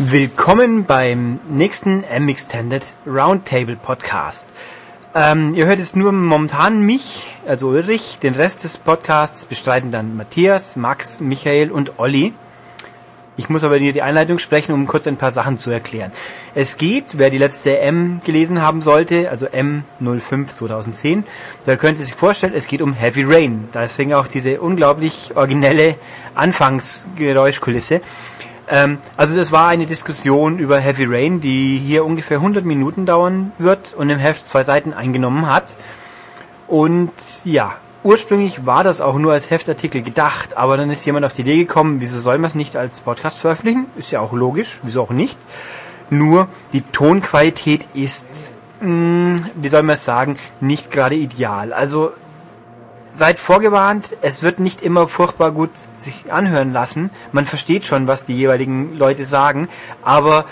Willkommen beim nächsten M-Extended Roundtable Podcast. Ähm, ihr hört jetzt nur momentan mich, also Ulrich. Den Rest des Podcasts bestreiten dann Matthias, Max, Michael und Olli. Ich muss aber hier die Einleitung sprechen, um kurz ein paar Sachen zu erklären. Es geht, wer die letzte M gelesen haben sollte, also M05 2010, da könnte sich vorstellen, es geht um Heavy Rain. Deswegen auch diese unglaublich originelle Anfangsgeräuschkulisse. Ähm, also das war eine Diskussion über Heavy Rain, die hier ungefähr 100 Minuten dauern wird und im Heft zwei Seiten eingenommen hat. Und ja, ursprünglich war das auch nur als Heftartikel gedacht, aber dann ist jemand auf die Idee gekommen, wieso soll man es nicht als Podcast veröffentlichen? Ist ja auch logisch, wieso auch nicht. Nur die Tonqualität ist, mh, wie soll man es sagen, nicht gerade ideal. Also seid vorgewarnt, es wird nicht immer furchtbar gut sich anhören lassen. Man versteht schon, was die jeweiligen Leute sagen, aber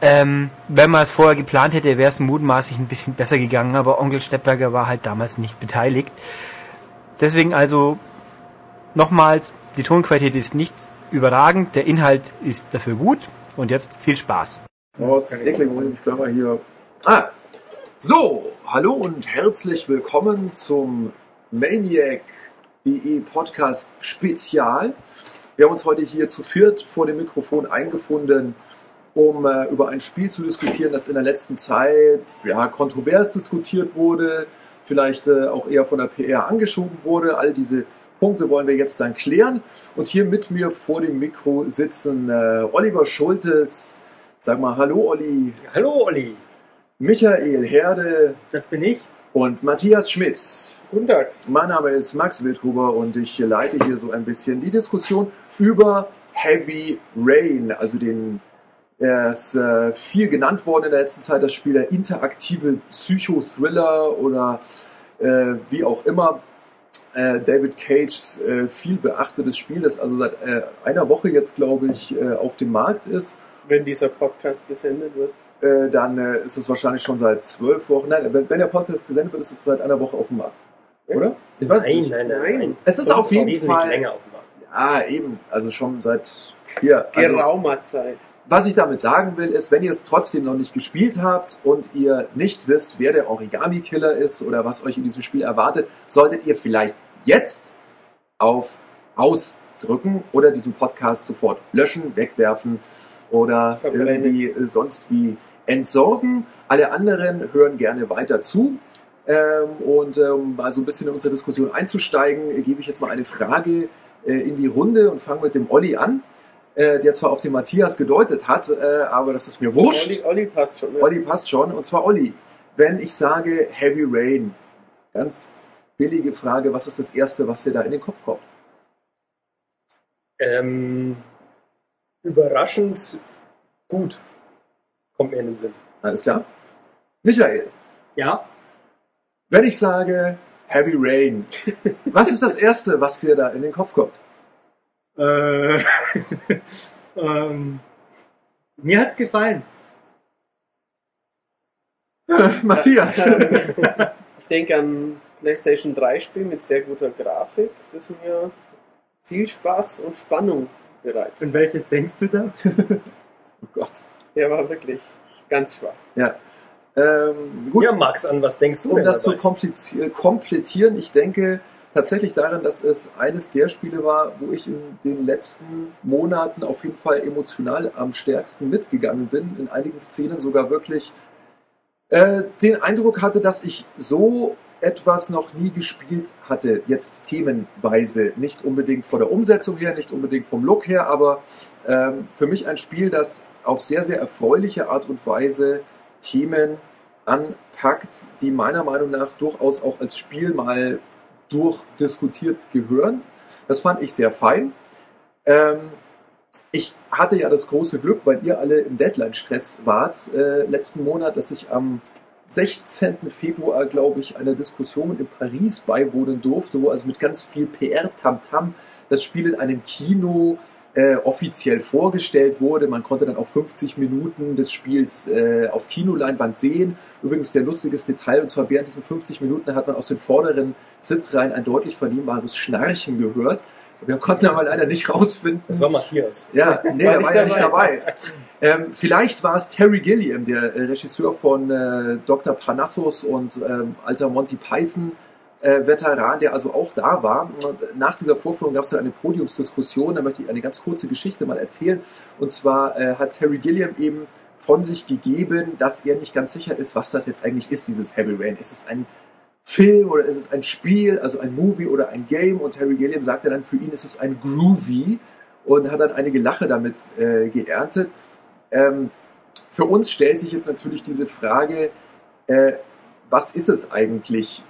ähm, wenn man es vorher geplant hätte, wäre es mutmaßlich ein bisschen besser gegangen, aber Onkel Steppberger war halt damals nicht beteiligt. Deswegen also nochmals, die Tonqualität ist nicht überragend, der Inhalt ist dafür gut und jetzt viel Spaß. Ah, so, hallo und herzlich willkommen zum Maniac.de Podcast Spezial. Wir haben uns heute hier zu viert vor dem Mikrofon eingefunden, um äh, über ein Spiel zu diskutieren, das in der letzten Zeit ja, kontrovers diskutiert wurde, vielleicht äh, auch eher von der PR angeschoben wurde. All diese Punkte wollen wir jetzt dann klären. Und hier mit mir vor dem Mikro sitzen äh, Oliver Schultes. Sag mal Hallo Olli. Hallo Olli. Michael Herde. Das bin ich und Matthias Schmidt. Guten Tag. Mein Name ist Max Wildhuber und ich leite hier so ein bisschen die Diskussion über Heavy Rain, also den er ist äh, viel genannt worden in der letzten Zeit, das Spiel der interaktive Psychothriller oder äh, wie auch immer. Äh, David Cages äh, viel beachtetes Spiel, das also seit äh, einer Woche jetzt, glaube ich, äh, auf dem Markt ist. Wenn dieser Podcast gesendet wird äh, dann äh, ist es wahrscheinlich schon seit zwölf Wochen. Nein, wenn, wenn der Podcast gesendet wird, ist es seit einer Woche auf dem Markt. Oder? Ich weiß nein, nicht. Nein, nein, nein. Es ist das auf ist jeden Fall länger auf dem Markt. Ja, eben. Also schon seit hier. Also, geraumer Zeit. Was ich damit sagen will, ist, wenn ihr es trotzdem noch nicht gespielt habt und ihr nicht wisst, wer der Origami-Killer ist oder was euch in diesem Spiel erwartet, solltet ihr vielleicht jetzt auf Ausdrücken oder diesen Podcast sofort löschen, wegwerfen oder Verbrennen. irgendwie sonst wie entsorgen. Alle anderen hören gerne weiter zu. Ähm, und um mal so ein bisschen in unsere Diskussion einzusteigen, gebe ich jetzt mal eine Frage äh, in die Runde und fange mit dem Olli an, äh, der zwar auf den Matthias gedeutet hat, äh, aber das ist mir wurscht. Olli, Olli passt schon. Ja. Olli passt schon. Und zwar Olli, wenn ich sage Heavy Rain, ganz billige Frage, was ist das Erste, was dir da in den Kopf kommt? Ähm, überraschend gut kommt mir in den Sinn. Alles klar. Michael. Ja? Wenn ich sage Heavy Rain, was ist das Erste, was dir da in den Kopf kommt? Äh, ähm, mir hat's gefallen. Matthias. ich denke an PlayStation 3 Spiel mit sehr guter Grafik, das mir viel Spaß und Spannung bereitet. Und welches denkst du da? oh Gott. Der war wirklich ganz schwach. Ja. Ähm, gut. Ja, Max, an was denkst du Um das zu komplettieren, ich denke tatsächlich daran, dass es eines der Spiele war, wo ich in den letzten Monaten auf jeden Fall emotional am stärksten mitgegangen bin. In einigen Szenen sogar wirklich äh, den Eindruck hatte, dass ich so etwas noch nie gespielt hatte, jetzt themenweise. Nicht unbedingt von der Umsetzung her, nicht unbedingt vom Look her, aber ähm, für mich ein Spiel, das auf sehr, sehr erfreuliche Art und Weise Themen anpackt, die meiner Meinung nach durchaus auch als Spiel mal durchdiskutiert gehören. Das fand ich sehr fein. Ähm, ich hatte ja das große Glück, weil ihr alle im Deadline-Stress wart äh, letzten Monat, dass ich am 16. Februar, glaube ich, einer Diskussion in Paris beiwohnen durfte, wo also mit ganz viel PR-Tamtam das Spiel in einem Kino äh, offiziell vorgestellt wurde. Man konnte dann auch 50 Minuten des Spiels äh, auf Kinoleinwand sehen. Übrigens sehr lustiges Detail, und zwar während diesen 50 Minuten hat man aus den vorderen Sitzreihen ein deutlich vernehmbares Schnarchen gehört. Wir konnten aber leider nicht rausfinden. Das war Matthias. Ja, nee, War der war ja nicht dabei. Ähm, vielleicht war es Terry Gilliam, der äh, Regisseur von äh, Dr. Parnassus und ähm, alter Monty Python äh, Veteran, der also auch da war. Und nach dieser Vorführung gab es dann eine Podiumsdiskussion, da möchte ich eine ganz kurze Geschichte mal erzählen. Und zwar äh, hat Terry Gilliam eben von sich gegeben, dass er nicht ganz sicher ist, was das jetzt eigentlich ist, dieses Heavy Rain. Ist es ein Film oder ist es ein Spiel, also ein Movie oder ein Game? Und Terry Gilliam sagte dann, für ihn ist es ein Groovy und hat dann einige Lache damit äh, geerntet. Ähm, für uns stellt sich jetzt natürlich diese Frage, äh, was ist es eigentlich?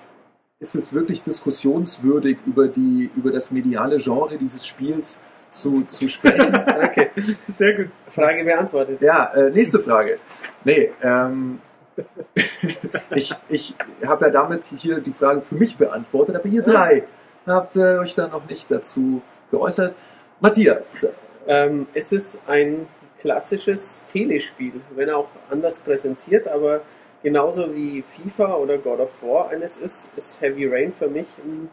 Ist es wirklich diskussionswürdig, über, die, über das mediale Genre dieses Spiels zu, zu sprechen? Danke. Sehr gut. Frage beantwortet. Ja, äh, nächste Frage. Nee, ähm, ich, ich habe ja damit hier die Frage für mich beantwortet, aber ihr drei habt äh, euch da noch nicht dazu geäußert. Matthias, Ähm, es ist ein klassisches Telespiel, wenn auch anders präsentiert, aber genauso wie FIFA oder God of War eines ist, ist Heavy Rain für mich ein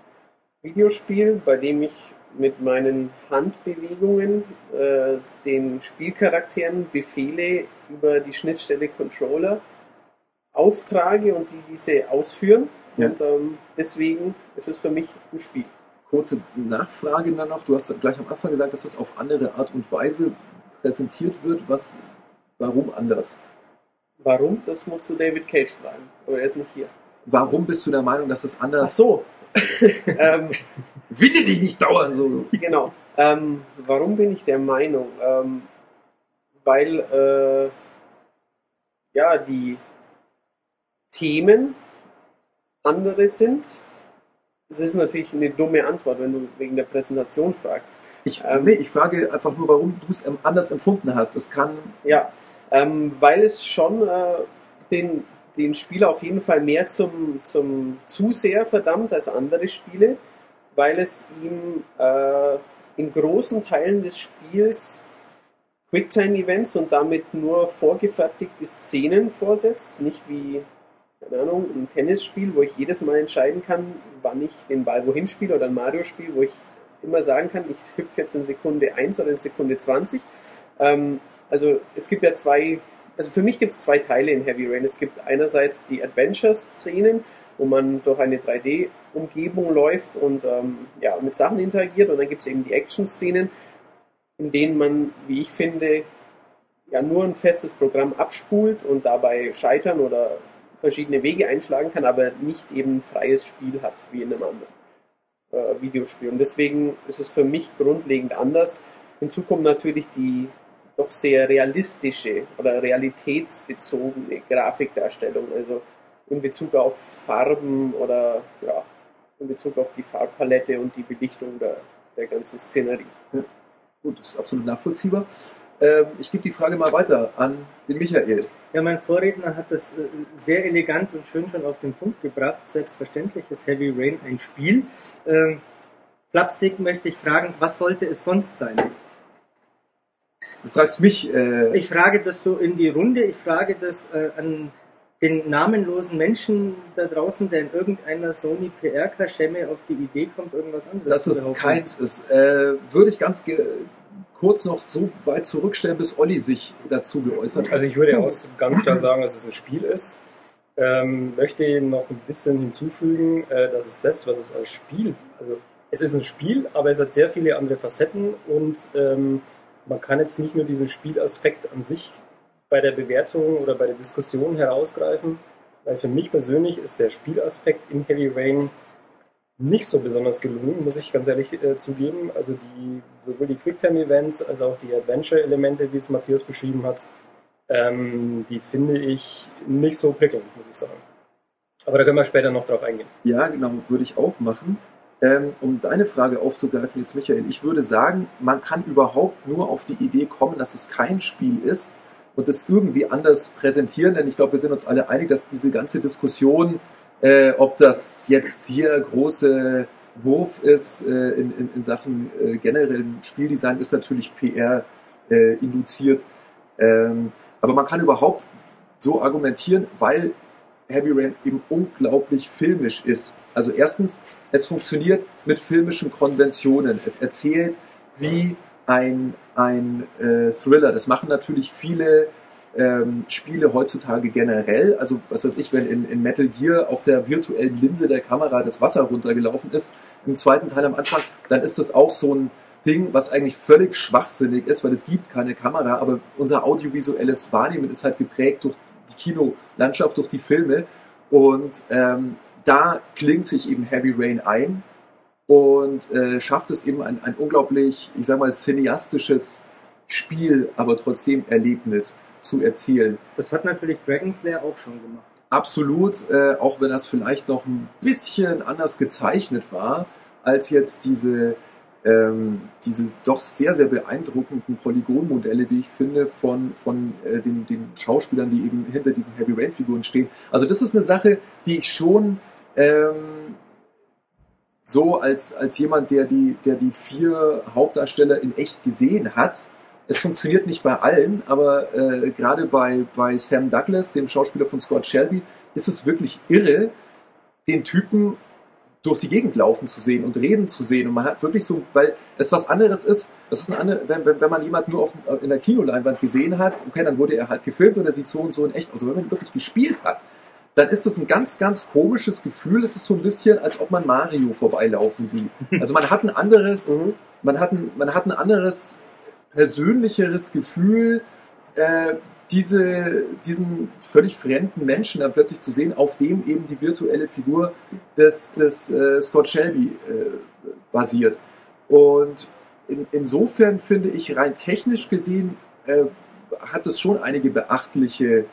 Videospiel, bei dem ich mit meinen Handbewegungen äh, den Spielcharakteren Befehle über die Schnittstelle Controller auftrage und die diese ausführen. Ja. Und ähm, deswegen ist es für mich ein Spiel. kurze Nachfrage dann noch. Du hast gleich am Anfang gesagt, dass das auf andere Art und Weise präsentiert wird. Was, warum anders? Warum? Das musst du David Cage fragen. Aber er ist nicht hier. Warum bist du der Meinung, dass es anders? Ach so. ähm, Winde dich nicht dauern so. genau. Ähm, warum bin ich der Meinung? Ähm, weil äh, ja die Themen andere sind. Es ist natürlich eine dumme Antwort, wenn du wegen der Präsentation fragst. Ich, Ähm, nee, ich frage einfach nur, warum du es ähm, anders empfunden hast. Das kann Ja, ähm, weil es schon äh, den, den Spieler auf jeden Fall mehr zum, zum Zuseher verdammt als andere Spiele, weil es ihm äh, in großen Teilen des Spiels Quicktime-Events und damit nur vorgefertigte Szenen vorsetzt, nicht wie, keine Ahnung, ein Tennisspiel, wo ich jedes Mal entscheiden kann, wann ich den Ball wohin spiele oder ein Mario-Spiel, wo ich immer sagen kann, ich hüpfe jetzt in Sekunde 1 oder in Sekunde 20. Ähm, also es gibt ja zwei, also für mich gibt es zwei Teile in Heavy Rain. Es gibt einerseits die Adventure-Szenen, wo man durch eine 3D-Umgebung läuft und ähm, ja, mit Sachen interagiert und dann gibt es eben die Action-Szenen, in denen man, wie ich finde, ja nur ein festes Programm abspult und dabei scheitern oder verschiedene Wege einschlagen kann, aber nicht eben freies Spiel hat, wie in einem anderen äh, Videospiel. Und deswegen ist es für mich grundlegend anders. Hinzu kommt natürlich die doch sehr realistische oder realitätsbezogene Grafikdarstellung, also in Bezug auf Farben oder ja, in Bezug auf die Farbpalette und die Belichtung der, der ganzen Szenerie. gut, das ist absolut nachvollziehbar. Ähm, ich gebe die Frage mal weiter an den Michael. Ja, mein Vorredner hat das äh, sehr elegant und schön schon auf den Punkt gebracht. Selbstverständlich ist Heavy Rain ein Spiel. Ähm, flapsig möchte ich fragen, was sollte es sonst sein? Du fragst mich, äh, Ich frage das so in die Runde, ich frage das äh, an den namenlosen Menschen da draußen, der in irgendeiner Sony PR-Kaschemme auf die Idee kommt, irgendwas anderes dass zu es behaupten. keins ist. Äh, würde ich ganz kurz noch so weit zurückstellen, bis Olli sich dazu geäußert hat. Also ich würde auch ganz klar sagen, dass es ein Spiel ist. Ähm, möchte noch ein bisschen hinzufügen, äh, dass es das, was es als Spiel, also es ist ein Spiel, aber es hat sehr viele andere Facetten und ähm, man kann jetzt nicht nur diesen Spielaspekt an sich bei der Bewertung oder bei der Diskussion herausgreifen, weil für mich persönlich ist der Spielaspekt in Heavy Rain nicht so besonders gelungen, muss ich ganz ehrlich äh, zugeben. Also die, sowohl die Quicktime-Events als auch die Adventure-Elemente, wie es Matthias beschrieben hat, ähm, die finde ich nicht so prickelnd, muss ich sagen. Aber da können wir später noch drauf eingehen. Ja, genau, würde ich auch machen. Ähm, um deine Frage aufzugreifen, jetzt Michael, ich würde sagen, man kann überhaupt nur auf die Idee kommen, dass es kein Spiel ist und es irgendwie anders präsentieren, denn ich glaube, wir sind uns alle einig, dass diese ganze Diskussion, äh, ob das jetzt hier große Wurf ist äh, in, in, in Sachen äh, generellen Spieldesign, ist natürlich PR äh, induziert. Ähm, aber man kann überhaupt so argumentieren, weil Heavy Rain eben unglaublich filmisch ist. Also erstens, es funktioniert mit filmischen Konventionen. Es erzählt wie ein, ein äh, Thriller. Das machen natürlich viele ähm, Spiele heutzutage generell. Also was weiß ich, wenn in, in Metal Gear auf der virtuellen Linse der Kamera das Wasser runtergelaufen ist, im zweiten Teil am Anfang, dann ist das auch so ein Ding, was eigentlich völlig schwachsinnig ist, weil es gibt keine Kamera, aber unser audiovisuelles Wahrnehmen ist halt geprägt durch die Kinolandschaft, durch die Filme. Und ähm, da klingt sich eben Heavy Rain ein und äh, schafft es eben ein, ein unglaublich, ich sag mal, cineastisches Spiel, aber trotzdem Erlebnis zu erzielen. Das hat natürlich Dragon's Lair auch schon gemacht. Absolut, äh, auch wenn das vielleicht noch ein bisschen anders gezeichnet war, als jetzt diese, ähm, diese doch sehr, sehr beeindruckenden Polygonmodelle, wie ich finde, von, von äh, den, den Schauspielern, die eben hinter diesen Heavy Rain-Figuren stehen. Also das ist eine Sache, die ich schon ähm, so als, als jemand, der die, der die vier Hauptdarsteller in echt gesehen hat, es funktioniert nicht bei allen, aber äh, gerade bei, bei Sam Douglas, dem Schauspieler von Scott Shelby, ist es wirklich irre, den Typen durch die Gegend laufen zu sehen und reden zu sehen. Und man hat wirklich so, weil es was anderes ist, das ist ein andere, wenn, wenn, wenn man jemanden nur auf, in der Kinoleinwand gesehen hat, okay, dann wurde er halt gefilmt und er sieht so und so in echt aus. Aber wenn man wirklich gespielt hat, dann ist das ein ganz, ganz komisches Gefühl. Es ist so ein bisschen, als ob man Mario vorbeilaufen sieht. Also man hat ein anderes, Mhm. man hat ein, man hat ein anderes persönlicheres Gefühl, äh, diese, diesen völlig fremden Menschen dann plötzlich zu sehen, auf dem eben die virtuelle Figur des, des äh, Scott Shelby äh, basiert. Und in, insofern finde ich, rein technisch gesehen, äh, hat es schon einige beachtliche,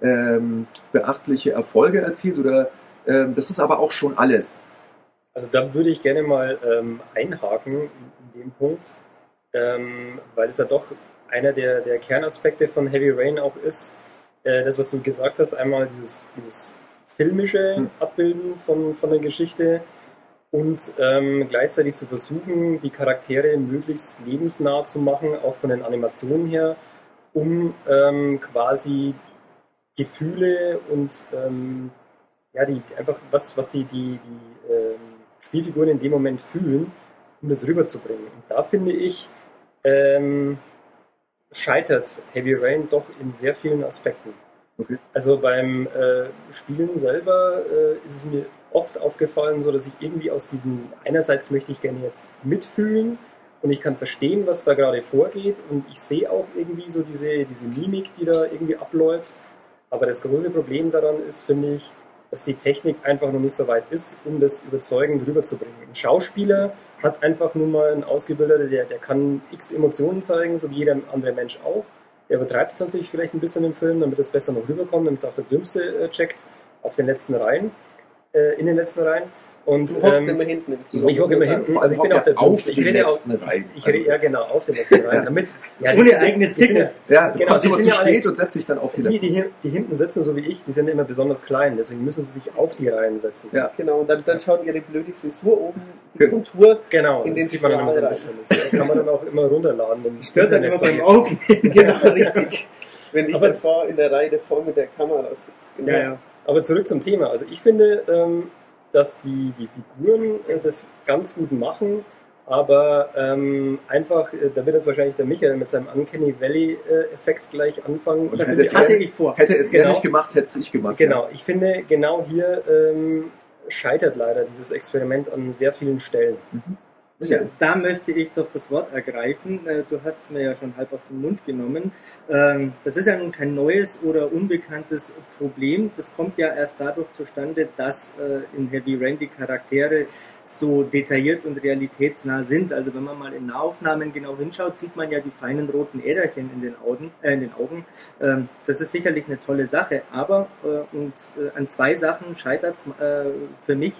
ähm, beachtliche Erfolge erzielt. Oder ähm, das ist aber auch schon alles. Also da würde ich gerne mal ähm, einhaken in dem Punkt, ähm, weil es ja doch einer der, der Kernaspekte von Heavy Rain auch ist, äh, das, was du gesagt hast, einmal dieses, dieses filmische Hm. Abbilden von, von der Geschichte und ähm, gleichzeitig zu versuchen, die Charaktere möglichst lebensnah zu machen, auch von den Animationen her, um ähm, quasi Gefühle und ähm, ja, die einfach was, was die, die, die ähm, Spielfiguren in dem Moment fühlen, um das rüberzubringen. Und da finde ich, ähm, scheitert Heavy Rain doch in sehr vielen Aspekten. Okay. Also beim äh, Spielen selber äh, ist es mir oft aufgefallen, so dass ich irgendwie aus diesen einerseits möchte ich gerne jetzt mitfühlen und ich kann verstehen, was da gerade vorgeht und ich sehe auch irgendwie so diese, diese Mimik, die da irgendwie abläuft. Aber das große Problem daran ist, finde ich, dass die Technik einfach noch nicht so weit ist, um das überzeugend rüberzubringen. Ein Schauspieler hat einfach nur mal einen Ausgebildeter, der, der kann x Emotionen zeigen, so wie jeder andere Mensch auch. Der übertreibt es natürlich vielleicht ein bisschen im Film, damit es besser noch rüberkommt, damit es auch der Dümmste äh, checkt auf den letzten Reihen, äh, in den letzten Reihen. Und, Du hockst ähm, immer hinten im Kino. ich hocke immer hinten, also ich bin auch der er auf Dümmste. Ich den rede letzten Reihen. ich rede, ja genau, auf den letzten Reihen. Damit, ja, Ohne die eigenes die Ticket. Ja, du Genau, kommst die immer sind zu spät und setzt dich dann auf die Die, letzten. die, die hinten sitzen, so wie ich, die sind immer besonders klein, deswegen müssen sie sich auf die Reihen setzen. Ja. Genau, und dann, dann schaut ihre blöde Frisur oben, die Genau. Kontur. Genau, In das den sieht man dann immer so ein bisschen. Das kann man dann auch immer runterladen. das Stört dann immer beim Aufnehmen. Genau, richtig. Wenn ich Aber- davor in der Reihe voll mit der Kamera sitze. Genau. Ja, ja. Aber zurück zum Thema. Also ich finde, ähm, dass die, die Figuren äh, das ganz gut machen, aber ähm, einfach, äh, da wird jetzt wahrscheinlich der Michael mit seinem Uncanny Valley-Effekt gleich anfangen. Und Ich hätte es hatte er- ich vor. Hätte es er Genau. nicht gemacht, hätte es ich gemacht. Genau, ich finde, genau hier ähm, scheitert leider dieses Experiment an sehr vielen Stellen. Ja. Ja, da möchte ich doch das Wort ergreifen. Äh, Du hast es mir ja schon halb aus dem Mund genommen. Ähm, Das ist ja nun kein neues oder unbekanntes Problem. Das kommt ja erst dadurch zustande, dass äh, in Heavy Rain die Charaktere so detailliert und realitätsnah sind. Also wenn man mal in Nahaufnahmen genau hinschaut, sieht man ja die feinen roten Äderchen in den Augen. Äh, in den Augen. Ähm, Das ist sicherlich eine tolle Sache. Aber äh, und an zwei Sachen scheitert es für mich.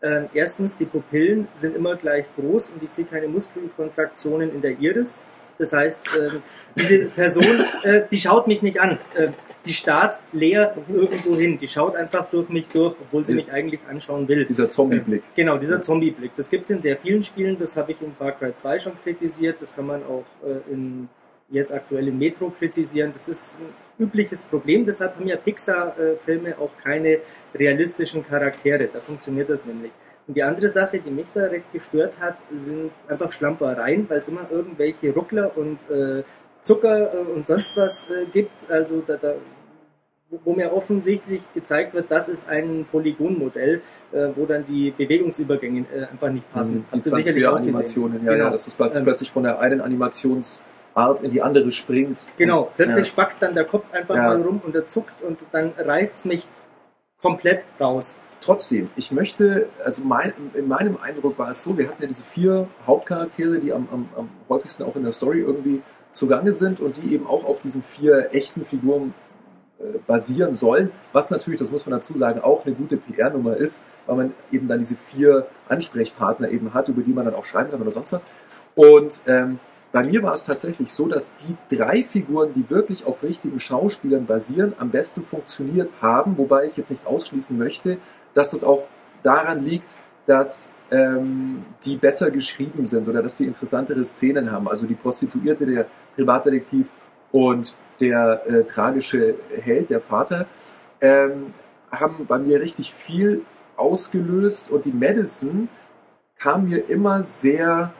Ähm, erstens, die Pupillen sind immer gleich groß und ich sehe keine Muskelkontraktionen in der Iris. Das heißt, ähm, diese Person, äh, die schaut mich nicht an. Äh, die starrt leer irgendwo hin. Die schaut einfach durch mich durch, obwohl sie mich eigentlich anschauen will. dieser Zombie-Blick. Genau, dieser Zombie-Blick. Das gibt es in sehr vielen Spielen. Das habe ich in Far Cry 2 schon kritisiert. Das kann man auch äh, in jetzt aktuell im Metro kritisieren. Das ist übliches Problem. Deshalb haben ja Pixar-Filme auch keine realistischen Charaktere. Da funktioniert das nämlich. Und die andere Sache, die mich da recht gestört hat, sind einfach Schlampereien, weil es immer irgendwelche Ruckler und äh, Zucker äh, und sonst was äh, gibt. Also da, da wo mir offensichtlich gezeigt wird, das ist ein Polygonmodell, äh, wo dann die Bewegungsübergänge äh, einfach nicht passen. Die Transferanimationen, ja, genau. ja, das ist plötzlich, ähm, plötzlich von der einen Animationsart in die andere springt. Genau, plötzlich ja. spackt dann der Kopf einfach ja. mal rum und er zuckt und dann reißt es mich komplett raus. Trotzdem, ich möchte, also mein, in meinem Eindruck war es so, wir hatten ja diese vier Hauptcharaktere, die am, am, am häufigsten auch in der Story irgendwie zugange sind und die eben auch auf diesen vier echten Figuren äh, basieren sollen, was natürlich, das muss man dazu sagen, auch eine gute PR-Nummer ist, weil man eben dann diese vier Ansprechpartner eben hat, über die man dann auch schreiben kann oder sonst was. Und ähm, bei mir war es tatsächlich so, dass die drei Figuren, die wirklich auf richtigen Schauspielern basieren, am besten funktioniert haben, wobei ich jetzt nicht ausschließen möchte, dass das auch daran liegt, dass ähm, die besser geschrieben sind oder dass die interessantere Szenen haben. Also die Prostituierte, der Privatdetektiv und der äh, tragische Held, der Vater, ähm, haben bei mir richtig viel ausgelöst und die Madison kam mir immer sehr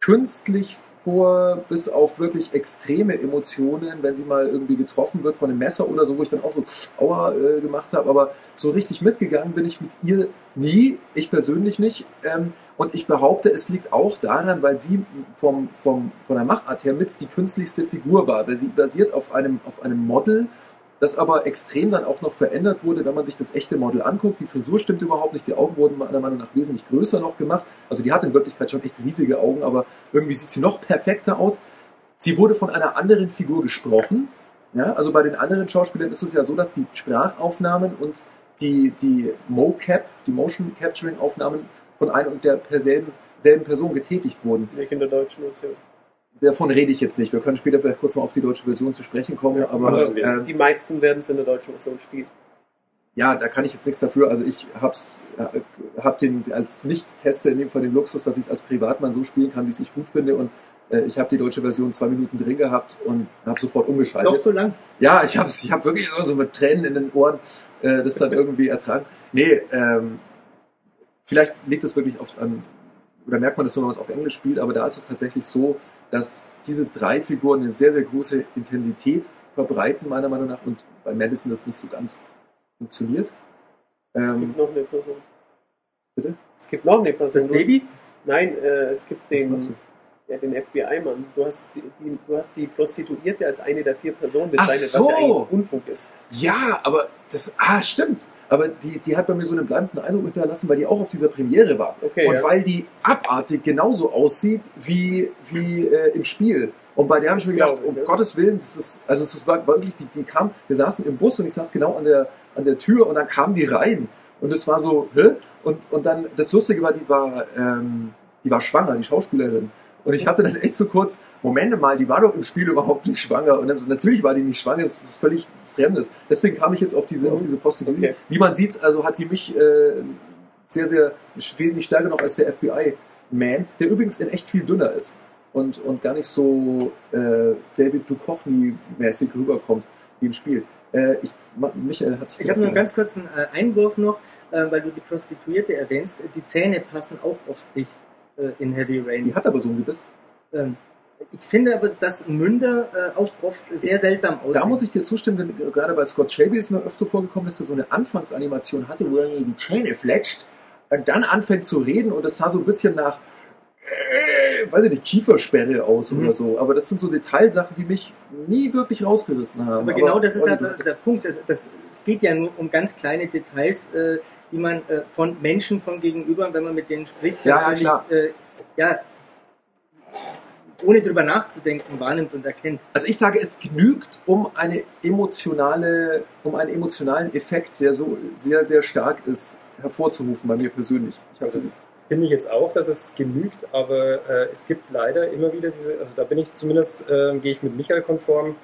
künstlich vor, bis auf wirklich extreme Emotionen, wenn sie mal irgendwie getroffen wird von einem Messer oder so, wo ich dann auch so Aua äh, gemacht habe, aber so richtig mitgegangen bin ich mit ihr nie, ich persönlich nicht. Ähm, und ich behaupte, es liegt auch daran, weil sie vom, vom, von der Machart her mit die künstlichste Figur war, weil sie basiert auf einem, auf einem Model, das aber extrem dann auch noch verändert wurde, wenn man sich das echte Model anguckt. Die Frisur stimmt überhaupt nicht, die Augen wurden meiner Meinung nach wesentlich größer noch gemacht. Also die hat in Wirklichkeit schon echt riesige Augen, aber irgendwie sieht sie noch perfekter aus. Sie wurde von einer anderen Figur gesprochen. Ja, also bei den anderen Schauspielern ist es ja so, dass die Sprachaufnahmen und die, die MoCap, die Motion Capturing Aufnahmen von einer und der selben, selben Person getätigt wurden. Nicht in der deutschen Version. Davon rede ich jetzt nicht. Wir können später vielleicht kurz mal auf die deutsche Version zu sprechen kommen. Ja, aber äh, die meisten werden es in der deutschen Version spielen. Ja, da kann ich jetzt nichts dafür. Also ich hab's, hab den als Nicht-Tester in dem Fall den Luxus, dass ich es als Privatmann so spielen kann, wie es ich gut finde. Und äh, ich habe die deutsche Version zwei Minuten drin gehabt und habe sofort umgeschaltet. Doch so lang? Ja, ich habe ich hab wirklich so mit Tränen in den Ohren äh, das dann irgendwie ertragen. Nee, ähm, Vielleicht liegt es wirklich oft an, oder merkt man das nur, wenn man es auf Englisch spielt, aber da ist es tatsächlich so, dass diese drei Figuren eine sehr, sehr große Intensität verbreiten, meiner Meinung nach, und bei Madison das nicht so ganz funktioniert. Es ähm, gibt noch eine Person. Bitte? Es gibt noch eine Person. Das Baby? Nein, äh, es gibt den, ja, den FBI-Mann. Du hast die, die, du hast die Prostituierte als eine der vier Personen bezeichnet, so. was ja eigentlich Unfug ist. Ja, aber das, ah, stimmt aber die, die hat bei mir so einen bleibenden Eindruck hinterlassen, weil die auch auf dieser Premiere war. Okay, und ja. weil die abartig genauso aussieht wie, wie äh, im Spiel. Und bei der habe ich mir gedacht, um. Gottes Willen, das ist, also es war wirklich, die, die kam, wir saßen im Bus und ich saß genau an der, an der Tür und dann kamen die rein. Und es war so, hä? Und, und dann, das Lustige war, die war, ähm, die war schwanger, die Schauspielerin. Und ich hatte dann echt so kurz, Momente mal, die war doch im Spiel überhaupt nicht schwanger. Und also, natürlich war die nicht schwanger, das ist völlig Fremdes. Deswegen kam ich jetzt auf diese, mhm. auf diese Possibility. Okay. Wie man sieht, also hat die mich äh, sehr, sehr wesentlich stärker noch als der FBI-Man, der übrigens in echt viel dünner ist und, und gar nicht so äh, David Duchovny-mäßig rüberkommt wie im Spiel. Äh, ich, Michael hat sich Ich habe nur einen ganz kurzen äh, Einwurf noch, äh, weil du die Prostituierte erwähnst. Die Zähne passen auch oft nicht äh, in Heavy Rain. Die hat aber so ein Gebiss. Ähm, ich finde aber, dass Münder äh, auch oft sehr seltsam aussehen. Da muss ich dir zustimmen, denn gerade bei Scott Shelby ist mir öfter vorgekommen, dass er so eine Anfangsanimation hatte, wo er die Zähne fletscht und dann anfängt zu reden und das sah so ein bisschen nach, äh, weiß ich nicht, Kiefersperre aus mhm. oder so. Aber das sind so Detailsachen, die mich nie wirklich rausgerissen haben. Aber, aber genau das ist ja der, der Punkt. Das, das, es geht ja nur um ganz kleine Details, äh, die man äh, von Menschen von gegenüber, wenn man mit denen spricht, ja, ja, klar. Äh, ja, ohne drüber nachzudenken, wahrnimmt und erkennt. Also ich sage, es genügt, um eine emotionale, um einen emotionalen Effekt, der so sehr, sehr stark ist, hervorzurufen bei mir persönlich. Ich also, finde ich jetzt auch, dass es genügt, aber äh, es gibt leider immer wieder diese, also da bin ich zumindest, äh, gehe ich mit Michael konform,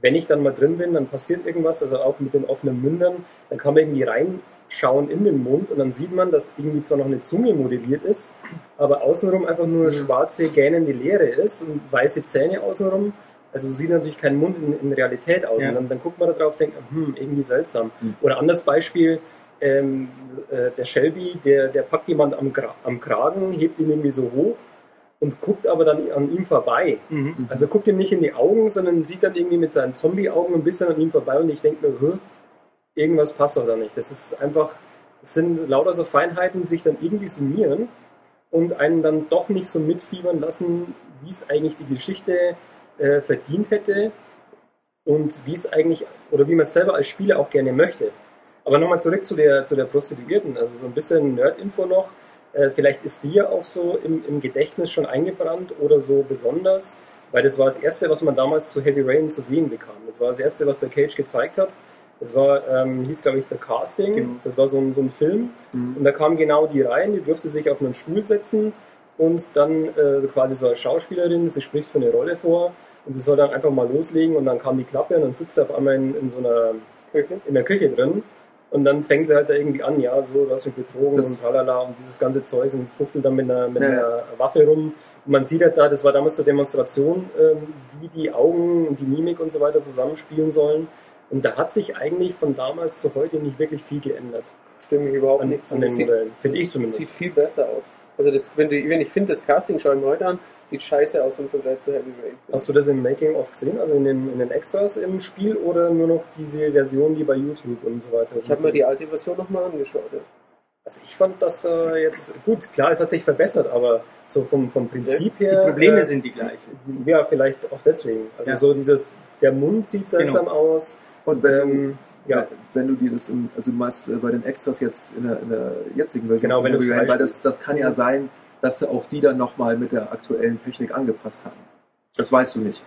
wenn ich dann mal drin bin, dann passiert irgendwas, also auch mit den offenen Mündern, dann kann man irgendwie rein schauen in den Mund und dann sieht man, dass irgendwie zwar noch eine Zunge modelliert ist, aber außenrum einfach nur schwarze, gähnende Leere ist und weiße Zähne außenrum Also so sieht natürlich kein Mund in, in Realität aus. Ja. Und dann, dann guckt man da drauf und denkt, hm, irgendwie seltsam. Hm. Oder anderes Beispiel, ähm, äh, der Shelby, der, der packt jemand am, Gra am Kragen, hebt ihn irgendwie so hoch und guckt aber dann an ihm vorbei. Mhm. Also guckt ihm nicht in die Augen, sondern sieht dann irgendwie mit seinen Zombie-Augen ein bisschen an ihm vorbei und ich denke mir, irgendwas passt doch da nicht. Das ist einfach, das sind lauter so Feinheiten, die sich dann irgendwie summieren und einen dann doch nicht so mitfiebern lassen, wie es eigentlich die Geschichte äh, verdient hätte und wie es eigentlich, oder wie man es selber als Spieler auch gerne möchte. Aber nochmal zurück zu der, zu der Prostituierten, also so ein bisschen Nerd-Info noch. Äh, vielleicht ist die ja auch so im, im Gedächtnis schon eingebrannt oder so besonders, weil das war das Erste, was man damals zu Heavy Rain zu sehen bekam. Das war das Erste, was der Cage gezeigt hat. Das war, ähm, hieß glaube ich, The Casting. Genau. Das war so ein, so ein Film. Mhm. Und da kam genau die rein, die durfte sich auf einen Stuhl setzen und dann äh, so quasi so als Schauspielerin, sie spricht für eine Rolle vor und sie soll dann einfach mal loslegen und dann kam die Klappe und dann sitzt sie auf einmal in, in so einer Küche. in der Küche drin und dann fängt sie halt da irgendwie an, ja, so, du hast mich betrogen Das- und tralala und dieses ganze Zeug und fuchtelt dann mit einer, mit Ja, ja. einer Waffe rum. Und man sieht halt da, das war damals zur Demonstration, ähm, wie die Augen und die Mimik und so weiter zusammenspielen sollen. Und da hat sich eigentlich von damals zu heute nicht wirklich viel geändert. Stimme ich überhaupt An, nicht zu. an den Modellen. Finde ich das zumindest. Sieht viel besser aus. Also das, wenn, du, wenn ich finde, das Casting schaue ich mir heute an, sieht scheiße aus im Vergleich zu Heavy Rain. Hast du das im Making-of gesehen, also in den, in den Extras im Spiel oder nur noch diese Version, die bei YouTube und so weiter? Ich habe mir die alte Version nochmal angeschaut. Ja. Also ich fand, dass da jetzt, gut, klar, es hat sich verbessert, aber so vom, vom Prinzip Die her. Probleme äh, sind die gleichen. die- Ja, vielleicht auch deswegen. Also Ja. so dieses, der Mund sieht seltsam aus. Und wenn, Ähm, du, ja, wenn du dir das, im, also du meinst äh, bei den Extras jetzt in der, in der jetzigen Version, Genau, wenn du Rain, weil das, das kann ja sein, dass auch die dann nochmal mit der aktuellen Technik angepasst haben. Das weißt du nicht.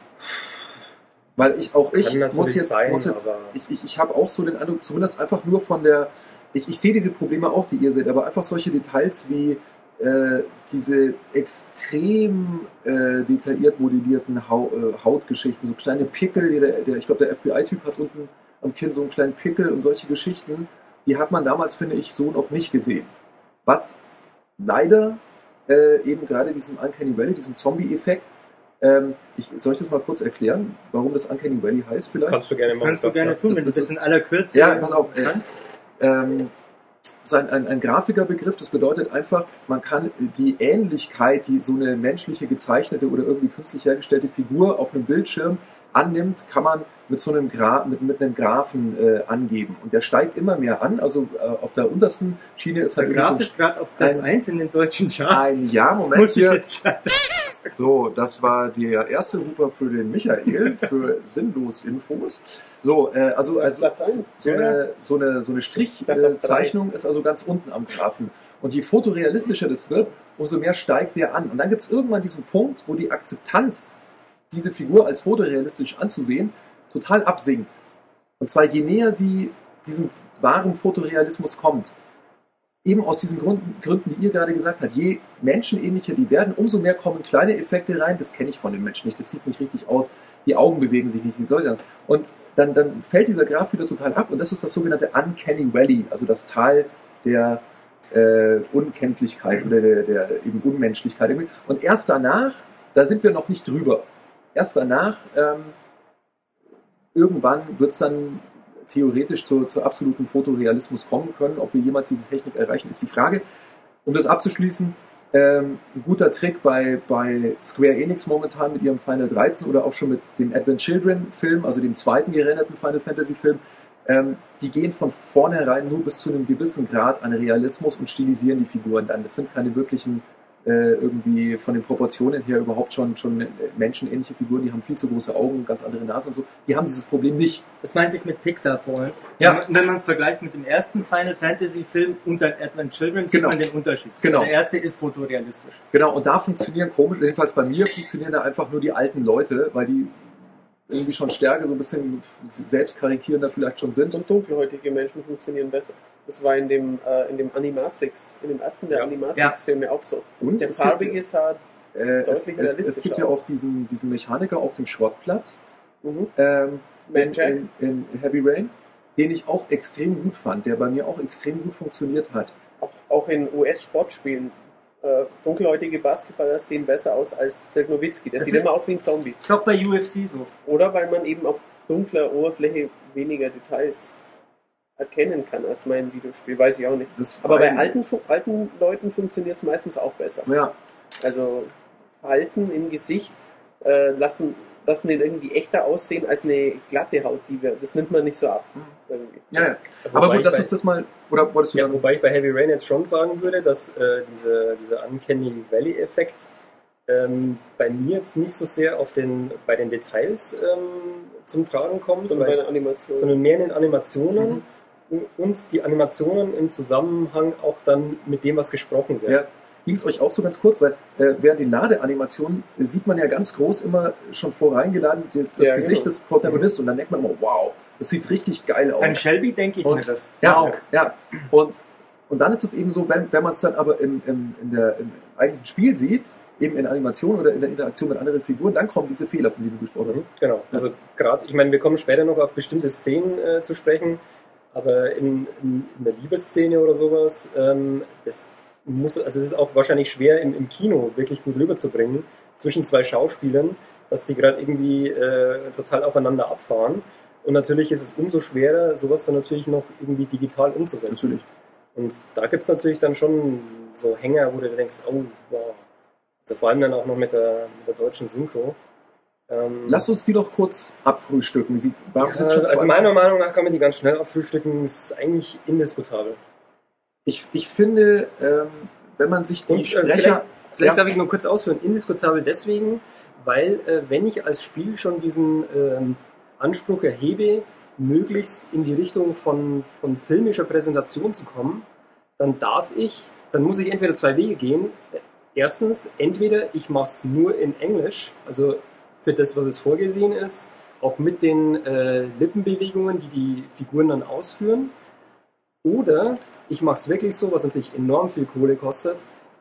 Weil ich auch ich muss jetzt, sein, muss jetzt ich, ich, ich habe auch so den Eindruck, zumindest einfach nur von der, ich, ich sehe diese Probleme auch, die ihr seht, aber einfach solche Details wie äh, diese extrem äh, detailliert modellierten Hau, äh, Hautgeschichten, so kleine Pickel, der, der, ich glaube der FBI-Typ hat unten am Kinn so einen kleinen Pickel und solche Geschichten, die hat man damals, finde ich, so noch nicht gesehen. Was leider äh, eben gerade diesem Uncanny Valley, diesem Zombie-Effekt, ähm, ich, soll ich das mal kurz erklären, warum das Uncanny Valley heißt vielleicht? kannst du gerne machen. Kannst du gerne tun, das- wenn du das das ist- in aller Kürze Ja, pass auf, äh, kannst. ähm, sein, ein, ein Grafikerbegriff, das bedeutet einfach, man kann die Ähnlichkeit, die so eine menschliche gezeichnete oder irgendwie künstlich hergestellte Figur auf einem Bildschirm annimmt, kann man mit so einem, Gra mit, mit einem Graphen äh, angeben. Und der steigt immer mehr an. Also äh, auf der untersten Schiene ist Der halt irgendwie Graf so ist gerade auf Platz ein- 1 in den deutschen Charts. ein Ja, Moment Muss ich jetzt So, das war der erste Huper für den Michael, für sinnlos Infos. So, äh, also, also so, eine, so eine, so eine. Strichzeichnung ist also ganz unten am Graphen. Und je fotorealistischer das wird, umso mehr steigt der an. Und dann gibt es irgendwann diesen Punkt, wo die Akzeptanz, diese Figur als fotorealistisch anzusehen, total absinkt. Und zwar je näher sie diesem wahren Fotorealismus kommt, eben aus diesen Gründen, Gründen, die ihr gerade gesagt habt, je menschenähnlicher die werden, umso mehr kommen kleine Effekte rein. Das kenne ich von den Menschen nicht, das sieht nicht richtig aus. Die Augen bewegen sich nicht, wie soll ich. Und dann, dann fällt dieser Graph wieder total ab und das ist das sogenannte Uncanny Valley, also das Tal der äh, Unkenntlichkeit oder der, der eben Unmenschlichkeit. Und erst danach, da sind wir noch nicht drüber, erst danach ähm, irgendwann wird es dann theoretisch zu, zu absoluten Fotorealismus kommen können. Ob wir jemals diese Technik erreichen, ist die Frage. Um das abzuschließen, ähm, ein guter Trick bei, bei Square Enix momentan mit ihrem Final 13 oder auch schon mit dem Advent Children Film, also dem zweiten gerenderten Final Fantasy Film, ähm, die gehen von vornherein nur bis zu einem gewissen Grad an Realismus und stilisieren die Figuren dann. Das sind keine wirklichen äh, irgendwie von den Proportionen her überhaupt schon, schon menschenähnliche Figuren, die haben viel zu große Augen, ganz andere Nase und so. Die haben dieses Problem nicht. Das meinte ich mit Pixar vorhin. Ja. Wenn man es vergleicht mit dem ersten Final Fantasy Film und dann Advent Children, sieht Genau. man den Unterschied. Genau. Der erste ist fotorealistisch. Genau, und da funktionieren komisch, jedenfalls bei mir funktionieren da einfach nur die alten Leute, weil die irgendwie schon stärker, so ein bisschen selbstkarikierender vielleicht schon sind. Und dunkelhäutige Menschen funktionieren besser. Das war in dem, äh, in dem Animatrix, in dem ersten der Ja. Animatrix-Filme auch so. Und Der es farbige sah. Äh, es, deutlich es, es realistischer gibt ja aus. auch diesen, diesen Mechaniker auf dem Schrottplatz Mhm. ähm, Man in, in, in Heavy Rain, den ich auch extrem gut fand, der bei mir auch extrem gut funktioniert hat. Auch, auch in US-Sportspielen äh, dunkelhäutige Basketballer sehen besser aus als Dirk Nowitzki. Der Das sieht immer aus wie ein Zombie. Ist auch bei UFC so. Oder weil man eben auf dunkler Oberfläche weniger Details erkennen kann als mein Videospiel, weiß ich auch nicht. Aber bei alten, alten Leuten funktioniert es meistens auch besser. Ja, Also Falten im Gesicht äh, lassen, lassen den irgendwie echter aussehen als eine glatte Haut, die wir. Das nimmt man nicht so ab. Irgendwie. ja, ja. Also Aber wobei gut, das bei- ist das mal. Oder wolltest du Ja, wobei ich bei Heavy Rain jetzt schon sagen würde, dass äh, diese, dieser Uncanny Valley-Effekt ähm, bei mir jetzt nicht so sehr auf den, bei den Details ähm, zum Tragen kommt, Sondern bei weil, einer Animation. sondern mehr in den Animationen und die Animationen im Zusammenhang auch dann mit dem, was gesprochen wird. Ja. Ging es euch auch so ganz kurz, weil äh, während den Ladeanimationen äh, sieht man ja ganz groß immer schon voreingeladen das, das Ja, Gesicht genau. des Protagonisten und dann denkt man immer, wow, das sieht richtig geil aus. Beim Shelby denke ich Und- mir das. Ja, Wow. ja. Und, und dann ist es eben so, wenn, wenn man es dann aber im, im, in der, im eigentlichen Spiel sieht, eben in Animation oder in der Interaktion mit anderen Figuren, dann kommen diese Fehler, von denen du gesprochen hast. Mhm, Genau. Also gerade, ich meine, wir kommen später noch auf bestimmte Szenen äh, zu sprechen, aber in, in, in der Liebesszene oder sowas, ähm, das muss, also es ist auch wahrscheinlich schwer im, im Kino wirklich gut rüberzubringen zwischen zwei Schauspielern, dass die gerade irgendwie äh, total aufeinander abfahren. Und natürlich ist es umso schwerer, sowas dann natürlich noch irgendwie digital umzusetzen. Natürlich. Und da gibt es natürlich dann schon so Hänger, wo du denkst, oh, wow. Also vor allem dann auch noch mit der, mit der deutschen Synchro. Ähm, Lass uns die doch kurz abfrühstücken. Sie, warum ja, sind schon zwei? also meiner Meinung nach kann man die ganz schnell abfrühstücken. Ist eigentlich indiskutabel. Ich, ich finde, ähm, wenn man sich die Und, Sprecher... vielleicht vielleicht Ja. darf ich nur kurz ausführen. Indiskutabel deswegen, weil äh, wenn ich als Spiel schon diesen ähm, Anspruch erhebe, möglichst in die Richtung von, von filmischer Präsentation zu kommen, dann darf ich, dann muss ich entweder zwei Wege gehen. Erstens, entweder ich mache es nur in Englisch, also für das, was es vorgesehen ist, auch mit den äh, Lippenbewegungen, die die Figuren dann ausführen. Oder ich mache es wirklich so, was natürlich enorm viel Kohle kostet.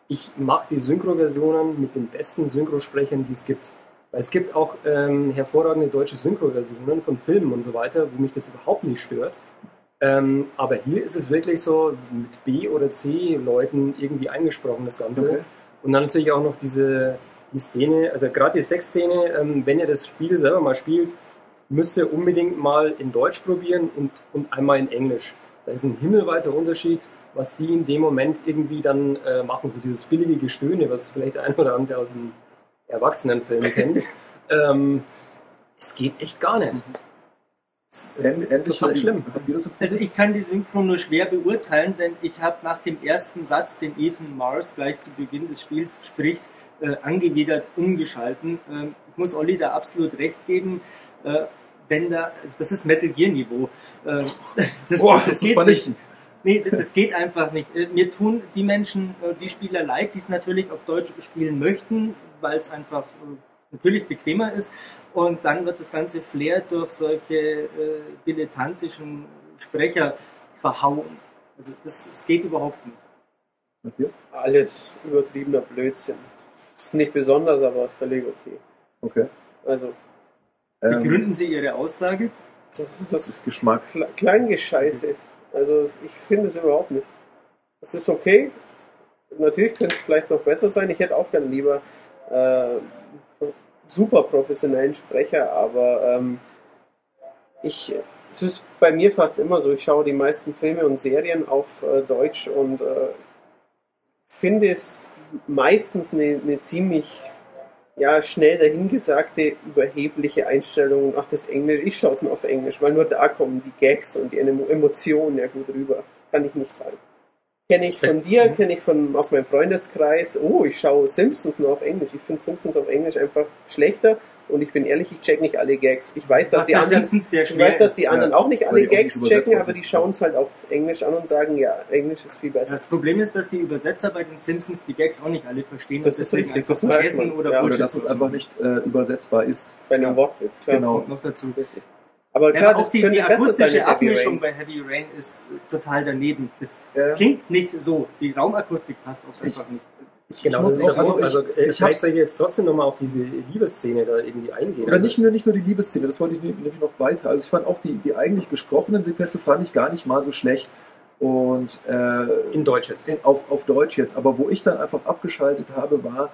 Ich mache die Synchroversionen mit den besten Synchrosprechern, die es gibt. Weil es gibt auch ähm, hervorragende deutsche Synchroversionen von Filmen und so weiter, wo mich das überhaupt nicht stört. Ähm, aber hier ist es wirklich so mit B- oder C-Leuten irgendwie eingesprochen, das Ganze. Okay. Und dann natürlich auch noch diese die Szene, also gerade die Sexszene, ähm, wenn ihr das Spiel selber mal spielt, müsst ihr unbedingt mal in Deutsch probieren und, und einmal in Englisch. Da ist ein himmelweiter Unterschied, was die in dem Moment irgendwie dann äh, machen. So dieses billige Gestöhne, was vielleicht der ein oder andere aus dem Erwachsenenfilm kennt. ähm, es geht echt gar nicht. Es End- ist endlich total schlimm. Das? Also ich kann die Synchro nur schwer beurteilen, denn ich habe nach dem ersten Satz, den Ethan Mars gleich zu Beginn des Spiels spricht, äh, angewidert umgeschalten. Ähm, ich muss Olli da absolut recht geben. Äh, da, das ist Metal Gear Niveau. Äh, das, Boah, das das ist geht vernichtend. Nee, das- geht einfach nicht. Äh, Mir tun die Menschen, äh, die Spieler leid, die es natürlich auf Deutsch spielen möchten, weil es einfach äh, natürlich bequemer ist. Und dann wird das ganze Flair durch solche äh, dilettantischen Sprecher verhauen. Also das, das geht überhaupt nicht. Matthias? Alles übertriebener Blödsinn. Ist nicht besonders, aber völlig okay. Okay. Also, Ähm, Begründen Sie Ihre Aussage? das ist das ist Geschmack. Kle- Kleingescheiße. Also, ich finde es überhaupt nicht. Es ist okay. Natürlich könnte es vielleicht noch besser sein. Ich hätte auch gern lieber äh, super professionellen Sprecher, aber ähm, ich, es ist bei mir fast immer so. Ich schaue die meisten Filme und Serien auf äh, Deutsch und äh, finde es meistens eine, eine ziemlich ja, schnell dahingesagte, überhebliche Einstellung. Ach, das Englisch, ich schaue es nur auf Englisch, weil nur da kommen die Gags und die Emo- Emotionen ja gut rüber. Kann ich nicht teilen. Kenne ich von dir, kenne ich von, aus meinem Freundeskreis. Oh, ich schaue Simpsons nur auf Englisch. Ich finde Simpsons auf Englisch einfach schlechter und ich bin ehrlich, ich check nicht alle Gags. Ich weiß, dass die anderen, ich weiß, dass die anderen Ja, auch nicht alle Gags checken, aber die schauen es halt auf Englisch an und sagen, ja, Englisch ist viel besser. Das Problem ist, dass die Übersetzer bei den Simpsons die Gags auch nicht alle verstehen Das und ist deswegen richtig, einfach vergessen oder Ja, Oder dass es einfach nicht äh, übersetzbar ist. Bei einem Wortwitz, klar. Genau. Kommt noch dazu. Richtig. Aber Ja, klar, aber auch das die, die akustische Abmischung bei Heavy Rain ist total daneben. Das Ähm, klingt nicht so. Die Raumakustik passt auch einfach nicht. Ich, Genau, ich das muss also ich, also, äh, ich vielleicht soll ich jetzt trotzdem nochmal auf diese Liebesszene da irgendwie eingehen. oder Also, nicht nur, nicht nur die Liebesszene, das wollte ich nämlich noch weiter. Also ich fand auch die, die eigentlich gesprochenen Sequenzen fand ich gar nicht mal so schlecht. Und äh, In Deutsches. in, auf, auf Deutsch jetzt, aber wo ich dann einfach abgeschaltet habe, war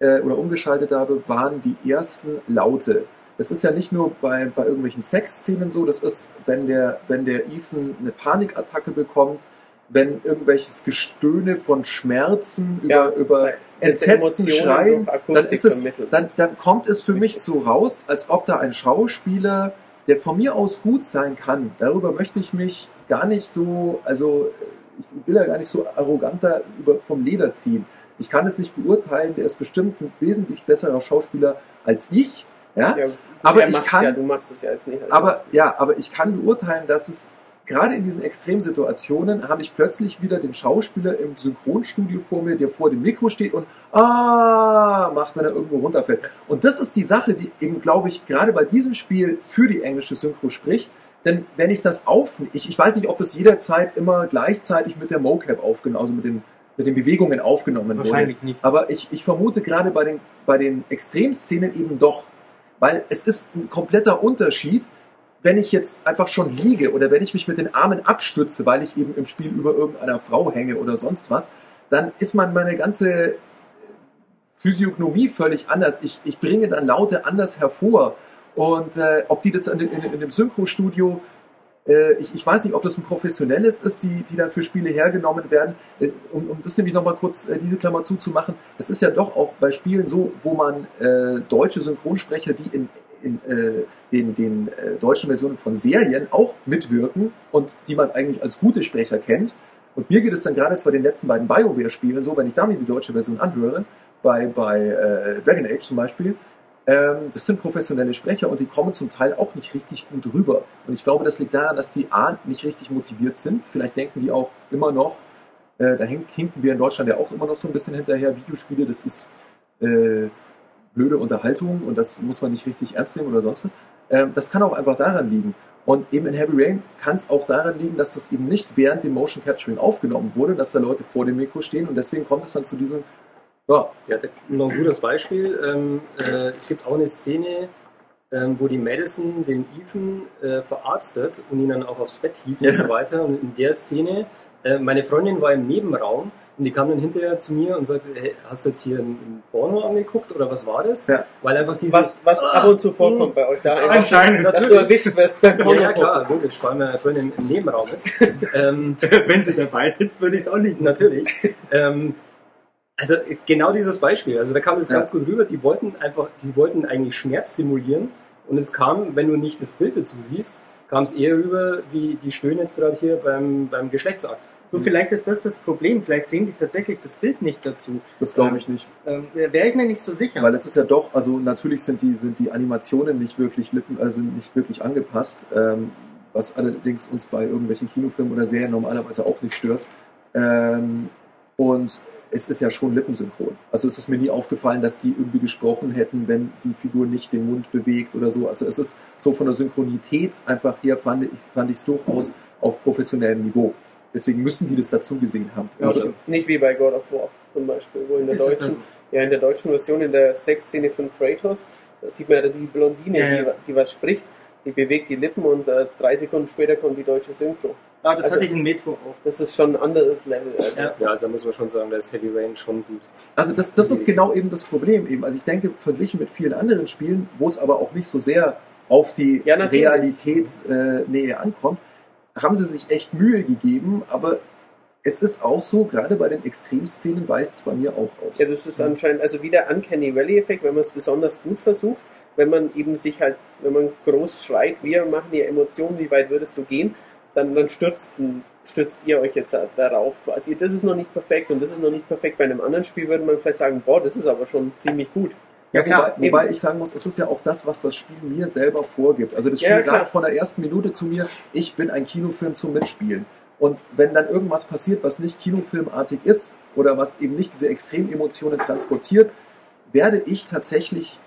äh, oder umgeschaltet habe, waren die ersten Laute. Das ist ja nicht nur bei, bei irgendwelchen Sexszenen so, das ist, wenn der, wenn der Ethan eine Panikattacke bekommt, wenn irgendwelches Gestöhne von Schmerzen Ja, über, entsetzten Schreien, dann, ist es, dann, dann kommt es für mich so raus, als ob da ein Schauspieler, der von mir aus gut sein kann, darüber möchte ich mich gar nicht so, also ich will ja gar nicht so arroganter über, vom Leder ziehen. Ich kann es nicht beurteilen, der ist bestimmt ein wesentlich besserer Schauspieler als ich. Ja, Ja, aber er ich kann- ja, du machst es ja jetzt nicht. Aber ja, aber ich kann beurteilen, dass es gerade in diesen Extremsituationen habe ich plötzlich wieder den Schauspieler im Synchronstudio vor mir, der vor dem Mikro steht und ah macht, wenn er irgendwo runterfällt. Und das ist die Sache, die eben, glaube ich, gerade bei diesem Spiel für die englische Synchro spricht. Denn wenn ich das aufnehme, ich, ich weiß nicht, ob das jederzeit immer gleichzeitig mit der Mocap aufgenommen, also mit den, mit den Bewegungen aufgenommen wurde. Wahrscheinlich nicht. Aber ich, ich vermute gerade bei den, bei den Extremszenen eben doch. Weil es ist ein kompletter Unterschied, wenn ich jetzt einfach schon liege oder wenn ich mich mit den Armen abstütze, weil ich eben im Spiel über irgendeiner Frau hänge oder sonst was, dann ist man meine ganze Physiognomie völlig anders. Ich, ich bringe dann Laute anders hervor. Und äh, ob die das in, in, in dem Synchro-Studio, äh, ich, ich weiß nicht, ob das ein professionelles ist, die, die dann für Spiele hergenommen werden. Äh, um, um das nämlich nochmal kurz äh, diese Klammer zuzumachen, es ist ja doch auch bei Spielen so, wo man äh, deutsche Synchronsprecher, die in, in äh, den, den äh, deutschen Versionen von Serien auch mitwirken und die man eigentlich als gute Sprecher kennt. Und mir geht es dann gerade jetzt bei den letzten beiden BioWare-Spielen so, wenn ich da mir die deutsche Version anhöre, bei, bei äh, Dragon Age zum Beispiel, ähm, das sind professionelle Sprecher und die kommen zum Teil auch nicht richtig gut rüber. Und ich glaube, das liegt daran, dass die A nicht richtig motiviert sind. Vielleicht denken die auch immer noch, äh, da hin- hinken wir in Deutschland ja auch immer noch so ein bisschen hinterher. Videospiele, das ist äh, blöde Unterhaltung und das muss man nicht richtig ernst nehmen oder sonst was. Ähm, das kann auch einfach daran liegen. Und eben in Heavy Rain kann es auch daran liegen, dass das eben nicht während dem Motion Capturing aufgenommen wurde, dass da Leute vor dem Mikro stehen und deswegen kommt es dann zu diesem, ja, Ja, noch ein gutes Beispiel. Ähm, äh, es gibt auch eine Szene, ähm, wo die Madison den Ethan äh, verarztet und ihn dann auch aufs Bett hieft Ja. und so weiter. Und in der Szene, äh, meine Freundin war im Nebenraum und die kam dann hinterher zu mir und sagte, hey, hast du jetzt hier ein, Porno angeguckt oder was war das? Ja. Weil einfach diese... was, was Ah, ab und zu vorkommt bei euch da. Anscheinend, Dass du erwischt wirst Ja, ja, klar, logisch, vor allem wenn meine Freundin im Nebenraum ist. ähm, Wenn sie dabei sitzt, würde ich es auch lieben. Natürlich. ähm, also genau dieses Beispiel, also da kam es Ja. ganz gut rüber, die wollten einfach, die wollten eigentlich Schmerz simulieren und es kam, wenn du nicht das Bild dazu siehst, kam es eher rüber, wie die stöhnen jetzt gerade hier beim, beim Geschlechtsakt. Du, vielleicht ist das das Problem. Vielleicht sehen die tatsächlich das Bild nicht dazu. das glaube ich nicht. Ähm, Wäre ich mir nicht so sicher. Weil es ist ja doch, also natürlich sind die, sind die Animationen nicht wirklich Lippen, also nicht wirklich angepasst, ähm, was allerdings uns bei irgendwelchen Kinofilmen oder Serien normalerweise auch nicht stört. Ähm, und es ist ja schon lippensynchron. Also es ist mir nie aufgefallen, dass die irgendwie gesprochen hätten, wenn die Figur nicht den Mund bewegt oder so. Also es ist so von der Synchronität einfach her fand ich fand ich es durchaus auf professionellem Niveau. Deswegen müssen die das dazu gesehen haben. Ja, Oder- nicht wie bei God of War zum Beispiel, wo in der Ist deutschen, ja in der deutschen Version in der Sexszene von Kratos, da sieht man ja die Blondine, Ja, ja. Die, die was spricht, die bewegt die Lippen und äh, drei Sekunden später kommt die deutsche Synchro. Ah, das Also- hatte ich in Metro auch. Das ist schon ein anderes Level. Also. Ja. Ja, da muss man schon sagen, da ist Heavy Rain schon gut. Also das, das ist genau eben das Problem eben. Also ich denke, verglichen mit vielen anderen Spielen, wo es aber auch nicht so sehr auf die. Realität äh, näher ankommt, haben sie sich echt Mühe gegeben, aber es ist auch so, gerade bei den Extremszenen weist es bei mir auch aus. Ja, das ist anscheinend, also wie der Uncanny Valley Effekt, wenn man es besonders gut versucht, wenn man eben sich halt, wenn man groß schreit, wir machen hier Emotionen, wie weit würdest du gehen, dann, dann stürzt, stürzt ihr euch jetzt darauf quasi. Das ist noch nicht perfekt und das ist noch nicht perfekt. Bei einem anderen Spiel würde man vielleicht sagen, boah, das ist aber schon ziemlich gut. Ja, klar, wobei, wobei ich sagen muss, es ist ja auch das, was das Spiel mir selber vorgibt. Also das Ja, Spiel ja, sagt von der ersten Minute zu mir, ich bin ein Kinofilm zum Mitspielen. Und wenn dann irgendwas passiert, was nicht kinofilmartig ist oder was eben nicht diese Extrememotionen transportiert, werde ich tatsächlich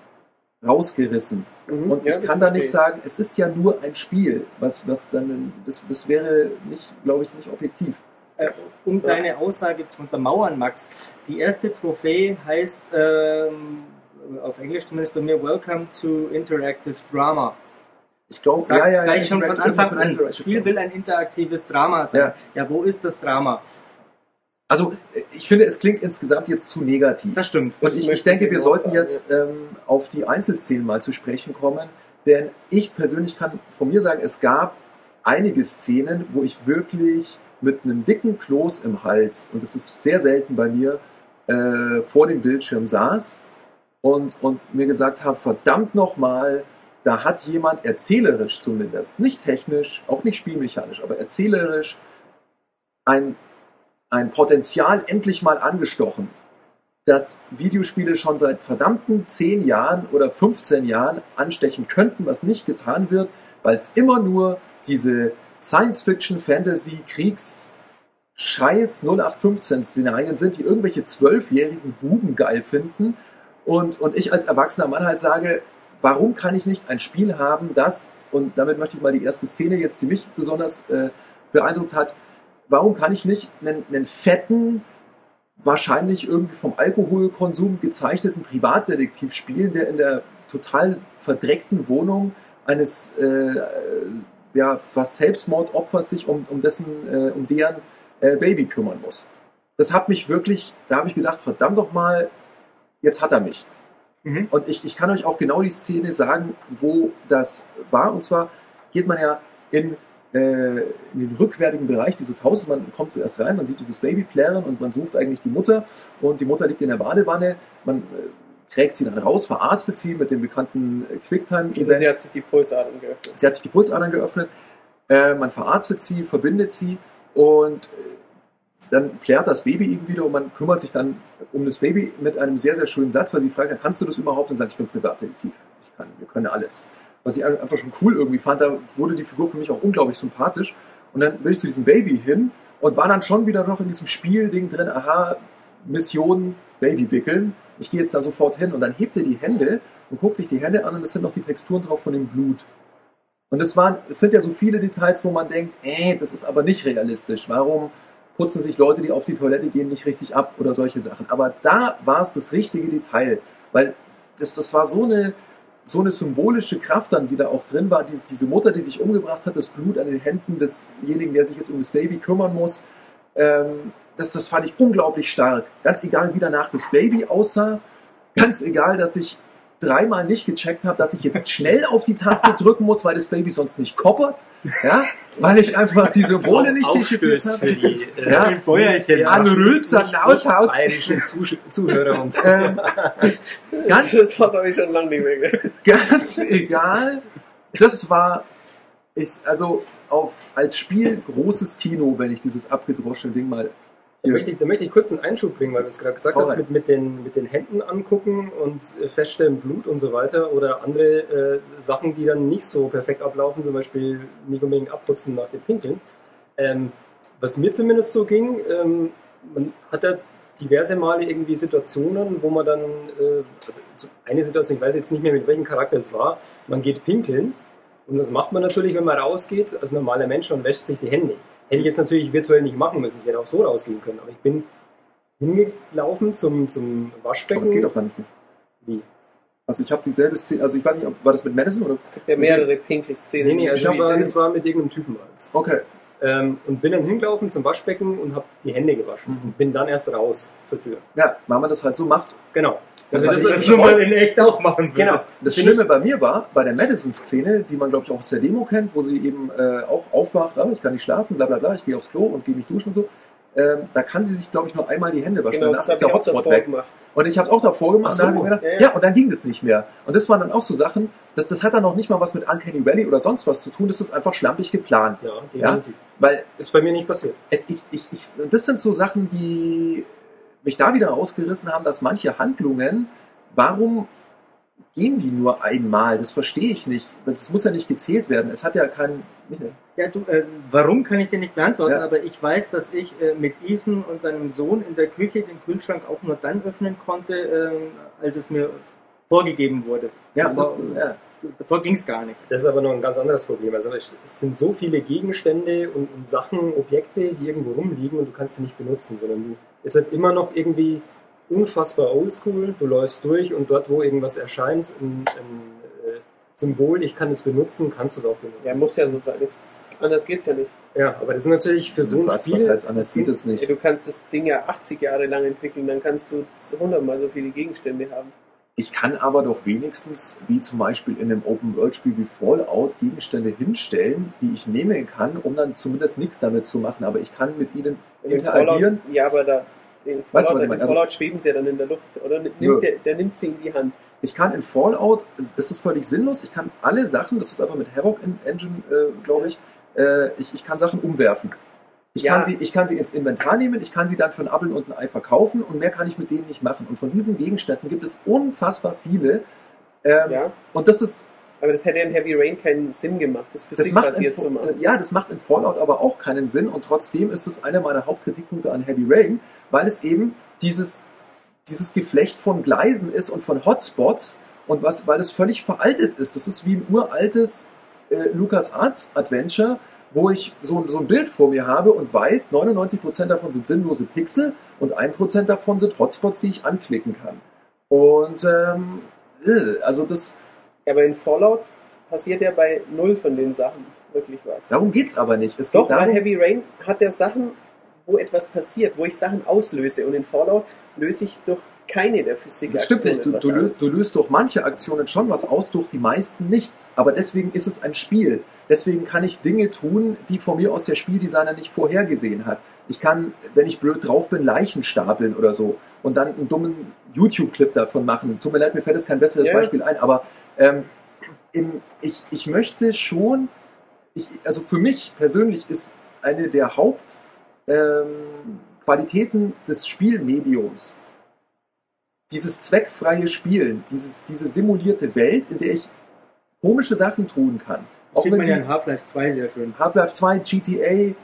rausgerissen. Mhm, Und ja, ich kann da nicht ich. sagen, es ist ja nur ein Spiel, was, was dann, das, das wäre nicht, glaube ich, nicht objektiv. Äh, um deine Aussage zu untermauern, Max, die erste Trophäe heißt ähm, auf Englisch zumindest bei mir Welcome to Interactive Drama. Ich glaube, Sagt ja, ja, ja, gleich schon von Anfang an. Das Spiel will ein interaktives Drama sein. Ja. Ja, wo ist das Drama? Also, ich finde, es klingt insgesamt jetzt zu negativ. Das stimmt. Und Das ich, ich denke, wir sollten sagen, jetzt ähm, auf die Einzelszenen mal zu sprechen kommen, denn ich persönlich kann von mir sagen, es gab einige Szenen, wo ich wirklich mit einem dicken Kloß im Hals, und das ist sehr selten bei mir, äh, vor dem Bildschirm saß und, und mir gesagt habe, verdammt nochmal, da hat jemand erzählerisch zumindest, nicht technisch, auch nicht spielmechanisch, aber erzählerisch ein, ein Potenzial endlich mal angestochen, dass Videospiele schon seit verdammten 10 Jahren oder 15 Jahren anstechen könnten, was nicht getan wird, weil es immer nur diese Science-Fiction, Fantasy, Kriegs, Scheiß 0815-Szenarien sind, die irgendwelche zwölfjährigen Buben geil finden. Und, und ich als erwachsener Mann halt sage, warum kann ich nicht ein Spiel haben, das, und damit möchte ich mal die erste Szene jetzt, die mich besonders äh, beeindruckt hat, warum kann ich nicht einen, einen fetten, wahrscheinlich irgendwie vom Alkoholkonsum gezeichneten Privatdetektiv spielen, der in der total verdreckten Wohnung eines äh, ja, fast Selbstmordopfers sich um, um dessen, äh, um deren äh, Baby kümmern muss. Das hat mich wirklich, da habe ich gedacht, verdammt doch mal, jetzt hat er mich. Mhm. Und ich, ich kann euch auch genau die Szene sagen, wo das war. Und zwar geht man ja in, äh, in den rückwärtigen Bereich dieses Hauses. Man kommt zuerst rein, man sieht dieses Baby plären und man sucht eigentlich die Mutter. Und die Mutter liegt in der Badewanne. Man äh, trägt sie dann raus, verarztet sie mit dem bekannten äh, Quicktime-Event. Also sie hat sich die Pulsadern geöffnet. Sie hat sich die Pulsadern geöffnet, äh, man verarztet sie, verbindet sie und äh, dann plärt das Baby eben wieder und man kümmert sich dann um das Baby mit einem sehr, sehr schönen Satz, weil sie fragt, kannst du das überhaupt? Und sagt, ich bin Privatdetektiv. Ich kann, wir können alles. Was ich einfach schon cool irgendwie fand, da wurde die Figur für mich auch unglaublich sympathisch. Und dann bin ich zu diesem Baby hin und war dann schon wieder noch in diesem Spielding drin, aha, Mission Baby wickeln. Ich gehe jetzt da sofort hin und dann hebt er die Hände und guckt sich die Hände an und es sind noch die Texturen drauf von dem Blut. Und es waren, es sind ja so viele Details, wo man denkt, äh, das ist aber nicht realistisch. Warum putzen sich Leute, die auf die Toilette gehen, nicht richtig ab oder solche Sachen? Aber da war es das richtige Detail, weil das, das war so eine, so eine symbolische Kraft dann, die da auch drin war. Die, diese Mutter, die sich umgebracht hat, das Blut an den Händen desjenigen, der sich jetzt um das Baby kümmern muss. Ähm, das, das fand ich unglaublich stark. Ganz egal, wie danach das Baby aussah. Ganz egal, dass ich dreimal nicht gecheckt habe, dass ich jetzt schnell auf die Taste drücken muss, weil das Baby sonst nicht koppert. Ja, weil ich einfach die Symbole nicht aufstößt habe. für die äh, Ja, Bäuerchen. ja, an Rülpser aushaut. bayerischen Zuhörer und Ähm, ganz, Das war glaube ich schon lange nicht mehr. ganz egal. Das war, ist also auf, als Spiel großes Kino, wenn ich dieses abgedroschene Ding mal Da möchte, ich, da möchte ich kurz einen Einschub bringen, weil du es gerade gesagt hast, Alright. mit, mit, den, mit den Händen angucken und äh, feststellen, Blut und so weiter oder andere äh, Sachen, die dann nicht so perfekt ablaufen, zum Beispiel nicht unbedingt abputzen nach dem Pinkeln. Ähm, was mir zumindest so ging, ähm, man hat ja diverse Male irgendwie Situationen, wo man dann, äh, also so eine Situation, ich weiß jetzt nicht mehr mit welchem Charakter es war, man geht pinkeln und das macht man natürlich, wenn man rausgeht, als normaler Mensch und wäscht sich die Hände. Hätte ich jetzt natürlich virtuell nicht machen müssen. Ich hätte auch so rausgehen können. Aber ich bin hingelaufen zum, zum Waschbecken. Aber es geht auch dann nicht mehr. Wie? Also ich habe dieselbe Szene, also ich weiß nicht, ob war das mit Madison oder Es ja mehrere Pinkelszenen. Nee, nee, die also das sie- war, das war mit irgendeinem Typen das. Okay. Ähm, und bin dann hingelaufen zum Waschbecken und habe die Hände gewaschen. Mhm. Und bin dann erst raus zur Tür. Ja, weil man das halt so macht. Genau. Also Also das das, Das du mal in echt auch machen Genau. würdest. Das Finde Schlimme bei mir war, bei der Madison-Szene, die man glaube ich auch aus der Demo kennt, wo sie eben äh, auch aufwacht, ah, ich kann nicht schlafen, bla bla bla, ich gehe aufs Klo und gehe mich duschen und so. Ähm, da kann sie sich, glaube ich, nur einmal die Hände waschen. Genau, Danach ist der Hotspot weg. gemacht. Und ich habe es auch davor gemacht. Und so, mir gedacht, ja, ja, ja. und dann ging das nicht mehr. Und das waren dann auch so Sachen, das, das hat dann noch nicht mal was mit Uncanny Valley oder sonst was zu tun. Das ist einfach schlampig geplant. Ja, definitiv. Weil Ist bei mir nicht passiert. es, ich, ich, ich, das sind so Sachen, die mich da wieder rausgerissen haben, dass manche Handlungen, warum gehen die nur einmal? Das verstehe ich nicht. Das muss ja nicht gezählt werden. Es hat ja keinen. Ja, du, äh, warum kann ich dir nicht beantworten, Ja. aber ich weiß, dass ich äh, mit Ethan und seinem Sohn in der Küche den Kühlschrank auch nur dann öffnen konnte, ähm, als es mir vorgegeben wurde. Ja, Davor, das, ja. ging es gar nicht. Das ist aber noch ein ganz anderes Problem. Also es es sind so viele Gegenstände und, und Sachen, Objekte, die irgendwo rumliegen und du kannst sie nicht benutzen, sondern du, es ist immer noch irgendwie unfassbar oldschool. Du läufst durch und dort, wo irgendwas erscheint, ein, ein, äh, Symbol, ich kann es benutzen, kannst du es auch benutzen. Ja, muss ja so sein. Das, anders geht's ja nicht. Ja, aber das ist natürlich für so ein was, Spiel. was heißt anders geht es nicht. Ja, du kannst das Ding ja 80 Jahre lang entwickeln, dann kannst du 100 mal so viele Gegenstände haben. Ich kann aber doch wenigstens, wie zum Beispiel in einem Open-World-Spiel wie Fallout, Gegenstände hinstellen, die ich nehmen kann, um dann zumindest nichts damit zu machen. Aber ich kann mit ihnen in interagieren. Fallout, ja, aber da, in Weißt du, was Fallout, ich meine? in Also- Fallout schweben sie ja dann in der Luft. Oder nimmt, der, der nimmt sie in die Hand. Ich kann in Fallout, das ist völlig sinnlos, ich kann alle Sachen, das ist einfach mit Havoc Engine, äh, glaube ich, äh, ich, ich kann Sachen umwerfen. Ich, Ja. kann sie, ich kann sie ins Inventar nehmen, ich kann sie dann für einen Appel und ein Ei verkaufen und mehr kann ich mit denen nicht machen. Und von diesen Gegenständen gibt es unfassbar viele. Ähm, Ja, Und das ist aber das hätte in Heavy Rain keinen Sinn gemacht, das das macht, in, physikbasiert zu machen. ja, das macht in Fallout aber auch keinen Sinn und trotzdem ist es einer meiner Hauptkritikpunkte an Heavy Rain, weil es eben dieses, dieses Geflecht von Gleisen ist und von Hotspots und was, weil es völlig veraltet ist. Das ist wie ein uraltes äh, Lucas Arts Adventure, wo ich so, so ein Bild vor mir habe und weiß, 99% davon sind sinnlose Pixel und 1% davon sind Hotspots, die ich anklicken kann. Und ähm, äh, also das, Aber in Fallout passiert ja bei null von den Sachen wirklich was. darum geht's aber nicht. Es Doch, geht darum, Heavy Rain hat ja Sachen, wo etwas passiert, wo ich Sachen auslöse. Und in Fallout löse ich durch keine der Physik. Das stimmt nicht. Du, du, löst, du löst durch manche Aktionen schon was aus, durch die meisten nichts. Aber deswegen ist es ein Spiel. Deswegen kann ich Dinge tun, die von mir aus der Spieldesigner nicht vorhergesehen hat. Ich kann, wenn ich blöd drauf bin, Leichen stapeln oder so und dann einen dummen YouTube-Clip davon machen. Tut mir leid, mir fällt jetzt kein besseres Ja. Beispiel ein, aber ähm, im, ich, ich möchte schon, ich, also für mich persönlich ist eine der Hauptqualitäten ähm, Qualitäten des Spielmediums dieses zweckfreie Spielen, dieses, diese simulierte Welt, in der ich komische Sachen tun kann. Das sieht man sie ja in Half-Life 2 sehr schön. Half-Life 2, GTA,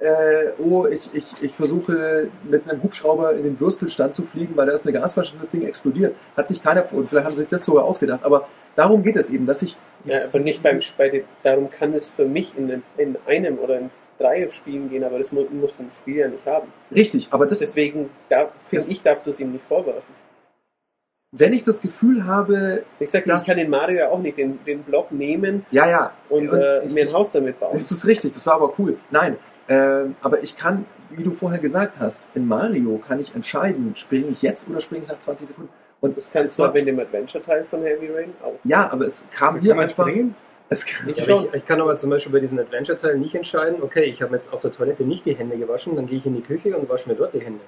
äh, oh, ich, ich, ich versuche mit einem Hubschrauber in den Würstelstand zu fliegen, weil da ist eine Gasflasche und das Ding explodiert. Hat sich keiner, und vielleicht haben sie sich das sogar ausgedacht, aber darum geht es eben, dass ich... Ja, aber nicht beim, bei dem, darum kann es für mich in in einem oder in drei Spielen gehen, aber das mu muss ein Spiel ja nicht haben. Richtig, aber das, Deswegen, da, finde ich, darfst du es ihm nicht vorwerfen. wenn ich das Gefühl habe, Wie gesagt, Das- ich kann in Mario ja auch nicht den, den Block nehmen ja, ja, und, und äh, ich- mir ein Haus damit bauen. Das ist richtig, das war aber cool. Nein, ähm, aber ich kann, wie du vorher gesagt hast, in Mario kann ich entscheiden, springe ich jetzt oder springe ich nach 20 Sekunden. Und Das kannst du aber in dem Adventure-Teil von Heavy Rain auch. ja, aber es kam Da hier kann man einfach. springen. Es, Ich Ja, schon. aber ich, ich kann aber zum Beispiel bei diesen Adventure-Teilen nicht entscheiden, okay, ich habe jetzt auf der Toilette nicht die Hände gewaschen, dann gehe ich in die Küche und wasche mir dort die Hände.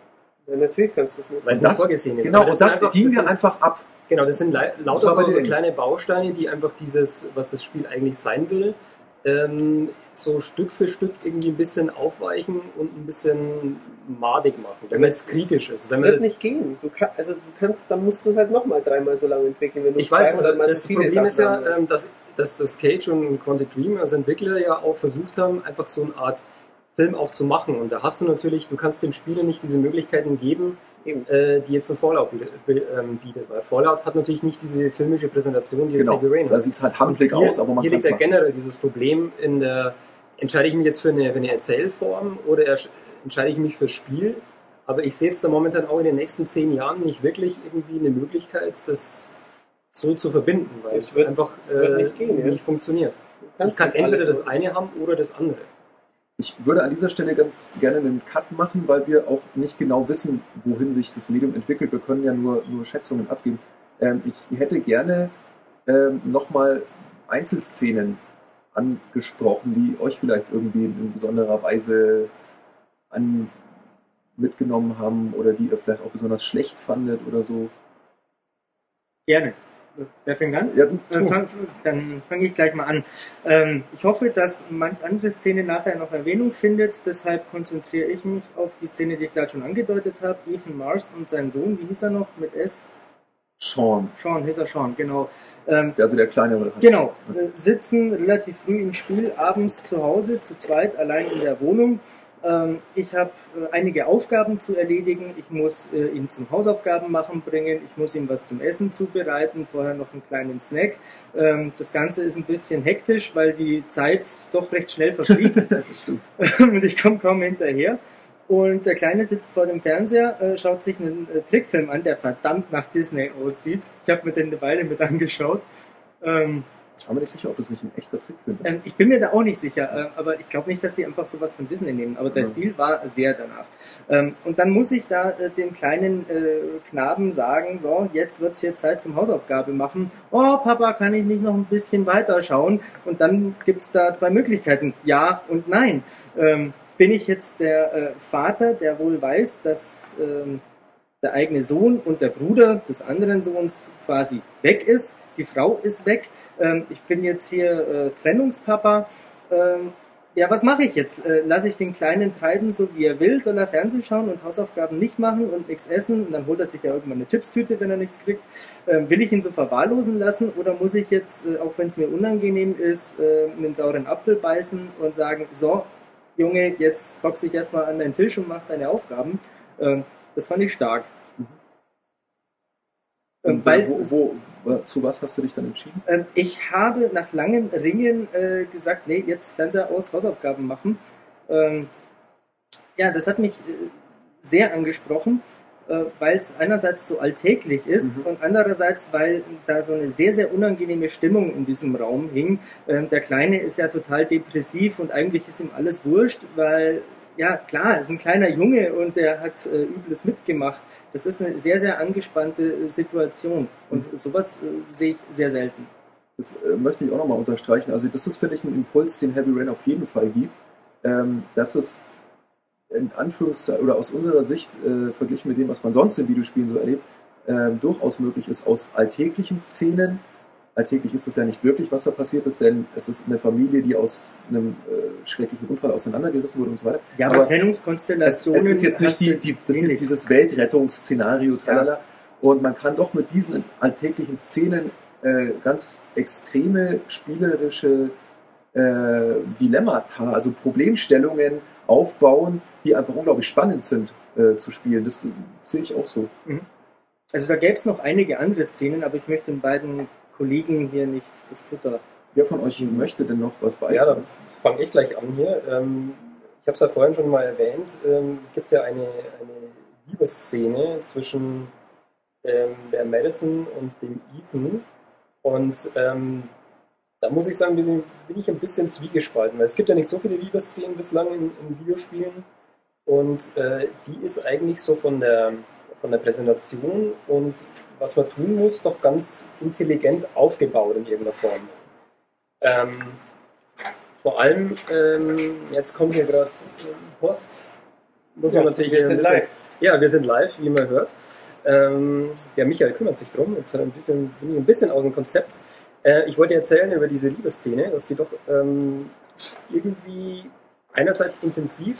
Ja, natürlich kannst du es nicht. Weil es das- nicht vorgesehen ist. genau, sind das einfach- ging das mir sind- einfach ab. Genau, das sind Das lauter so, so kleine Bausteine, die einfach dieses, was das Spiel eigentlich sein will, ähm, so Stück für Stück irgendwie ein bisschen aufweichen und ein bisschen madig machen, wenn jetzt kritisch ist. Das Wenn man wird nicht gehen. Du kann, also du kannst, dann musst du halt nochmal dreimal so lange entwickeln, wenn du ich weiß, 200 Mal das so Problem ist ja, Sachen ähm, dass, dass das Cage und Quantic Dream als Entwickler ja auch versucht haben, einfach so eine Art Film auch zu machen. Und da hast du natürlich, du kannst dem Spieler nicht diese Möglichkeiten geben, Eben. Äh, die jetzt ein Fallout bietet, ähm, bietet. Weil Fallout hat natürlich nicht diese filmische Präsentation, die jetzt Genau, Heavy Rain da hat. sieht es halt Handblick hier, aus, aber man hier liegt ja generell dieses Problem in der, entscheide ich mich jetzt für eine, für eine Erzählform oder entscheide ich mich fürs Spiel? Aber ich sehe jetzt da momentan auch in den nächsten zehn Jahren nicht wirklich irgendwie eine Möglichkeit, das so zu verbinden, weil Das es wird- einfach wird äh, nicht gehen, ja. nicht funktioniert. Du Ich kann entweder das eine haben oder das andere. Ich würde an dieser Stelle ganz gerne einen Cut machen, weil wir auch nicht genau wissen, wohin sich das Medium entwickelt. Wir können ja nur, nur Schätzungen abgeben. Ähm, ich hätte gerne ähm, nochmal Einzelszenen angesprochen, die euch vielleicht irgendwie in besonderer Weise an, mitgenommen haben oder die ihr vielleicht auch besonders schlecht fandet oder so. Gerne. Wer fängt an? Ja, Dann du. fange dann fang ich gleich mal an. Ähm, ich hoffe, dass manch andere Szene nachher noch Erwähnung findet. Deshalb konzentriere ich mich auf die Szene, die ich gerade schon angedeutet habe. Ethan Mars und sein Sohn, wie hieß er noch mit S? Sean, Sean, hieß er Sean, genau. Ähm, also der kleinere. Genau, äh, sitzen relativ früh im Spiel, abends zu Hause, zu zweit, allein in der Wohnung. Ähm, ich habe äh, einige Aufgaben zu erledigen. Ich muss äh, ihn zum Hausaufgaben machen bringen. Ich muss ihm was zum Essen zubereiten, vorher noch einen kleinen Snack. Ähm, das Ganze ist ein bisschen hektisch, weil die Zeit doch recht schnell verfliegt und ich komme kaum hinterher. Und der Kleine sitzt vor dem Fernseher, äh, schaut sich einen äh, Trickfilm an, der verdammt nach Disney aussieht. Ich habe mir den eine Weile mit angeschaut. Ähm, Ich war mir nicht sicher, ob das nicht ein echter Trickfilm ist. Ähm, ich bin mir da auch nicht sicher, äh, aber ich glaube nicht, dass die einfach sowas von Disney nehmen. Aber der Ja. Stil war sehr danach. Ähm, und dann muss ich da äh, dem kleinen äh, Knaben sagen, so, jetzt wird's hier Zeit zum Hausaufgabe machen. Oh, Papa, kann ich nicht noch ein bisschen weiter schauen? Und dann gibt's da zwei Möglichkeiten, ja und nein. Ähm, bin ich jetzt der äh, Vater, der wohl weiß, dass ähm, der eigene Sohn und der Bruder des anderen Sohns quasi weg ist. Die Frau ist weg. Ähm, ich bin jetzt hier äh, Trennungspapa. Ähm, ja, was mache ich jetzt? Äh, Lasse ich den Kleinen treiben, so wie er will? Soll er Fernsehen schauen und Hausaufgaben nicht machen und nichts essen? Und dann holt er sich ja irgendwann eine Chipstüte, wenn er nichts kriegt. Ähm, will ich ihn so verwahrlosen lassen oder muss ich jetzt, äh, auch wenn es mir unangenehm ist, äh, einen sauren Apfel beißen und sagen, so, Junge, jetzt hockst dich erstmal an deinen Tisch und machst deine Aufgaben? Ähm, das fand ich stark. Ähm, Und, äh, wo, wo, zu was hast du dich dann entschieden? ähm, ich habe nach langem Ringen äh, gesagt, nee, jetzt Fernseher aus, Hausaufgaben machen. Ähm, ja, das hat mich äh, sehr angesprochen, äh, weil es einerseits so alltäglich ist Mhm. und andererseits, weil da so eine sehr, sehr unangenehme Stimmung in diesem Raum hing. Ähm, der Kleine ist ja total depressiv und eigentlich ist ihm alles wurscht, weil ja, klar, ist ein kleiner Junge und der hat äh, Übles mitgemacht. Das ist eine sehr, sehr angespannte äh, Situation. Und sowas äh, sehe ich sehr selten. Das äh, möchte ich auch nochmal unterstreichen. Also das ist, finde ich, ein Impuls, den Heavy Rain auf jeden Fall gibt. Ähm, dass es in Anführungszeichen oder aus unserer Sicht äh, verglichen mit dem, was man sonst in Videospielen so erlebt, ähm, durchaus möglich ist, aus alltäglichen Szenen, alltäglich ist es ja nicht wirklich, was da passiert ist, denn es ist eine Familie, die aus einem äh, schrecklichen Unfall auseinandergerissen wurde und so weiter. Ja, aber, Aber es, Trennungskonstellationen. es ist jetzt nicht die, die das ähnlich. ist dieses Weltrettungsszenario, tralala. Und man kann doch mit diesen alltäglichen Szenen äh, ganz extreme spielerische äh, Dilemmata, also Problemstellungen aufbauen, die einfach unglaublich spannend sind äh, zu spielen. Das sehe ich auch so. Also da gäbe es noch einige andere Szenen, aber ich möchte den beiden Kollegen hier nicht das Futter. Wer von euch möchte denn noch was Ja, beitragen? dann fange ich gleich an hier. Ähm, ich habe es ja vorhin schon mal erwähnt. Ähm, gibt ja eine, eine Liebesszene zwischen ähm, der Madison und dem Ethan. Und ähm, da muss ich sagen, bin, bin ich ein bisschen zwiegespalten, weil es gibt ja nicht so viele Liebesszenen bislang in, in Videospielen. Und äh, die ist eigentlich so von der, von der Präsentation und was man tun muss, doch ganz intelligent aufgebaut in irgendeiner Form. Ähm, vor allem, ähm, jetzt kommt hier gerade Post. Muss man Ja, natürlich wir sind bisschen- live. Ja, wir sind live, wie man hört. Ähm, der Michael kümmert sich drum. Jetzt ein bisschen, bin ich ein bisschen aus dem Konzept. Äh, ich wollte erzählen über diese Liebesszene, dass sie doch ähm, irgendwie einerseits intensiv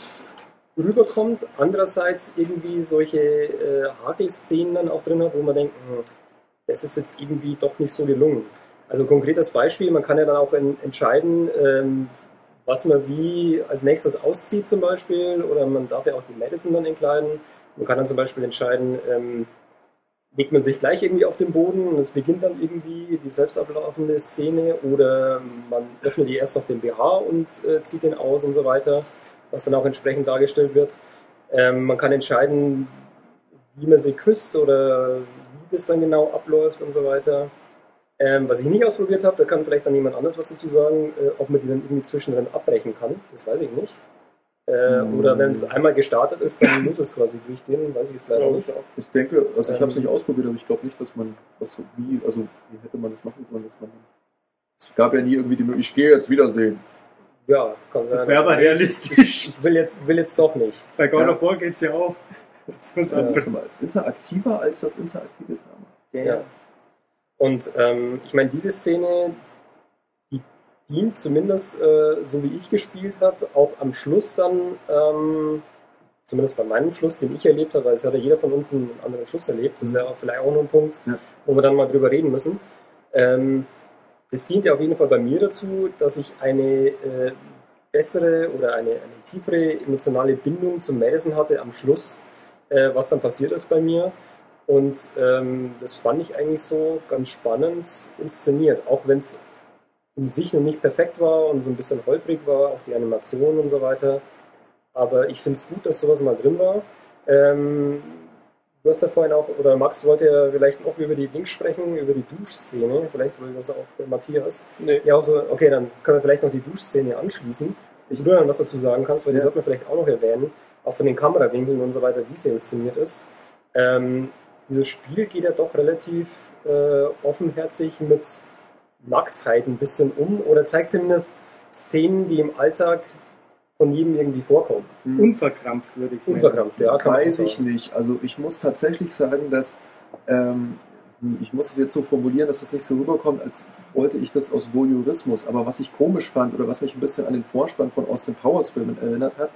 rüberkommt, andererseits irgendwie solche äh, Hakelszenen dann auch drin hat, wo man denkt, hm, das ist jetzt irgendwie doch nicht so gelungen. Also konkretes Beispiel, man kann ja dann auch en entscheiden, ähm, was man wie als nächstes auszieht zum Beispiel, oder man darf ja auch die Madison dann entkleiden. Man kann dann zum Beispiel entscheiden, ähm, legt man sich gleich irgendwie auf den Boden und es beginnt dann irgendwie die selbst ablaufende Szene oder man öffnet ihr erst noch den BH und äh, zieht den aus und so weiter, was dann auch entsprechend dargestellt wird. Ähm, man kann entscheiden, wie man sie küsst oder wie das dann genau abläuft und so weiter. Ähm, was ich nicht ausprobiert habe, da kann vielleicht dann jemand anders was dazu sagen, äh, ob man die dann irgendwie zwischendrin abbrechen kann. Das weiß ich nicht. Äh, Hm. Oder wenn es einmal gestartet ist, dann muss es quasi durchgehen. Weiß ich jetzt leider Ja. nicht. Ich denke, also ich habe es Ähm, nicht ausprobiert, aber ich glaube nicht, dass man was so wie, also wie hätte man das machen sollen, dass man es gab ja nie irgendwie die Möglichkeit, ich gehe jetzt wiedersehen. Ja, kann sein. Das wäre aber realistisch. Ich will jetzt, will jetzt doch nicht. Bei God Ja. of War geht's ja auch. Das ist Also das ist interaktiver als das interaktive Drama. ja, Ja. Und ähm, ich meine, diese Szene, die dient zumindest, äh, so wie ich gespielt habe, auch am Schluss dann, ähm, zumindest bei meinem Schluss, den ich erlebt habe, weil es hat ja jeder von uns einen anderen Schluss erlebt, das ist ja auch vielleicht auch noch ein Punkt, Ja. wo wir dann mal drüber reden müssen. Ähm, das dient ja auf jeden Fall bei mir dazu, dass ich eine äh, bessere oder eine, eine tiefere emotionale Bindung zu Madison hatte am Schluss, äh, was dann passiert ist bei mir. Und ähm, das fand ich eigentlich so ganz spannend inszeniert, auch wenn es in sich noch nicht perfekt war und so ein bisschen holprig war, auch die Animation und so weiter. Aber ich finde es gut, dass sowas mal drin war. Ähm, du hast ja vorhin auch, oder Max wollte ja vielleicht noch über die Dings sprechen, über die Duschszene. Vielleicht wollte das auch der Matthias. Nee. Ja, also, okay, dann können wir vielleicht noch die Duschszene anschließen. Ich nur dann was dazu sagen kannst, weil die Ja. sollten wir vielleicht auch noch erwähnen, auch von den Kamerawinkeln und so weiter, wie sie inszeniert ist. Ähm, dieses Spiel geht ja doch relativ äh, offenherzig mit Nacktheit ein bisschen um oder zeigt zumindest Szenen, die im Alltag von jedem irgendwie vorkommen. Unverkrampft, würde ich sagen. Unverkrampft, ja, kann Weiß ich nicht. Also ich muss tatsächlich sagen, dass ähm, ich muss es jetzt so formulieren, dass es nicht so rüberkommt, als wollte ich das aus Voyeurismus. Aber was ich komisch fand oder was mich ein bisschen an den Vorspann von Austin Powers Filmen erinnert hat,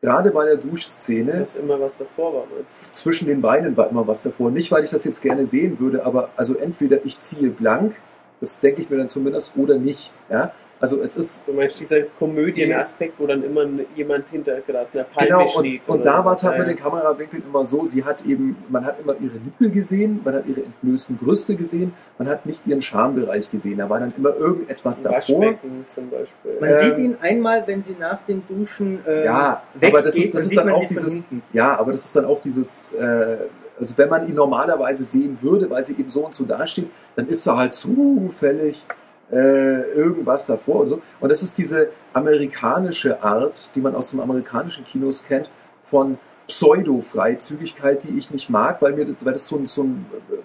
gerade bei der Duschszene, Dass immer was davor war. meinst zwischen den Beinen war immer was davor. Nicht, weil ich das jetzt gerne sehen würde, aber also entweder ich ziehe blank, das denke ich mir dann zumindest, oder nicht. Ja? Also es ist Du meinst dieser Komödienaspekt, wo dann immer jemand hinter gerade einer Palme Genau, und, steht. und da war es halt mit den Kamerawinkeln immer so, sie hat eben, man hat immer ihre Nippel gesehen, man hat ihre entblößten Brüste gesehen, man hat nicht ihren Schambereich gesehen, da war dann immer irgendetwas davor. Waschbecken zum Beispiel. Man Ähm, sieht ihn einmal, wenn sie nach dem Duschen äh, Ja, weggeht, aber das ist, das dann ist sieht dann auch dieses, ja, aber das ist dann auch dieses, äh, also wenn man ihn normalerweise sehen würde, weil sie eben so und so dasteht, dann ist da halt zufällig äh, irgendwas davor und so. Und das ist diese amerikanische Art, die man aus dem amerikanischen Kinos kennt, von Pseudo-Freizügigkeit, die ich nicht mag, weil mir das, weil das so ein, so ein äh,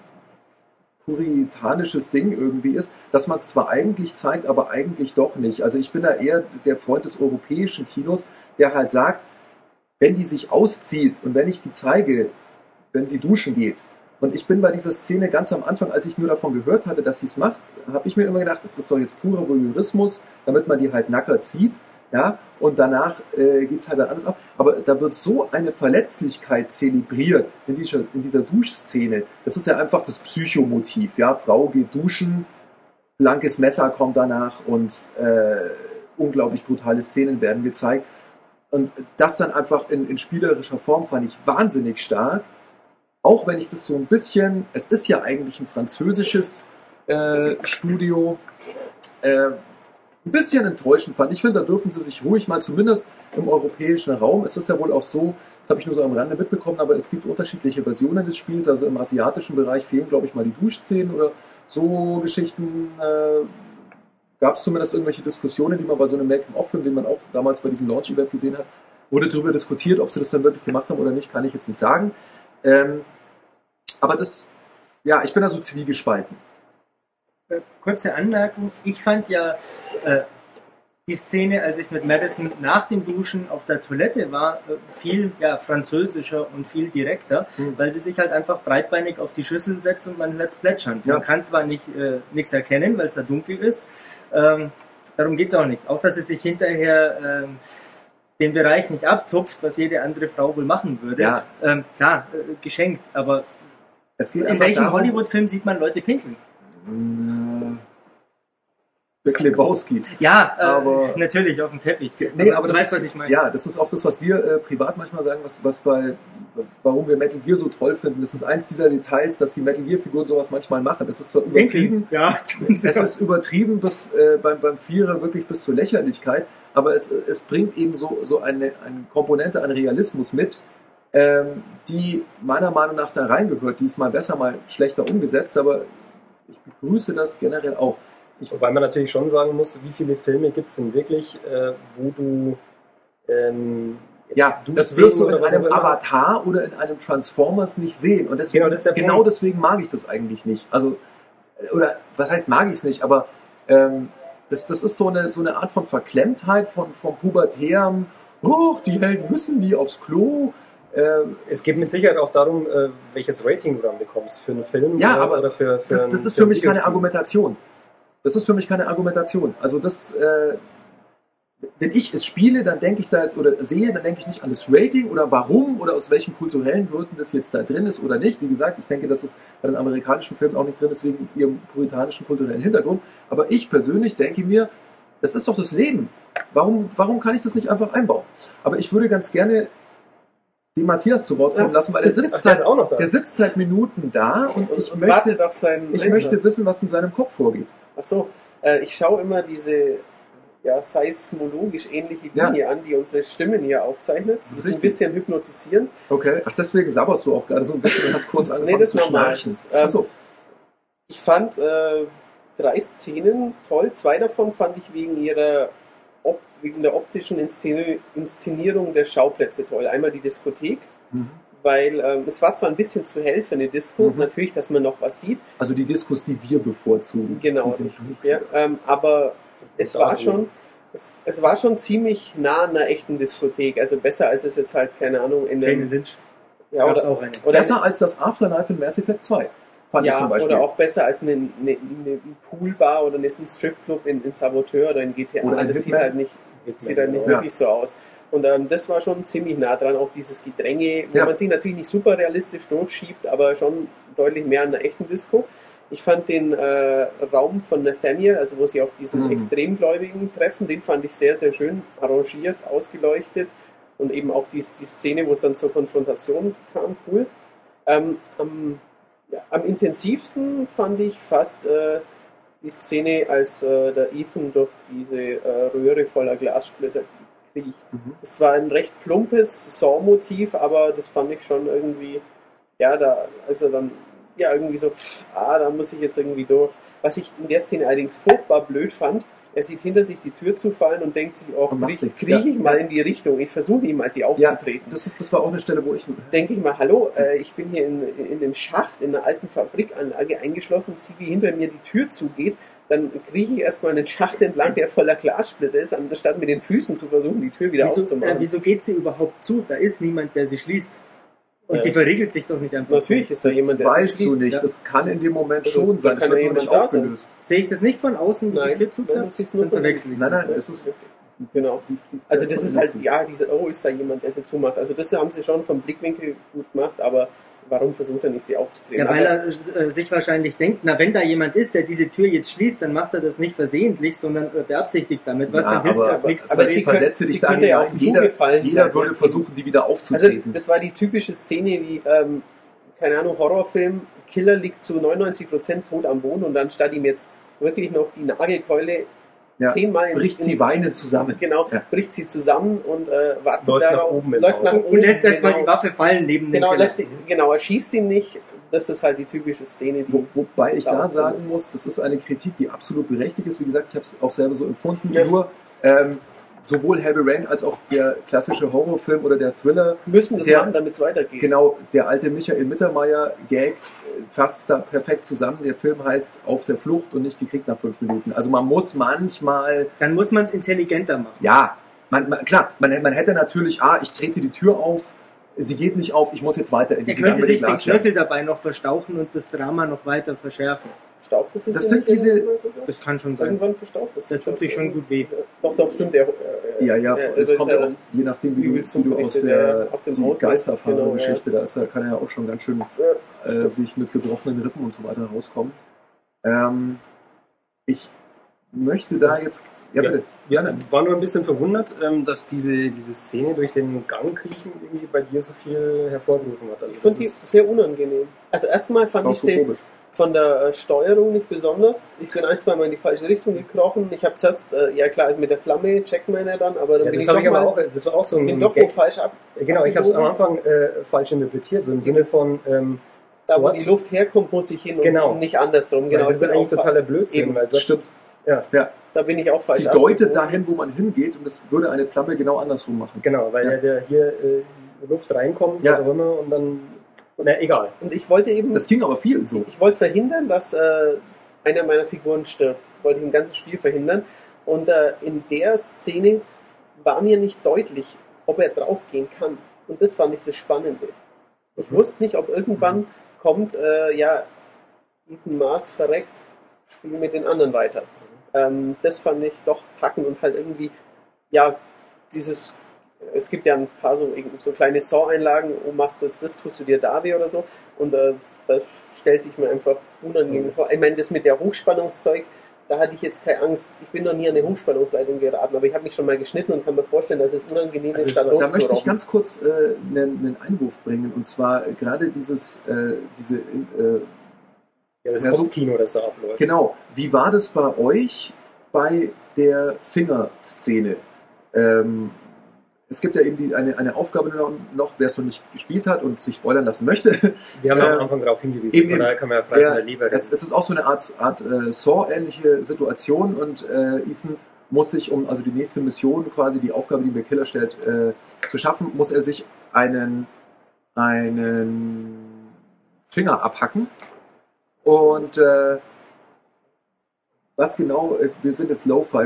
puritanisches Ding irgendwie ist, dass man es zwar eigentlich zeigt, aber eigentlich doch nicht. Also ich bin da eher der Freund des europäischen Kinos, der halt sagt, wenn die sich auszieht und wenn ich die zeige, wenn sie duschen geht, und ich bin bei dieser Szene ganz am Anfang, als ich nur davon gehört hatte, dass sie es macht, habe ich mir immer gedacht, das ist doch jetzt purer Voyeurismus, damit man die halt nacker zieht. Ja, und danach äh, geht es halt dann alles ab. Aber da wird so eine Verletzlichkeit zelebriert in dieser, in dieser Duschszene. Das ist ja einfach das Psychomotiv. Ja, Frau geht duschen, blankes Messer kommt danach und äh, unglaublich brutale Szenen werden gezeigt. Und das dann einfach in, in spielerischer Form fand ich wahnsinnig stark. Auch wenn ich das so ein bisschen, es ist ja eigentlich ein französisches äh, Studio, äh, ein bisschen enttäuschend fand. Ich finde, da dürfen sie sich ruhig mal, zumindest im europäischen Raum, es ist ja wohl auch so, das habe ich nur so am Rande mitbekommen, aber es gibt unterschiedliche Versionen des Spiels. Also im asiatischen Bereich fehlen, glaube ich, mal die Duschszenen oder so Geschichten. Äh, Gab es zumindest irgendwelche Diskussionen, die man bei so einem Making-of-Film, den man auch damals bei diesem Launch-Event gesehen hat, wurde darüber diskutiert, ob sie das dann wirklich gemacht haben oder nicht, kann ich jetzt nicht sagen. Ähm, aber das, ja, ich bin da so zwiegespalten. Äh, kurze Anmerkung. Ich fand ja äh, die Szene, als ich mit Madison nach dem Duschen auf der Toilette war, äh, viel ja, französischer und viel direkter, Mhm. weil sie sich halt einfach breitbeinig auf die Schüssel setzt und man hört plätschern. Ja. Man kann zwar nicht äh, nichts erkennen, weil es da dunkel ist. Ähm, darum geht's auch nicht. Auch, dass sie sich hinterher ähm, den Bereich nicht abtupft, was jede andere Frau wohl machen würde. Ja. Ähm, klar, äh, geschenkt. Aber Es geht in welchem Hollywood-Film sieht man Leute pinkeln? Äh, Big Lebowski. Ja, äh, Aber- natürlich auf dem Teppich. Nee, aber du weißt, was ich meine. Ja, das ist auch das, was wir äh, privat manchmal sagen, was, was bei, warum wir Metal Gear so toll finden. Das ist eins dieser Details, dass die Metal Gear Figuren sowas manchmal machen. Das ist zwar übertrieben. Ja, Es ist übertrieben bis äh, beim, beim Vierer wirklich bis zur Lächerlichkeit, aber es, es bringt eben so, so eine, eine Komponente an Realismus mit, ähm, die meiner Meinung nach da reingehört. Die ist mal besser, mal schlechter umgesetzt, aber ich begrüße das generell auch. Ich, Wobei man natürlich schon sagen muss, wie viele Filme gibt es denn wirklich, äh, wo du ähm, ja, das wirst du in einem immer hast. Avatar oder in einem Transformers nicht sehen. Und deswegen, Genau, genau deswegen mag ich das eigentlich nicht. Also, oder was heißt mag ich es nicht, aber ähm, das, das ist so eine, so eine Art von Verklemmtheit, von, von pubertärem, oh, die Helden müssen die aufs Klo. Ähm, Es geht mit Sicherheit auch darum, äh, welches Rating du dann bekommst für einen Film Ja, oder, aber oder für, für das, das ist für für mich keine. Argumentation. Das ist für mich keine Argumentation. Also das, äh, wenn ich es spiele, dann denke ich da jetzt oder sehe, dann denke ich nicht an das Rating oder warum oder aus welchen kulturellen Gründen das jetzt da drin ist oder nicht. Wie gesagt, ich denke, dass es bei den amerikanischen Filmen auch nicht drin ist wegen ihrem puritanischen kulturellen Hintergrund. Aber ich persönlich denke mir, das ist doch das Leben. Warum, warum kann ich das nicht einfach einbauen? Aber ich würde ganz gerne den Matthias zu Wort kommen lassen, weil er sitzt seit, auch noch da. der sitzt seit Minuten da und Und, ich und möchte ich Einsatz. möchte wissen, was in seinem Kopf vorgeht. Ach so, äh, ich schaue immer diese ja, seismologisch ähnliche Ja. Linie an, die unsere Stimmen hier aufzeichnet. Das Das ist ist ein richtig. bisschen hypnotisierend. Okay. Ach, deswegen sabberst du auch gerade so ein bisschen und hast kurz angefangen das zu schnarchen. Ähm, Achso. Ich fand äh, drei Szenen toll. Zwei davon fand ich wegen ihrer Op wegen der optischen Inszeni Inszenierung der Schauplätze toll. Einmal die Diskothek, Mhm. weil ähm, es war zwar ein bisschen zu hell für eine Disco, Mhm. natürlich, dass man noch was sieht, Also die Diskos, die wir bevorzugen. genau, richtig, ja, ähm, aber es war schon, es, es war schon ziemlich nah an einer echten Diskothek, also besser als es jetzt halt, keine Ahnung, in Kane Lynch. ja, oder, auch eine. oder, Besser als das Afterlife in Mass Effect 2. Fand ich ja, zum Beispiel. oder auch besser als eine, eine, eine Poolbar oder eine Stripclub in, in Saboteur oder in GTA, Oder in das sieht halt nicht sieht halt nicht Ja. wirklich so aus. Und ähm, das war schon ziemlich nah dran, auch dieses Gedränge, wo Ja. man sich natürlich nicht super realistisch durchschiebt, aber schon deutlich mehr an einer echten Disco. Ich fand den äh, Raum von Nathaniel, also wo sie auf diesen Mhm. Extremgläubigen treffen, den fand ich sehr, sehr schön arrangiert, ausgeleuchtet und eben auch die, die Szene, wo es dann zur Konfrontation kam, cool. Ähm, am, ja, am intensivsten fand ich fast äh, die Szene, als äh, der Ethan durch diese äh, Röhre voller Glassplitter kriecht. Mhm. Es war ein recht plumpes Saw-Motiv, aber das fand ich schon irgendwie, ja, da, also dann, ja, irgendwie so, pff, ah, da muss ich jetzt irgendwie durch. Was ich in der Szene allerdings furchtbar blöd fand, er sieht hinter sich die Tür zufallen und denkt sich, oh, krieg, nichts. krieg Ja. ich mal in die Richtung. Ich versuche ihm mal, sie Ja, aufzutreten das, ist, das war auch eine Stelle, wo ich. denke ich mal, hallo, äh, ich bin hier in, in dem Schacht in einer alten Fabrikanlage eingeschlossen, sehe, wie hinter mir die Tür zugeht, dann krieche ich erstmal einen Schacht entlang, der voller Glassplitter ist, anstatt mit den Füßen zu versuchen, die Tür wieder Wieso, aufzumachen. äh, wieso geht sie überhaupt zu? Da ist niemand, der sie schließt. Und Ja. die verriegelt sich doch nicht einfach. Natürlich ist da Das jemand, der weißt sie du nicht. ja. Das kann in dem Moment Also, schon sein. Das kann nur nicht jemand da sein. aufgelöst. So. Sehe ich das nicht von außen, wie Nein, das ist nur Dann verwechsel ich Nein, nein, Das ist. Genau. Also das ist halt, ja, diese, oh, ist da jemand, der sie zumacht. Also das haben sie schon vom Blickwinkel gut gemacht, aber warum versucht er nicht, sie aufzutreten? Ja, weil er äh, sich wahrscheinlich denkt, na, wenn da jemand ist, der diese Tür jetzt schließt, dann macht er das nicht versehentlich, sondern äh, beabsichtigt damit. Was Ja, dann hilft aber- nichts. aber sie können- versetze sie können ja auch. Jeder, zugefallen jeder sein, würde versuchen, die wieder Also aufzutreten. das war die typische Szene wie, ähm, keine Ahnung, Horrorfilm, Killer liegt zu 99% tot am Boden und dann statt ihm jetzt wirklich noch die Nagelkeule ja. zehnmal ins, bricht sie weinend zusammen. Genau, Ja. bricht sie zusammen und äh, wartet Läuft nach darauf, oben im läuft nach und, oben, und lässt erstmal genau, die Waffe fallen neben Genau, dem die- genau, er schießt ihn nicht. Das ist halt die typische Szene, die Wo, wobei ich da sagen ist. muss, das ist eine Kritik, die absolut berechtigt ist. Wie gesagt, ich habe es auch selber so empfunden. Ja. Nur ähm, sowohl Heavy Rain als auch der klassische Horrorfilm oder der Thriller, müssen das Der- machen, damit es weitergeht. genau der alte Michael Mittermeier gag fasst da perfekt zusammen. Der Film heißt Auf der Flucht und nicht gekriegt nach fünf Minuten. Also man muss manchmal Dann muss man es intelligenter machen. Ja, man, man, klar, man, man hätte natürlich, ah, ich trete die Tür auf, sie geht nicht auf, ich muss jetzt weiter in Er diesen könnte sich den. Knöchel dabei noch verstauchen und das Drama noch weiter verschärfen. Staucht das, Das sind diese-? Das kann schon sein. Irgendwann verstaucht das. Das tut sich schon gut weh. Doch, doch, stimmt. Er, äh, Ja, ja, er- es kommt ja auch, je nachdem, wie du, wie du aus der ja, Auto. Geisterfahrer-Geschichte, da ist er, kann er ja auch schon ganz schön Ja, äh, sich mit gebrochenen Rippen und so weiter rauskommen. Ähm, ich möchte da jetzt, ja, Ja. bitte, Ja, war nur ein bisschen verwundert, ähm, dass diese, diese Szene durch den Gang kriechen irgendwie bei dir so viel hervorgerufen hat. Also Ich fand die sehr unangenehm. Also erstmal fand ich sie klaustrophobisch. Von der äh, Steuerung nicht besonders. Ich bin ein, zwei Mal in die falsche Richtung gekrochen. Ich habe zuerst, äh, ja klar, mit der Flamme checkt man ja dann, aber dann ja, bin das ich ich aber mal, auch, das war auch so ein bin doch falsch ab. Genau, ich habe es am Anfang äh, falsch interpretiert, so im Sinne von, ähm, Da wo Dort- die Luft herkommt, muss ich hin und, Genau. und nicht andersrum. genau, Genau, das ist bin eigentlich totaler Blödsinn. Eben, weil das, Stimmt. Ja, Ja, Da bin ich auch falsch sie deutet abgebogen. dahin, wo man hingeht und es würde eine Flamme genau andersrum machen. genau, weil Ja. ja. der hier äh, Luft reinkommt, Ja. was auch immer, und dann, na egal. Und ich wollte eben Das ging aber vielen so. ich wollte verhindern, dass äh, einer meiner Figuren stirbt. Wollte ich im ganzen Spiel verhindern. Und äh, in der Szene war mir nicht deutlich, ob er draufgehen kann. Und das fand ich das Spannende. Ich Mhm. wusste nicht, ob irgendwann kommt, äh, ja, Ethan Mars verreckt, spiel mit den anderen weiter. Ähm, das fand ich doch packend und halt irgendwie, ja, dieses, es gibt ja ein paar so, so kleine Saw-Einlagen, oh, machst du jetzt das, tust du dir da weh oder so. Und äh, das stellt sich mir einfach unangenehm vor. Ich meine, das mit der Hochspannungszeug, da hatte ich jetzt keine Angst. Ich bin noch nie an eine Hochspannungsleitung geraten, aber ich habe mich schon mal geschnitten und kann mir vorstellen, dass es unangenehm Also ist, da Da möchte ich ganz kurz äh, einen, einen Einwurf bringen und zwar äh, gerade dieses, äh, diese, äh, Ja, das Ja, so- Kopfkino, das da abläuft. genau, wie war das bei euch bei der Fingerszene. Ähm, es gibt ja eben die, eine, eine Aufgabe noch, noch wer es noch nicht gespielt hat und sich spoilern lassen möchte. Wir haben ja Äh, am Anfang darauf hingewiesen, eben, von daher kann man ja frei Ja, von der Es, es ist auch so eine Art, Art äh, Saw-ähnliche Situation und äh, Ethan muss sich, um also die nächste Mission, quasi die Aufgabe, die mir Killer stellt, äh, zu schaffen, muss er sich einen, einen Finger abhacken. Und äh, was genau, äh, wir sind jetzt Lo-Fi,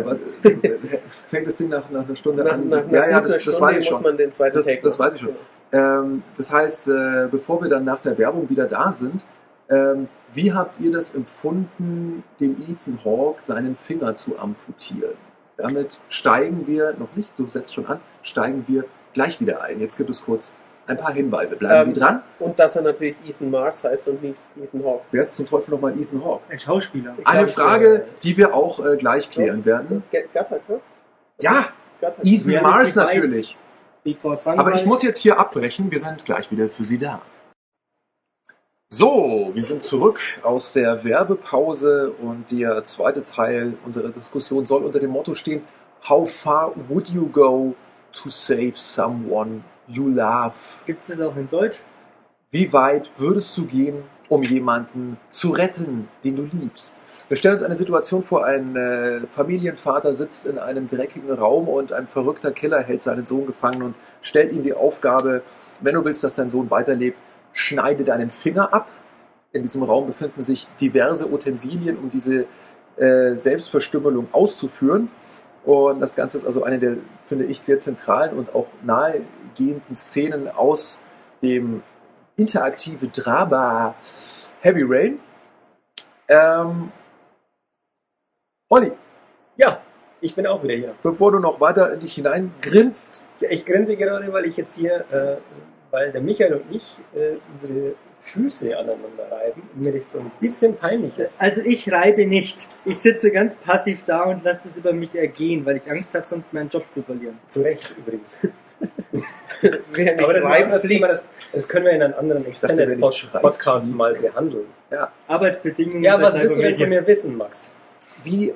äh, fängt das Ding nach, nach einer Stunde Nach, an? nach, ja, ja, das, das Stunde weiß ich schon. man den zweiten Das- das weiß ich schon. Ähm, das heißt, äh, bevor wir dann nach der Werbung wieder da sind, ähm, wie habt ihr das empfunden, dem Ethan Hawke seinen Finger zu amputieren? Damit steigen wir, noch nicht, so setzt schon an, steigen wir gleich wieder ein. Jetzt gibt es kurz ein paar Hinweise. Bleiben Ähm, Sie dran. Und dass er natürlich Ethan Mars heißt und nicht Ethan Hawke. Wer ist zum Teufel nochmal Ethan Hawke? Ein Schauspieler. Ich Eine glaub, Frage, die wir auch äh, gleich klären werden. G- Gattaca? Ja, Gattaca. Ethan Reality Mars natürlich. Aber ich muss jetzt hier abbrechen. Wir sind gleich wieder für Sie da. So, wir sind zurück aus der Werbepause und der zweite Teil unserer Diskussion soll unter dem Motto stehen: How far would you go to save someone you love? Gibt es das auch in Deutsch? Wie weit würdest du gehen, um jemanden zu retten, den du liebst? Wir stellen uns eine Situation vor, ein äh, Familienvater sitzt in einem dreckigen Raum und ein verrückter Killer hält seinen Sohn gefangen und stellt ihm die Aufgabe, wenn du willst, dass dein Sohn weiterlebt, schneide deinen Finger ab. In diesem Raum befinden sich diverse Utensilien, um diese äh, Selbstverstümmelung auszuführen. Und das Ganze ist also eine der, finde ich, sehr zentralen und auch nahegehenden Szenen aus dem interaktive Drama Heavy Rain. Ähm, Olli, Ja, ich bin auch wieder hier. bevor du noch weiter in dich hineingrinst, Ja, ich grinse gerade, weil ich jetzt hier, äh, weil der Michael und ich äh, unsere Füße aneinander reiben und mir das so ein bisschen peinlich ist. Also ich reibe nicht. Ich sitze ganz passiv da und lasse das über mich ergehen, weil ich Angst habe, sonst meinen Job zu verlieren. Zu Recht übrigens. Wer nicht Aber das, ist reibt, anderes Thema, das, das können wir in einem anderen dachte, wer nicht Extended schreit, Podcast fliegt. mal behandeln. Arbeitsbedingungen. Ja, was willst du denn von mir wissen, Max? wie äh,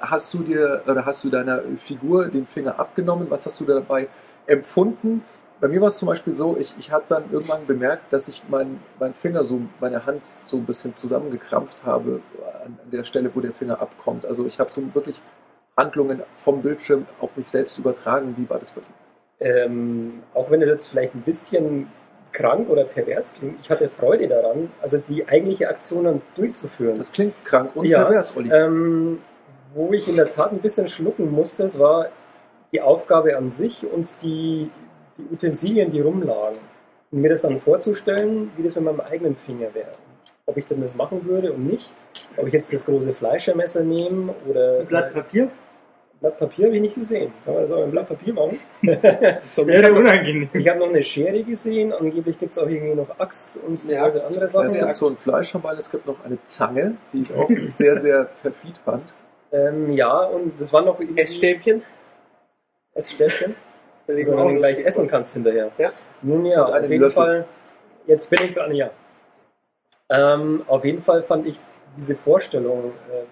hast du dir oder hast du deiner Figur den Finger abgenommen? Was hast du dabei empfunden? Bei mir war es zum Beispiel so, ich, ich habe dann irgendwann bemerkt, dass ich meinen mein Finger so, meine Hand so ein bisschen zusammengekrampft habe an, der Stelle, wo der Finger abkommt. Also ich habe so wirklich Handlungen vom Bildschirm auf mich selbst übertragen. Wie war das bei dir? Ähm, auch wenn es jetzt vielleicht ein bisschen krank oder pervers klingt, ich hatte Freude daran, also die eigentliche Aktion dann durchzuführen. Das klingt krank und Ja, pervers, Olli. Ähm, wo ich in der Tat ein bisschen schlucken musste, das war die Aufgabe an sich und die, die Utensilien, die rumlagen. Und mir das dann vorzustellen, wie das mit meinem eigenen Finger wäre. Ob ich denn das machen würde und nicht. Ob ich jetzt das große Fleischermesser nehme oder Ein Blatt Papier? Blatt Papier habe ich nicht gesehen. Kann man das auch ein Blatt Papier machen? Das Ich wäre habe unangenehm. ich hab noch eine Schere gesehen. Angeblich gibt es auch irgendwie noch Axt und Ja, diverse Axt. andere Sachen. Es gibt so ein Fleischhambein, es gibt noch eine Zange, die ich auch sehr, sehr perfid fand. Ähm, ja, und das war noch Essstäbchen. Essstäbchen. Liegen du dann gleich lustig essen kannst hinterher. Ja. Nun ja, auf jeden Löffel. Fall, jetzt bin ich dran, ja. Ähm, auf jeden Fall fand ich diese Vorstellung, äh,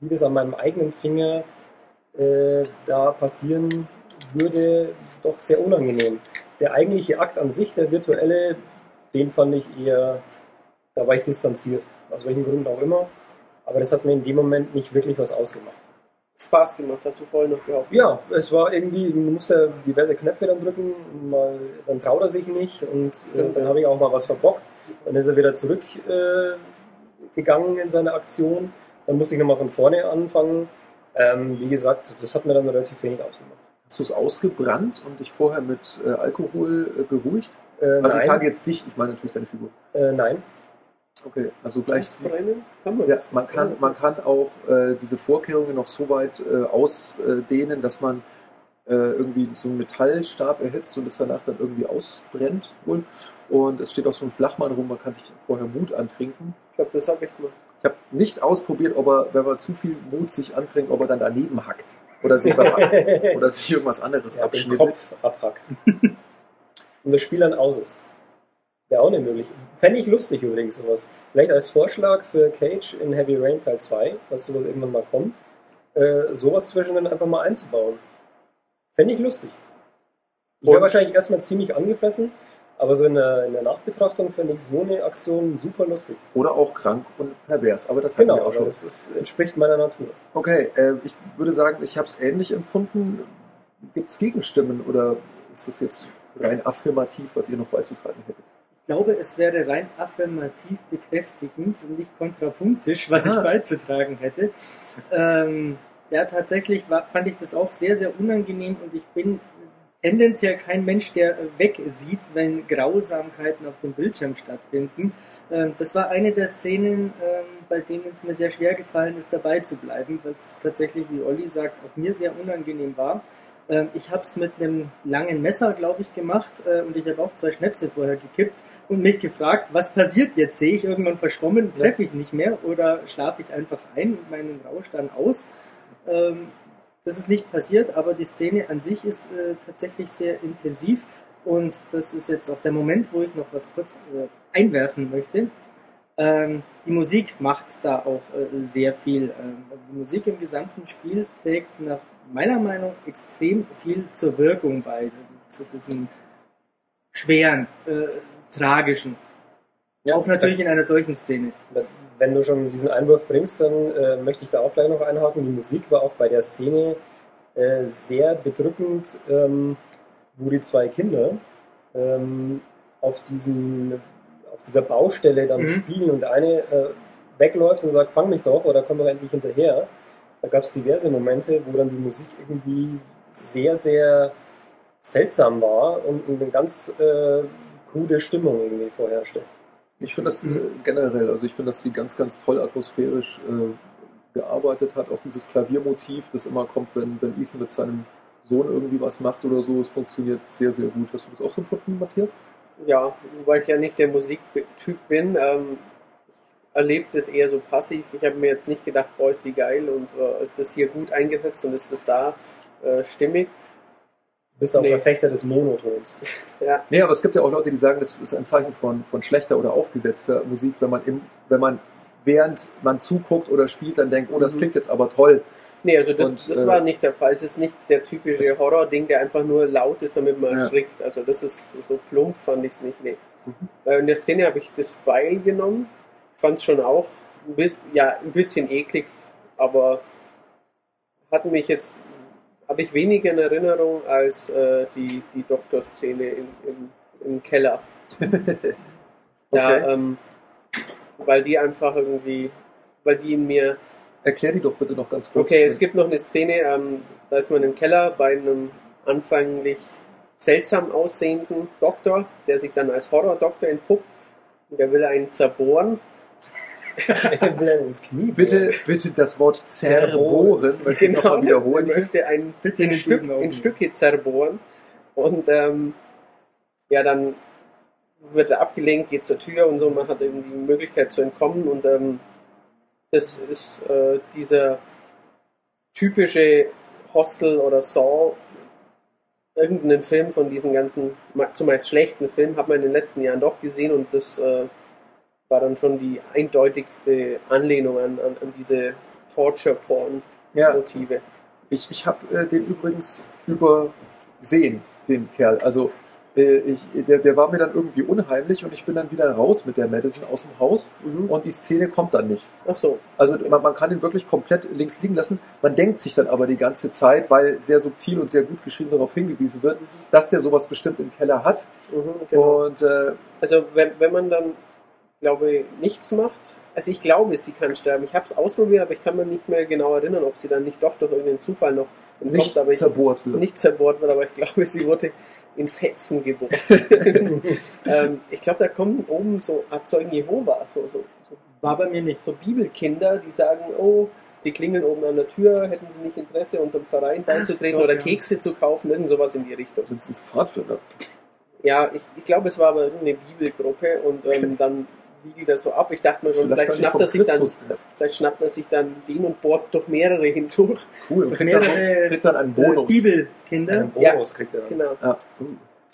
wie das an meinem eigenen Finger äh, da passieren würde, doch sehr unangenehm. Der eigentliche Akt an sich, der virtuelle, den fand ich eher, da war ich distanziert, aus welchem Grund auch immer. Aber das hat mir in dem Moment nicht wirklich was ausgemacht. Spaß gemacht, hast du vorhin noch gehabt. Ja, es war irgendwie, man musste diverse Knöpfe dann drücken, mal, dann traut er sich nicht und äh, dann ja. habe ich auch mal was verbockt. Dann ist er wieder zurückgegangen äh, in seine Aktion. Dann musste ich nochmal von vorne anfangen. Ähm, wie gesagt, das hat mir dann relativ wenig ausgemacht. Hast du es ausgebrannt und dich vorher mit äh, Alkohol äh, beruhigt? Äh, Also ich nein, sage jetzt dich, ich meine natürlich deine Figur. äh, nein. Okay, also gleich. Kann man Ja, man kann, man kann auch äh, diese Vorkehrungen noch so weit äh, ausdehnen, dass man äh, irgendwie so einen Metallstab erhitzt und es danach dann irgendwie ausbrennt wohl. Und es steht auch so ein Flachmann rum, man kann sich vorher Mut antrinken. Ich glaube, das habe ich gemacht. Ich habe nicht ausprobiert, ob er, wenn man zu viel Mut sich antrinkt, ob er dann daneben hackt. Oder sich, was, oder sich irgendwas anderes ja, den abschnittet. Kopf abhackt. und das Spiel dann aus ist. Wäre auch nicht möglich. Fände ich lustig übrigens sowas. Vielleicht als Vorschlag für Cage in Heavy Rain Teil 2, dass sowas irgendwann mal kommt. äh, sowas zwischendrin einfach mal einzubauen. Fände ich lustig. Ich wäre wahrscheinlich erstmal ziemlich angefressen, aber so in der, in der Nachbetrachtung fände ich so eine Aktion super lustig. Oder auch krank und pervers, aber das Genau, wir auch schon. das ist, entspricht meiner Natur. Okay, äh, ich würde sagen, ich habe es ähnlich empfunden. Gibt es Gegenstimmen oder ist das jetzt rein affirmativ, was ihr noch beizutragen hättet? Ich glaube, es wäre rein affirmativ bekräftigend und nicht kontrapunktisch, was Ah. ich beizutragen hätte. Ähm, ja, tatsächlich war, fand ich das auch sehr, sehr unangenehm und ich bin tendenziell kein Mensch, der wegsieht, wenn Grausamkeiten auf dem Bildschirm stattfinden. Ähm, das war eine der Szenen, ähm, bei denen es mir sehr schwer gefallen ist, dabei zu bleiben, was tatsächlich, wie Olli sagt, auch mir sehr unangenehm war. Ähm, ich habe es mit einem langen Messer, glaube ich, gemacht äh, und ich habe auch zwei Schnäpse vorher gekippt und mich gefragt, was passiert jetzt? Sehe ich irgendwann verschwommen, treffe ich nicht mehr oder schlafe ich einfach ein und meinen Rausch dann aus? Ähm, das ist nicht passiert, aber die Szene an sich ist äh, tatsächlich sehr intensiv und das ist jetzt auch der Moment, wo ich noch was kurz äh, einwerfen möchte. Ähm, die Musik macht da auch äh, sehr viel. Ähm, also die Musik im gesamten Spiel trägt nach meiner Meinung extrem viel zur Wirkung bei, zu diesem schweren, äh, tragischen. auch natürlich in einer solchen Szene. Wenn du schon diesen Einwurf bringst, dann äh, möchte ich da auch gleich noch einhaken. Die Musik war auch bei der Szene äh, sehr bedrückend, ähm, wo die zwei Kinder ähm, auf, diesem, auf dieser Baustelle dann Mhm. spielen und der eine äh, wegläuft und sagt, fang mich doch oder komm doch endlich hinterher. Da gab es diverse Momente, wo dann die Musik irgendwie sehr, sehr seltsam war und eine ganz äh, krude Stimmung irgendwie vorherrschte. Ich finde das äh, generell, also ich finde, dass sie ganz, ganz toll atmosphärisch äh, gearbeitet hat. Auch dieses Klaviermotiv, das immer kommt, wenn, wenn Ethan mit seinem Sohn irgendwie was macht oder so, es funktioniert sehr, sehr gut. Hast du das auch so empfunden, Matthias? Ja, wobei ich ja nicht der Musiktyp bin, ähm, ich erlebe das eher so passiv. Ich habe mir jetzt nicht gedacht, boah, ist die geil und äh, ist das hier gut eingesetzt und ist das da äh, stimmig. Du bist auch Nee. Verfechter des Monotons. Ja, Nee, aber es gibt ja auch Leute, die sagen, das ist ein Zeichen von, von schlechter oder aufgesetzter Musik, wenn man im, wenn man während man zuguckt oder spielt, dann denkt, oh, das Mhm. klingt jetzt aber toll. nee, also das, Und, das äh, war nicht der Fall. Es ist nicht der typische Horror-Ding, der einfach nur laut ist, damit man Ja. erschrickt. Also das ist so plump, fand ich es nicht. Nee. Mhm. Äh, In der Szene habe ich das Beil genommen. Fand es schon auch ein bisschen, ja, ein bisschen eklig, aber hat mich jetzt, habe ich weniger in Erinnerung als äh, die, die Doktor-Szene im, im, im Keller. Ja, Okay. ähm, weil die einfach irgendwie, weil die in mir Erklär die doch bitte noch ganz kurz. Okay, es gibt noch eine Szene, ähm, da ist man im Keller bei einem anfänglich seltsam aussehenden Doktor, der sich dann als Horror-Doktor entpuppt. Und der will einen zerbohren. Ins Knie Bitte, bitte das Wort zerbohren, möchte ich nochmal wiederholen. er möchte einen Bitte in, nicht Stück, üben, Augen. in Stücke zerbohren. Und ähm, ja, dann wird er abgelenkt, geht zur Tür und so. Man hat irgendwie die Möglichkeit zu entkommen. Und ähm, das ist äh, dieser typische Hostel oder Saw. Irgendeinen Film von diesen ganzen, zumeist schlechten Film, hat man in den letzten Jahren doch gesehen und das äh, war dann schon die eindeutigste Anlehnung an, an, an diese Torture-Porn-Motive. Ja, ich, ich habe äh, den übrigens übersehen, den Kerl. Also äh, ich, der, der war mir dann irgendwie unheimlich und ich bin dann wieder raus mit der Madison aus dem Haus Mhm. und die Szene kommt dann nicht. Ach so. Also man, man kann ihn wirklich komplett links liegen lassen. Man denkt sich dann aber die ganze Zeit, weil sehr subtil und sehr gut geschrieben darauf hingewiesen wird, dass der sowas bestimmt im Keller hat. Mhm, genau. Und äh, Also wenn, wenn man dann, glaube ich, nichts macht, also ich glaube, sie kann sterben. Ich habe es ausprobiert, aber ich kann mir nicht mehr genau erinnern, ob sie dann nicht doch durch irgendeinen Zufall noch nicht ich, zerbohrt wird. nicht zerbohrt wird, aber ich glaube, sie wurde in Fetzen geboren. ähm, ich glaube, da kommen oben so Zeugen Jehova, so, so, so, War bei mir nicht. so Bibelkinder, die sagen, oh, die klingeln oben an der Tür, hätten sie nicht Interesse, unserem Verein beizutreten oder ja. Kekse zu kaufen, irgend sowas in die Richtung. Sind es Pfadfinder? Ja, ich, ich glaube, es war aber irgendeine Bibelgruppe und ähm, dann wiegelt er so ab. Ich dachte mir schon, vielleicht, die schnappt er sich dann, Christus der- vielleicht schnappt er sich dann den und bohrt durch mehrere hindurch. Cool. Und kriegt dann, kriegt dann einen Äh, Bonus. Bibelkinder. Einen Bonus kriegt er dann. Genau, Ja.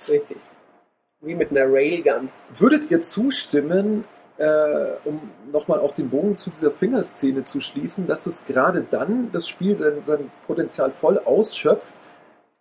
Richtig. Wie mit einer Railgun. Würdet ihr zustimmen, äh, um nochmal auf den Bogen zu dieser Fingerszene zu schließen, dass es gerade dann das Spiel sein, sein Potenzial voll ausschöpft,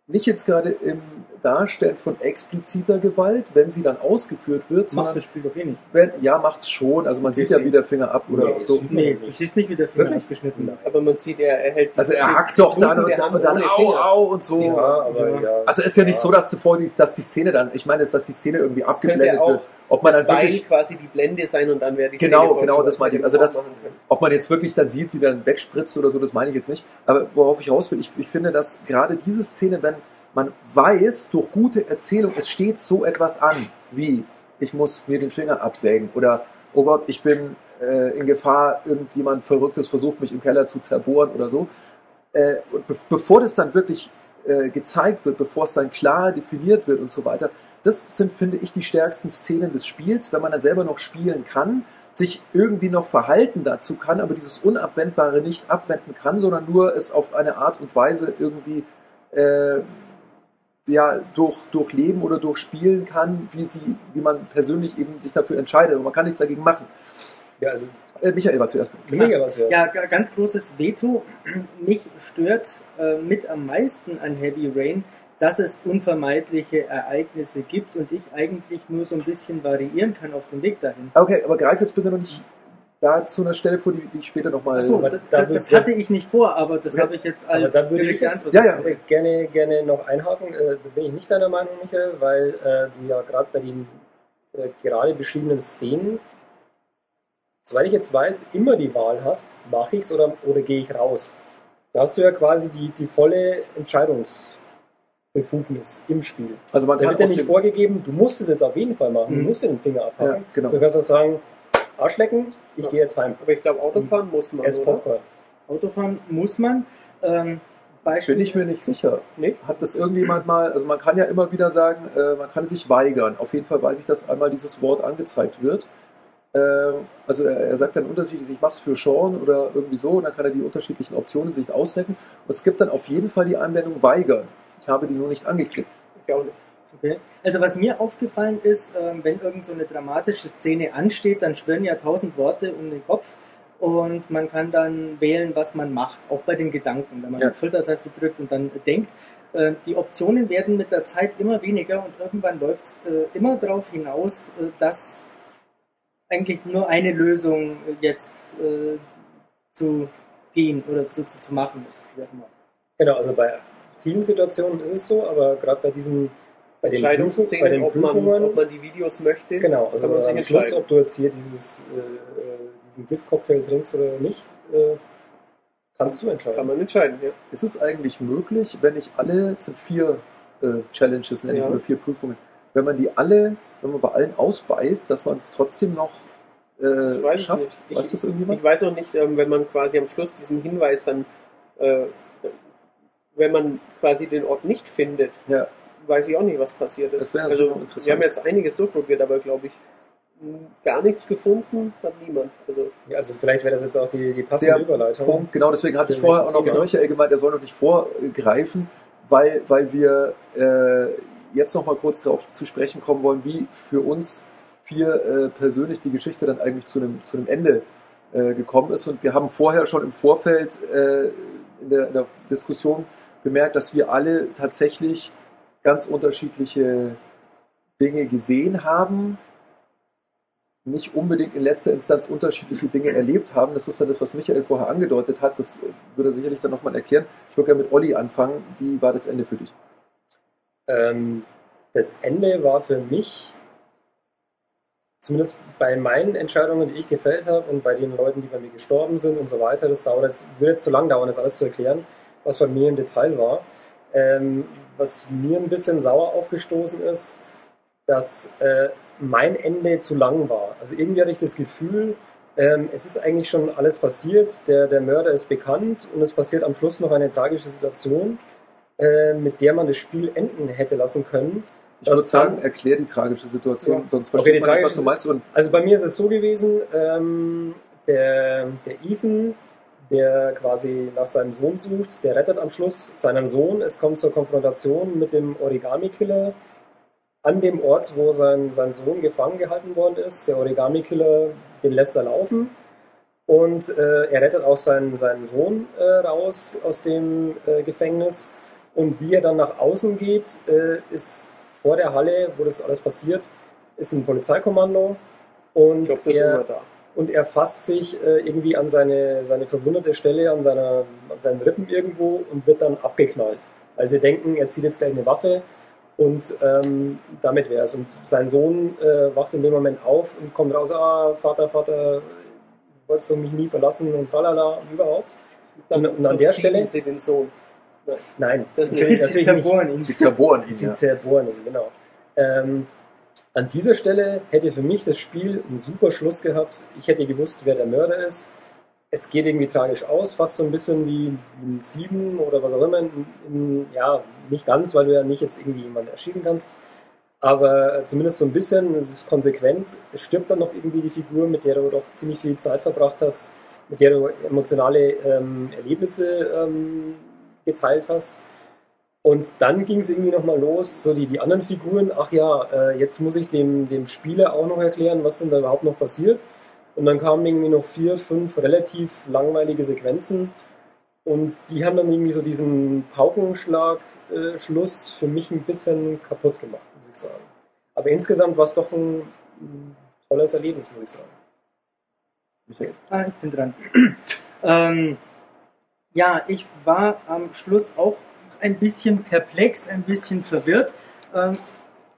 nicht jetzt gerade im Darstellen von expliziter Gewalt, wenn sie dann ausgeführt wird, Macht sondern das Spiel doch eh nicht. wenn, ja, macht's schon. Also man sieht ja, wie der Finger ab oder Nee, so. sieht Nee, du siehst nicht, wie der Finger Wirklich? abgeschnitten wird. Aber man sieht, er, er hält Also er hackt doch dann und dann, und dann au, Finger. au und so. Ja, aber Ja. ja. Also ist ja nicht Ja. so, dass zuvor die, dass die Szene dann, ich meine, dass die Szene irgendwie könnte abgeblendet auch wird. Ob man das dann Bein wirklich, quasi die Blende sein und dann wäre die Genau, Szene genau, das meine ich. Also das- ob man jetzt wirklich dann sieht, wie dann wegspritzt oder so, das meine ich jetzt nicht. Aber worauf ich raus will, ich, ich finde, dass gerade diese Szene, wenn man weiß, durch gute Erzählung, es steht so etwas an, wie ich muss mir den Finger absägen oder oh Gott, ich bin äh, in Gefahr, irgendjemand Verrücktes versucht mich im Keller zu zerbohren oder so. Äh, und be bevor das dann wirklich äh, gezeigt wird, bevor es dann klar definiert wird und so weiter, das sind, finde ich, die stärksten Szenen des Spiels, wenn man dann selber noch spielen kann, sich irgendwie noch verhalten dazu kann, aber dieses Unabwendbare nicht abwenden kann, sondern nur es auf eine Art und Weise irgendwie äh, ja, durch, durchleben oder durchspielen kann, wie, sie, wie man persönlich eben sich dafür entscheidet. Und man kann nichts dagegen machen. ja, also Äh, Michael war zuerst. mega was ja. Ja, ga- ganz großes Veto. Mich stört äh, mit am meisten an Heavy Rain, dass es unvermeidliche Ereignisse gibt und ich eigentlich nur so ein bisschen variieren kann auf dem Weg dahin. Okay, aber greif jetzt bitte noch nicht da zu einer Stelle vor, die, die ich später nochmal. Achso, aber das, da das, hatte ich nicht vor, aber das Okay. habe ich jetzt Aber als da würde ich jetzt-. Ja, ja. Äh, gerne, gerne noch einhaken. Äh, da bin ich nicht deiner Meinung, Michael, weil äh, du ja gerade bei den äh, gerade beschriebenen Szenen, soweit ich jetzt weiß, immer die Wahl hast, mache ich es oder, oder gehe ich raus. Da hast du ja quasi die, die volle Entscheidungsbefugnis im Spiel. also man Da kann wird ja nicht vorgegeben, du musst es jetzt auf jeden Fall machen, du Mhm. musst dir den Finger abhacken. Ja, genau. Du kannst auch sagen, Arschlecken, ich Ja. gehe jetzt heim. Aber ich glaube, Autofahren muss man, oder? Popcorn. Autofahren muss man. Ähm, Beispiel, bin ich mir nicht sicher. Nicht? Hat das irgendjemand mal, also man kann ja immer wieder sagen, äh, man kann sich weigern. Auf jeden Fall weiß ich, dass einmal dieses Wort angezeigt wird. Ähm, also er, er sagt dann unterschiedlich, ich mache es für Sean oder irgendwie so, und dann kann er die unterschiedlichen Optionen sich ausdecken. Und es gibt dann auf jeden Fall die Einblendung weigern. Ich habe die nur nicht angeklickt. Ich auch nicht. Okay. Also was mir aufgefallen ist, ähm, wenn irgend so eine dramatische Szene ansteht, dann schwirren ja tausend Worte um den Kopf und man kann dann wählen, was man macht, auch bei den Gedanken, wenn man Ja. die Schultertaste drückt und dann denkt. Äh, Die Optionen werden mit der Zeit immer weniger und irgendwann läuft es immer darauf hinaus, äh, dass eigentlich nur eine Lösung jetzt äh, zu gehen oder zu, zu, zu machen ist. Genau, also bei vielen Situationen ist es so, aber gerade bei diesen bei den, Prüfungen, bei Entscheidungsszenen, den ob man, Prüfungen, ob man die Videos möchte. genau, also kann man sich am Schluss, entscheiden. ob du jetzt hier dieses, äh, äh, diesen Giftcocktail trinkst oder nicht, äh, kannst du entscheiden. Kann man entscheiden, ja. Ist es eigentlich möglich, wenn ich alle, es sind vier äh, Challenges, nenne ich, Ja. oder vier Prüfungen, wenn man die alle, wenn man bei allen ausbeißt, dass man es trotzdem noch äh, Ich weiß schafft? nicht. Ich- weiß das irgendjemand? Ich weiß auch nicht, ähm, wenn man quasi am Schluss diesen Hinweis dann, äh, wenn man quasi den Ort nicht findet, ja. weiß ich auch nicht, was passiert ist. Das Also, wir haben jetzt einiges durchprobiert, aber glaube ich, gar nichts gefunden hat niemand. Also, Ja, Also vielleicht wäre das jetzt auch die, die passende Der Überleitung. Punkt, genau, deswegen hatte ich vorher auch noch zu Michael gemeint, er soll noch nicht vorgreifen, weil, weil wir äh, jetzt noch mal kurz darauf zu sprechen kommen wollen, wie für uns vier äh, persönlich die Geschichte dann eigentlich zu einem, zu einem Ende äh, gekommen ist. Und wir haben vorher schon im Vorfeld äh, in, der, in der Diskussion bemerkt, dass wir alle tatsächlich ganz unterschiedliche Dinge gesehen haben, nicht unbedingt in letzter Instanz unterschiedliche Dinge erlebt haben. Das ist dann das, was Michael vorher angedeutet hat. Das würde er sicherlich dann nochmal erklären. Ich würde gerne mit Olli anfangen. Wie war das Ende für dich? Ähm, das Ende war für mich, zumindest bei meinen Entscheidungen, die ich gefällt habe und bei den Leuten, die bei mir gestorben sind und so weiter, das dauert jetzt, würde jetzt zu lang dauern, das alles zu erklären, was bei mir im Detail war. Ähm, was mir ein bisschen sauer aufgestoßen ist, dass äh, mein Ende zu lang war. Also irgendwie hatte ich das Gefühl, ähm, es ist eigentlich schon alles passiert, der, der Mörder ist bekannt und es passiert am Schluss noch eine tragische Situation, äh, mit der man das Spiel enden hätte lassen können. Ich würde sagen, dann- erklär die tragische Situation, Ja. sonst Okay, versteht die man nicht, was du meinst. Also bei mir ist es so gewesen, ähm, der, der Ethan, der quasi nach seinem Sohn sucht, der rettet am Schluss seinen Sohn. Es kommt zur Konfrontation mit dem Origami-Killer. an dem Ort, wo sein, sein Sohn gefangen gehalten worden ist. Der Origami-Killer, den lässt er laufen. Und äh, er rettet auch seinen, seinen Sohn äh, raus aus dem äh, Gefängnis. Und wie er dann nach außen geht, äh, ist vor der Halle, wo das alles passiert, ist ein Polizeikommando. Und Ich glaube, das ist er, immer da. Und er fasst sich äh, irgendwie an seine, seine verwundete Stelle, an, seiner, an seinen Rippen irgendwo und wird dann abgeknallt. Also sie denken, er zieht jetzt gleich eine Waffe und ähm, damit wäre es. Und sein Sohn äh, wacht in dem Moment auf und kommt raus, ah, Vater, Vater, wolltest du mich nie verlassen und tralala und überhaupt. Und, und an der Stelle, sie den Sohn. nein, Das natürlich, ist- natürlich Sie nicht. zerbohren ihn. Sie zerbohren ihn. Sie Ja. zerbohren ihn, genau. Ähm, an dieser Stelle hätte für mich das Spiel einen super Schluss gehabt. Ich hätte gewusst, wer der Mörder ist. Es geht irgendwie tragisch aus, fast so ein bisschen wie ein Sieben oder was auch immer. In, in, ja, nicht ganz, weil du ja nicht jetzt irgendwie jemanden erschießen kannst. Aber zumindest so ein bisschen, es ist konsequent. Es stirbt dann noch irgendwie die Figur, mit der du doch ziemlich viel Zeit verbracht hast, mit der du emotionale ähm, Erlebnisse ähm, geteilt hast. Und dann ging es irgendwie nochmal los, so die, die anderen Figuren, ach ja, äh, jetzt muss ich dem, dem Spieler auch noch erklären, was denn da überhaupt noch passiert. Und dann kamen irgendwie noch vier, fünf relativ langweilige Sequenzen. Und die haben dann irgendwie so diesen Paukenschlag-Schluss für mich ein bisschen kaputt gemacht, muss ich sagen. Aber insgesamt war es doch ein, ein tolles Erlebnis, muss ich sagen. Ah, ich bin dran. ähm, ja, ich war am Schluss auch ein bisschen perplex, ein bisschen verwirrt. Ähm,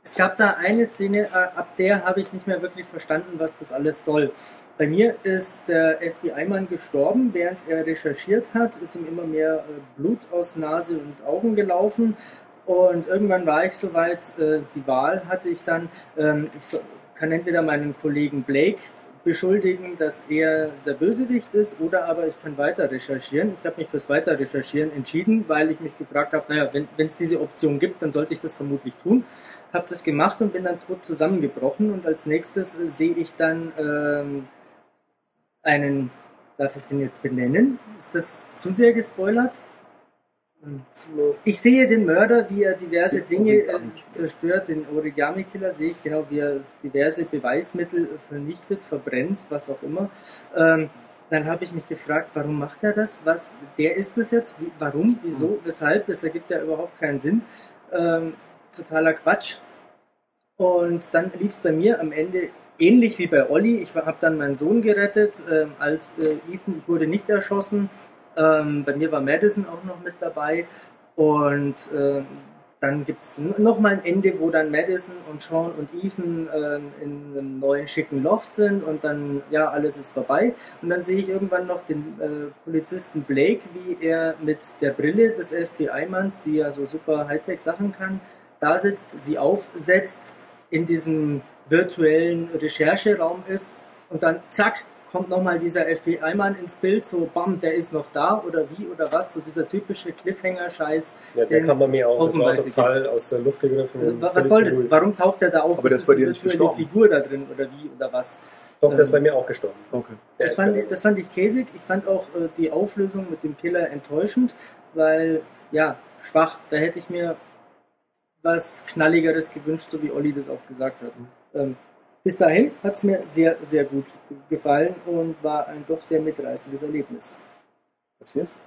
es gab da eine Szene, äh, ab der habe ich nicht mehr wirklich verstanden, was das alles soll. Bei mir ist der FBI-Mann gestorben, während er recherchiert hat, ist ihm immer mehr äh, Blut aus Nase und Augen gelaufen. Und irgendwann war ich soweit, äh, die Wahl hatte ich dann, ähm, ich so, kann entweder meinen Kollegen Blake beschuldigen, dass er der Bösewicht ist, oder aber ich kann weiter recherchieren. Ich habe mich fürs Weiter recherchieren entschieden, weil ich mich gefragt habe, naja, wenn es diese Option gibt, dann sollte ich das vermutlich tun. Habe das gemacht und bin dann tot zusammengebrochen und als nächstes äh, sehe ich dann ähm, einen, darf ich den jetzt benennen? Ist das zu sehr gespoilert? Ich sehe den Mörder, wie er diverse Dinge äh, Origami-Killer. zerstört, den Origami-Killer sehe ich genau, wie er diverse Beweismittel vernichtet, verbrennt, was auch immer. Ähm, dann habe ich mich gefragt, warum macht er das? Was, der ist das jetzt? Wie, warum? Wieso? Weshalb? Das ergibt ja überhaupt keinen Sinn. Ähm, totaler Quatsch. Und dann lief es bei mir am Ende ähnlich wie bei Olli. Ich habe dann meinen Sohn gerettet, ähm, als äh, Ethan wurde nicht erschossen. Ähm, bei mir war Madison auch noch mit dabei. Und ähm, dann gibt es nochmal ein Ende, wo dann Madison und Sean und Ethan ähm, in einem neuen schicken Loft sind und dann, ja, alles ist vorbei. Und dann sehe ich irgendwann noch den äh, Polizisten Blake, wie er mit der Brille des FBI-Manns, die ja so super Hightech-Sachen kann, da sitzt, sie aufsetzt, in diesem virtuellen Rechercheraum ist und dann zack, kommt nochmal dieser FBI-Mann ins Bild, so bam, der ist noch da oder wie oder was, so dieser typische Cliffhanger-Scheiß. Ja, der kam bei mir auch. Das war total gibt. aus der Luft gegriffen. Also, was soll das? Warum taucht der da auf? Aber ist bei dir nicht gestorben. Figur da drin oder wie oder was? Doch, der ist bei mir auch gestorben. Okay. Das fand, ich- das fand ich käsig. Ich fand auch äh, die Auflösung mit dem Killer enttäuschend, weil, ja, schwach. Da hätte ich mir was Knalligeres gewünscht, so wie Olli das auch gesagt hat. Ähm, bis dahin hat es mir sehr, sehr gut gefallen und war ein doch sehr mitreißendes Erlebnis.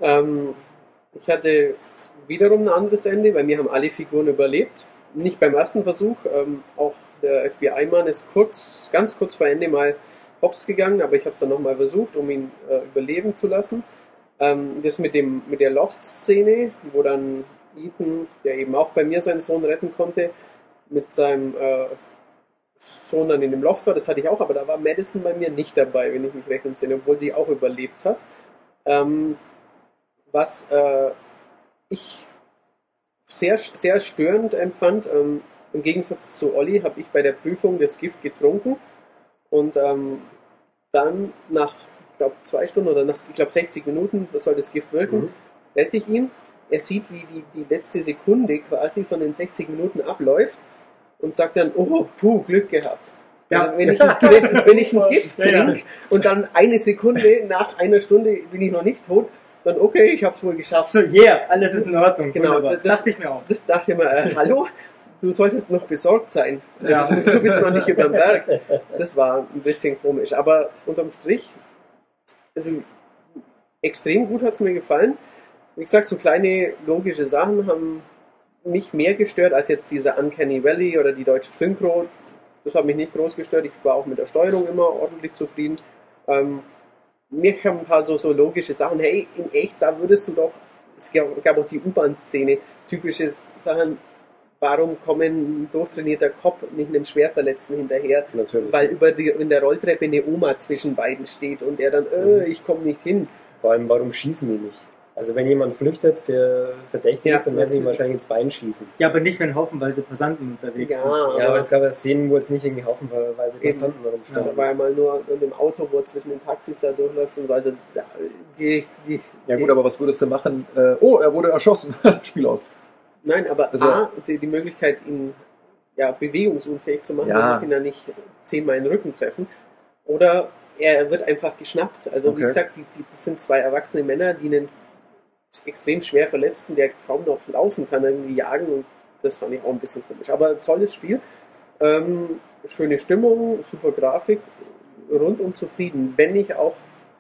Ähm, ich hatte wiederum ein anderes Ende, bei mir haben alle Figuren überlebt. Nicht beim ersten Versuch, ähm, auch der FBI-Mann ist kurz, ganz kurz vor Ende mal hops gegangen, aber ich habe es dann nochmal versucht, um ihn äh, überleben zu lassen. Ähm, das mit, dem, mit der Loft-Szene, wo dann Ethan, der eben auch bei mir seinen Sohn retten konnte, mit seinem äh, Sohn dann in dem Loft war, das hatte ich auch, aber da war Madison bei mir nicht dabei, wenn ich mich recht entsinne, obwohl die auch überlebt hat. Ähm, was äh, ich sehr, sehr störend empfand, ähm, im Gegensatz zu Olli, habe ich bei der Prüfung das Gift getrunken und ähm, dann nach, ich glaube, zwei Stunden oder nach, ich glaube, 60 Minuten soll das Gift wirken, Mhm. rette ich ihn. Er sieht, wie die, die letzte Sekunde quasi von den 60 Minuten abläuft und sagt dann, oh, puh, Glück gehabt. Ja. Also wenn, ich, ein- wenn, wenn ich ein Gift trinke und dann eine Sekunde nach einer Stunde bin ich noch nicht tot, dann okay, ich habe es wohl geschafft. So, yeah, alles ist in Ordnung. Genau, Wunderbar. das- dachte ich mir auch. Das dachte ich mir, äh, hallo, du solltest noch besorgt sein. Ja. Du bist noch nicht über den Berg. Das war ein bisschen komisch. Aber unterm Strich, also extrem gut hat es mir gefallen. Wie gesagt, so kleine logische Sachen haben mich mehr gestört als jetzt dieser Uncanny Valley oder die deutsche Synchro. Das hat mich nicht groß gestört. Ich war auch mit der Steuerung immer ordentlich zufrieden. Ähm, mir kamen ein paar so, so logische Sachen. Hey, in echt, da würdest du doch. Es gab, auch die U-Bahn-Szene. Typische Sachen. Warum kommen ein durchtrainierter Kopf nicht einem Schwerverletzten hinterher? Natürlich. Weil über die, in der Rolltreppe eine Oma zwischen beiden steht und er dann, äh, ich komme nicht hin. Vor allem, warum schießen die nicht? Also wenn jemand flüchtet, der verdächtig Ja, ist, dann werden sie ihm wahrscheinlich ins Bein schießen. Ja, aber nicht, wenn haufenweise Passanten unterwegs sind. Ja, aber es gab ja Szenen, wo jetzt nicht irgendwie haufenweise Eben. Passanten Da rumstanden. war ja mal nur in dem Auto, wo er zwischen den Taxis da durchläuft und also die, die, Ja gut, aber was würdest du machen? Äh, oh, er wurde erschossen. Spiel aus. Nein, aber Also- A, die, die Möglichkeit, ihn ja, bewegungsunfähig zu machen, Ja. man muss ihn ja nicht zehnmal in den Rücken treffen. Oder er wird einfach geschnappt. Also wie Okay. gesagt, die, die, das sind zwei erwachsene Männer, die einen extrem schwer Verletzten, der kaum noch laufen kann, irgendwie jagen und das fand ich auch ein bisschen komisch. Aber tolles Spiel. Ähm, schöne Stimmung, super Grafik, rundum zufrieden. Wenn ich auch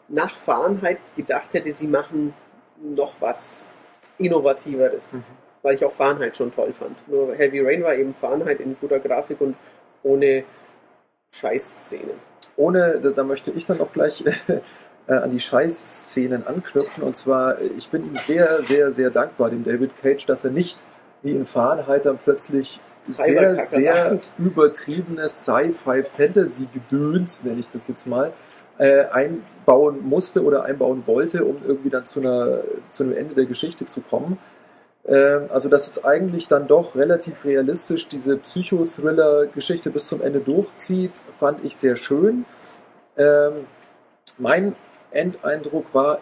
nach Fahrenheit gedacht hätte, sie machen noch was Innovativeres, weil ich auch Fahrenheit schon toll fand. Nur Heavy Rain war eben Fahrenheit in guter Grafik und ohne Scheißszenen. Ohne, da möchte ich dann auch gleich äh, an die Scheiß-Szenen anknüpfen. Und zwar, äh, ich bin ihm sehr, sehr, sehr dankbar, dem David Cage, dass er nicht wie in Fahrenheit dann plötzlich sehr, sehr übertriebenes Sci-Fi-Fantasy-Gedöns, nenne ich das jetzt mal, äh, einbauen musste oder einbauen wollte, um irgendwie dann zu, einer, zu einem Ende der Geschichte zu kommen. Ähm, also, dass es eigentlich dann doch relativ realistisch diese Psychothriller-Geschichte bis zum Ende durchzieht, fand ich sehr schön. Ähm, mein Endeindruck war,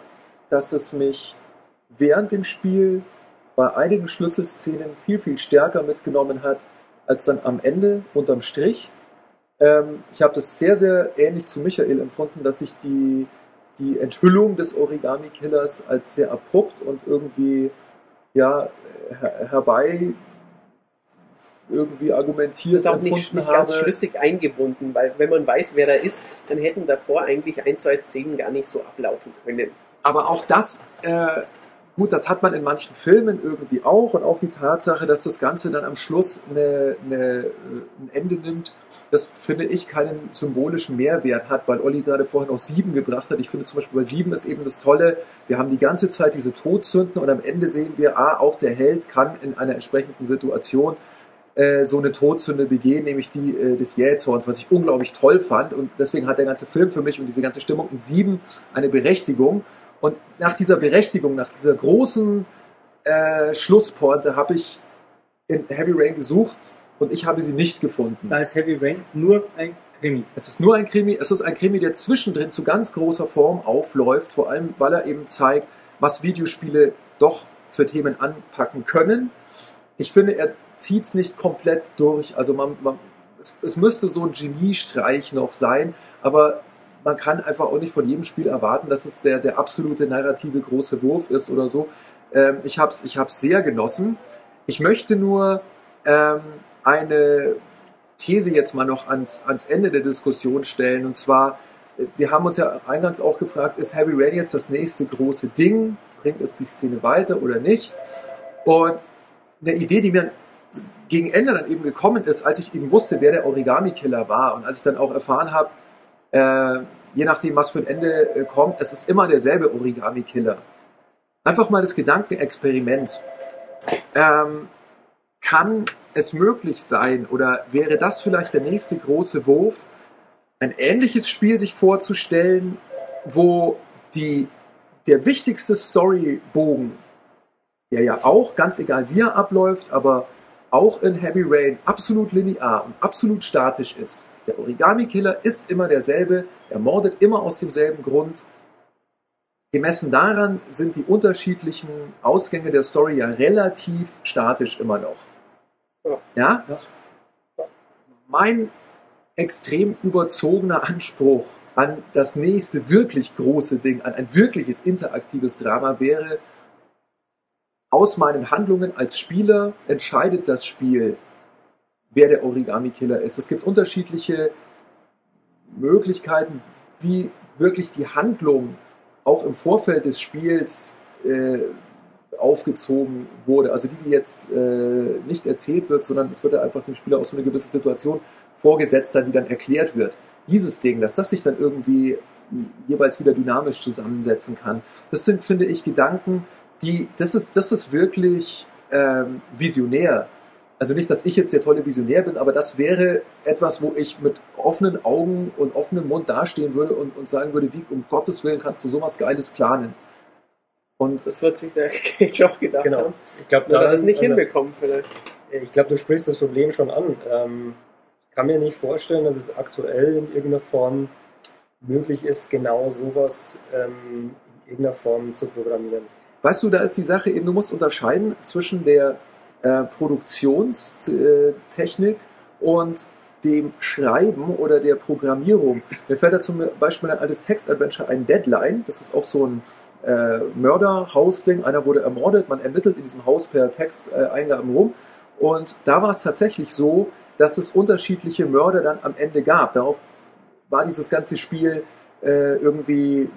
dass es mich während dem Spiel bei einigen Schlüsselszenen viel, viel stärker mitgenommen hat, als dann am Ende unterm Strich. Ähm, ich habe das sehr, sehr ähnlich zu Michael empfunden, dass ich die, die Enthüllung des Origami-Killers als sehr abrupt und irgendwie ja, her herbei irgendwie argumentiert ist auch nicht, nicht ganz schlüssig eingebunden, weil wenn man weiß, wer da ist, dann hätten davor eigentlich ein, zwei Szenen gar nicht so ablaufen können. Aber auch das, äh, gut, das hat man in manchen Filmen irgendwie auch und auch die Tatsache, dass das Ganze dann am Schluss eine, eine, äh, ein Ende nimmt, das finde ich keinen symbolischen Mehrwert hat, weil Olli gerade vorhin auch sieben gebracht hat. Ich finde zum Beispiel bei sieben ist eben das Tolle, wir haben die ganze Zeit diese Todsünden und am Ende sehen wir, ah, auch der Held kann in einer entsprechenden Situation äh, so eine Todsünde begehen, nämlich die äh, des Jähzorns, was ich unglaublich toll fand. Und deswegen hat der ganze Film für mich und diese ganze Stimmung in sieben eine Berechtigung. Und nach dieser Berechtigung, nach dieser großen äh, Schlussporte habe ich in Heavy Rain gesucht und ich habe sie nicht gefunden. Da ist Heavy Rain nur ein Krimi. Es ist nur ein Krimi, es ist ein Krimi, der zwischendrin zu ganz großer Form aufläuft, vor allem weil er eben zeigt, was Videospiele doch für Themen anpacken können. Ich finde, er zieht es nicht komplett durch. Also man, man, es, es müsste so ein Geniestreich noch sein, aber man kann einfach auch nicht von jedem Spiel erwarten, dass es der, der absolute narrative große Wurf ist oder so. Ähm, ich habe es ich hab's sehr genossen. Ich möchte nur ähm, eine These jetzt mal noch ans, ans Ende der Diskussion stellen. Und zwar, äh, wir haben uns ja eingangs auch gefragt, ist Heavy Rain jetzt das nächste große Ding? Bringt es die Szene weiter oder nicht? Und eine Idee, die mir gegen Ende dann eben gekommen ist, als ich eben wusste, wer der Origami-Killer war und als ich dann auch erfahren habe, äh, je nachdem, was für ein Ende äh, kommt, es ist immer derselbe Origami-Killer. Einfach mal das Gedankenexperiment. Ähm, kann es möglich sein oder wäre das vielleicht der nächste große Wurf, ein ähnliches Spiel sich vorzustellen, wo die, der wichtigste Storybogen, der ja auch, ganz egal wie er abläuft, aber auch in Heavy Rain absolut linear und absolut statisch ist. Der Origami-Killer ist immer derselbe, er mordet immer aus demselben Grund. Gemessen daran sind die unterschiedlichen Ausgänge der Story ja relativ statisch immer noch. Ja. Ja? Mein extrem überzogener Anspruch an das nächste wirklich große Ding, an ein wirkliches interaktives Drama wäre, aus meinen Handlungen als Spieler entscheidet das Spiel, wer der Origami-Killer ist. Es gibt unterschiedliche Möglichkeiten, wie wirklich die Handlung auch im Vorfeld des Spiels äh, aufgezogen wurde. Also die, die jetzt äh, nicht erzählt wird, sondern es wird ja einfach dem Spieler aus so eine gewisse Situation vorgesetzt, die dann erklärt wird. Dieses Ding, dass das sich dann irgendwie jeweils wieder dynamisch zusammensetzen kann. Das sind, finde ich, Gedanken, die, das ist, das ist wirklich ähm, visionär. Also nicht, dass ich jetzt der tolle Visionär bin, aber das wäre etwas, wo ich mit offenen Augen und offenem Mund dastehen würde und, und sagen würde, wie um Gottes Willen kannst du sowas Geiles planen. Und das wird sich der Cage auch gedacht Genau. haben. Ich glaube, Oder das nicht also, hinbekommen vielleicht. Ich glaube, du sprichst das Problem schon an. Ähm, ich kann mir nicht vorstellen, dass es aktuell in irgendeiner Form möglich ist, genau sowas ähm, in irgendeiner Form zu programmieren. Weißt du, da ist die Sache eben, du musst unterscheiden zwischen der äh, Produktionstechnik und dem Schreiben oder der Programmierung. Mir fällt da zum Beispiel ein altes Text-Adventure ein Deadline. Das ist auch so ein äh, Mörder-Haus-Ding. Einer wurde ermordet, man ermittelt in diesem Haus per Texteingaben rum. Und da war es tatsächlich so, dass es unterschiedliche Mörder dann am Ende gab. Darauf war dieses ganze Spiel äh, irgendwie,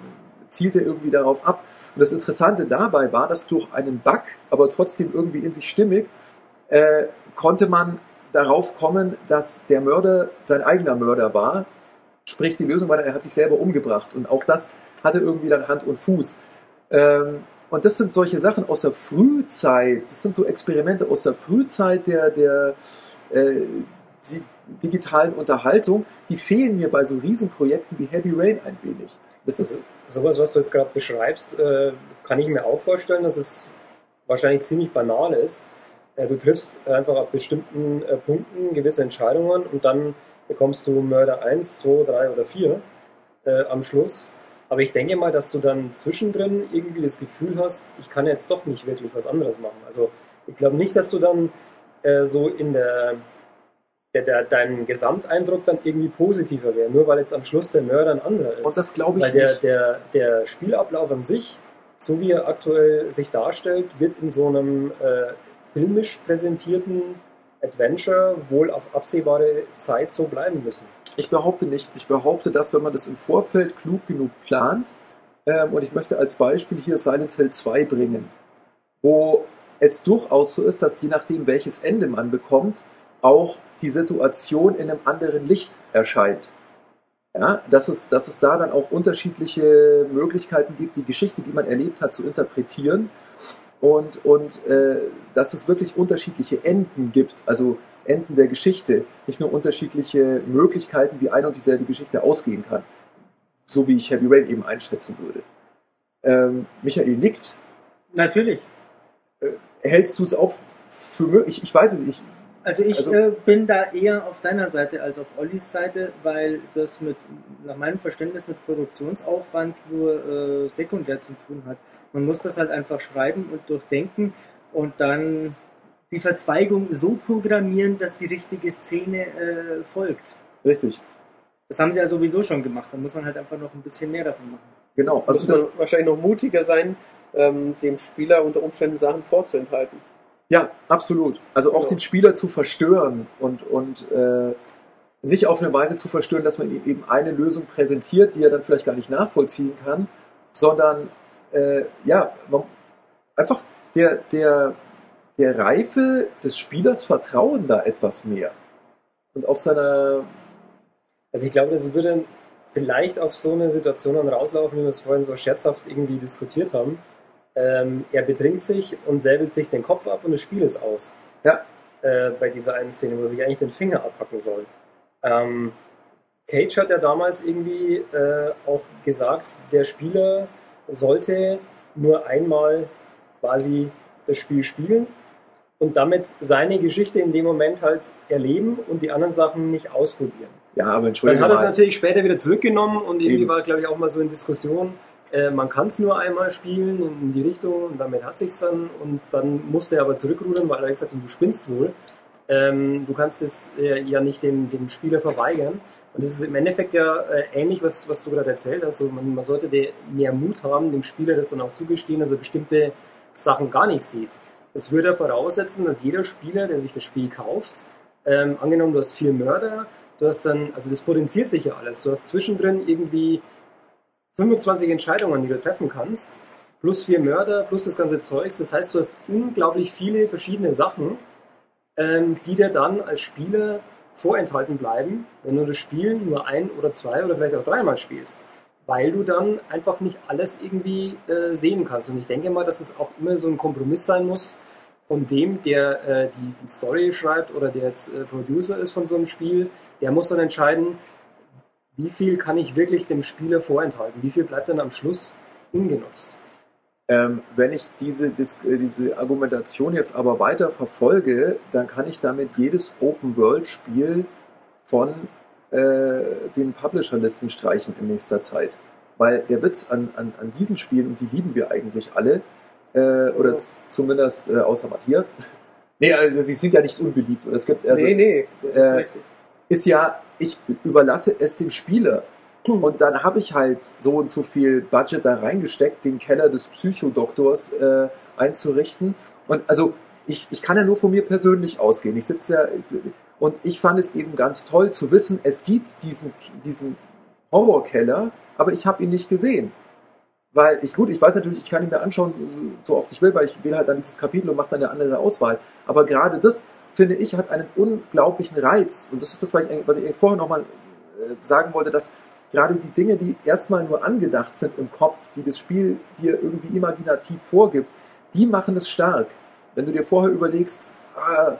zielte irgendwie darauf ab. Und das Interessante dabei war, dass durch einen Bug, aber trotzdem irgendwie in sich stimmig, äh, konnte man darauf kommen, dass der Mörder sein eigener Mörder war. Sprich, die Lösung war, er hat sich selber umgebracht. Und auch das hatte irgendwie dann Hand und Fuß. Ähm, und das sind solche Sachen aus der Frühzeit, das sind so Experimente aus der Frühzeit der, der äh, die digitalen Unterhaltung, die fehlen mir bei so Riesenprojekten wie Heavy Rain ein wenig. Das ist Sowas, was du jetzt gerade beschreibst, äh, kann ich mir auch vorstellen, dass es wahrscheinlich ziemlich banal ist. Äh, du triffst einfach ab bestimmten äh, Punkten gewisse Entscheidungen und dann bekommst du Mörder 1, 2, 3 oder 4 äh, am Schluss. Aber ich denke mal, dass du dann zwischendrin irgendwie das Gefühl hast, ich kann jetzt doch nicht wirklich was anderes machen. Also ich glaube nicht, dass du dann äh, so in der, der, dein Gesamteindruck dann irgendwie positiver wäre, nur weil jetzt am Schluss der Mörder ein anderer ist. Und das glaube ich weil der, nicht. Der, der Spielablauf an sich, so wie er aktuell sich darstellt, wird in so einem äh, filmisch präsentierten Adventure wohl auf absehbare Zeit so bleiben müssen. Ich behaupte nicht. Ich behaupte, dass wenn man das im Vorfeld klug genug plant, ähm, und ich möchte als Beispiel hier Silent Hill 2 bringen, wo es durchaus so ist, dass je nachdem, welches Ende man bekommt, auch die Situation in einem anderen Licht erscheint. Ja, dass es, dass es da dann auch unterschiedliche Möglichkeiten gibt, die Geschichte, die man erlebt hat, zu interpretieren und, und äh, dass es wirklich unterschiedliche Enden gibt, also Enden der Geschichte, nicht nur unterschiedliche Möglichkeiten, wie eine und dieselbe Geschichte ausgehen kann, so wie ich Heavy Rain eben einschätzen würde. Ähm, Michael nickt. Natürlich. Hältst du es auch für möglich? Ich, ich weiß es nicht. Also ich Also- äh, bin da eher auf deiner Seite als auf Ollis Seite, weil das mit, nach meinem Verständnis mit Produktionsaufwand nur äh, sekundär zu tun hat. Man muss das halt einfach schreiben und durchdenken und dann die Verzweigung so programmieren, dass die richtige Szene äh, folgt. Richtig. Das haben sie ja sowieso schon gemacht. Da muss man halt einfach noch ein bisschen mehr davon machen. Genau. Also muss das, man wahrscheinlich noch mutiger sein, ähm, dem Spieler unter Umständen Sachen vorzuenthalten. Ja, absolut. Also auch Ja. den Spieler zu verstören und, und äh, nicht auf eine Weise zu verstören, dass man ihm eben eine Lösung präsentiert, die er dann vielleicht gar nicht nachvollziehen kann, sondern äh, ja, man, einfach der, der, der Reife des Spielers vertrauen da etwas mehr. Und auch seiner, Also ich glaube, das würde vielleicht auf so eine Situation dann rauslaufen, wie wir es vorhin so scherzhaft irgendwie diskutiert haben. Ähm, er betrinkt sich und säbelt sich den Kopf ab und das Spiel ist aus. Ja. Äh, bei dieser einen Szene, wo er sich eigentlich den Finger abhacken soll. Ähm, Cage hat ja damals irgendwie äh, auch gesagt, der Spieler sollte nur einmal quasi das Spiel spielen und damit seine Geschichte in dem Moment halt erleben und die anderen Sachen nicht ausprobieren. ja, aber Dann entschuldige hat er es natürlich später wieder zurückgenommen und irgendwie Eben. war, glaube ich, auch mal so in Diskussion, äh, man kann es nur einmal spielen in die Richtung und damit hat sich's dann und dann musste er aber zurückrudern, weil er gesagt hat, du spinnst wohl. Ähm, du kannst es äh, ja nicht dem, dem Spieler verweigern. Und das ist im Endeffekt ja äh, ähnlich, was, was du gerade erzählt hast. So, man, man sollte mehr Mut haben, dem Spieler das dann auch zugestehen, dass er bestimmte Sachen gar nicht sieht. Das würde ja voraussetzen, dass jeder Spieler, der sich das Spiel kauft, Ähm, angenommen, du hast vier Mörder, du hast dann, also das potenziert sich ja alles. Du hast zwischendrin irgendwie 25 Entscheidungen, die du treffen kannst, plus vier Mörder, plus das ganze Zeugs. Das heißt, du hast unglaublich viele verschiedene Sachen, ähm, die dir dann als Spieler vorenthalten bleiben, wenn du das Spiel nur ein oder zwei oder vielleicht auch dreimal spielst. Weil du dann einfach nicht alles irgendwie äh, sehen kannst. Und ich denke mal, dass es auch immer so ein Kompromiss sein muss von dem, der äh, die, die Story schreibt oder der jetzt äh, Producer ist von so einem Spiel. Der muss dann entscheiden, wie viel kann ich wirklich dem Spieler vorenthalten? Wie viel bleibt dann am Schluss ungenutzt? Ähm, wenn ich diese, äh, diese Argumentation jetzt aber weiter verfolge, dann kann ich damit jedes Open-World-Spiel von äh, den Publisher-Listen streichen in nächster Zeit. Weil der Witz an, an, an diesen Spielen, und die lieben wir eigentlich alle, äh, oder Ja. zumindest äh, außer Matthias, nee, also sie sind ja nicht unbeliebt. Es gibt also, nee, nee, das ist äh, richtig. Ist ja, ich überlasse es dem Spieler. Und dann habe ich halt so und so viel Budget da reingesteckt, den Keller des Psychodoktors äh, einzurichten. Und also ich, ich kann ja nur von mir persönlich ausgehen. Ich sitze ja und ich fand es eben ganz toll zu wissen, es gibt diesen, diesen Horrorkeller, aber ich habe ihn nicht gesehen. Weil ich, gut, ich weiß natürlich, ich kann ihn mir anschauen, so, so, so oft ich will, weil ich wähle halt dann dieses Kapitel und mache dann eine andere Auswahl. Aber gerade das, finde ich, hat einen unglaublichen Reiz. Und das ist das, was ich, eigentlich- was ich vorher nochmal äh, sagen wollte, dass gerade die Dinge, die erstmal nur angedacht sind im Kopf, die das Spiel dir irgendwie imaginativ vorgibt, die machen es stark. Wenn du dir vorher überlegst, ah,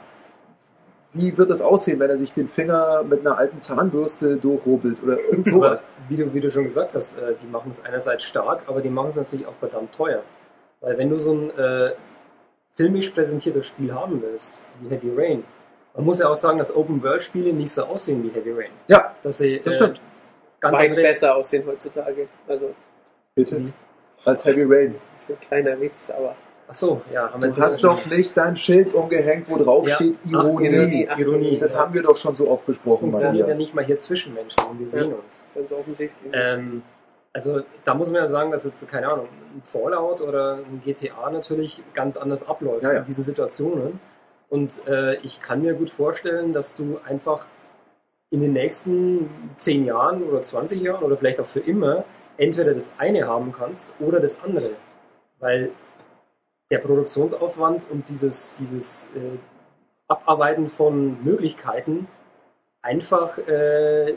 wie wird das aussehen, wenn er sich den Finger mit einer alten Zahnbürste durchrubbelt oder irgend sowas. Wie du, wie du schon gesagt hast, äh, die machen es einerseits stark, aber die machen es natürlich auch verdammt teuer. Weil wenn du so ein äh, filmisch präsentiertes Spiel haben willst, wie Heavy Rain, man muss ja auch sagen, dass Open-World-Spiele nicht so aussehen wie Heavy Rain. Ja, Dass sie Das äh, stimmt. ganz Weit besser aussehen heutzutage. Also, bitte. Als Heavy Rain. das ist ein kleiner Witz, aber. Ach so, ja, haben wir Du hast doch nicht dein Schild umgehängt, wo drauf Ja. steht Ironie. Ironie. Ironie. Das ja. haben wir doch schon so oft Das besprochen, funktioniert ja Matthias. nicht mal hier zwischen Menschen und wir sehen uns. Ganz offensichtlich. Ähm, also da muss man ja sagen, dass jetzt, keine Ahnung, ein Fallout oder ein GTA natürlich ganz anders abläuft Ja, ja. in diesen Situationen. Und äh, ich kann mir gut vorstellen, dass du einfach in den nächsten 10 Jahren oder 20 Jahren oder vielleicht auch für immer entweder das eine haben kannst oder das andere. Weil der Produktionsaufwand und dieses, dieses äh, Abarbeiten von Möglichkeiten einfach äh,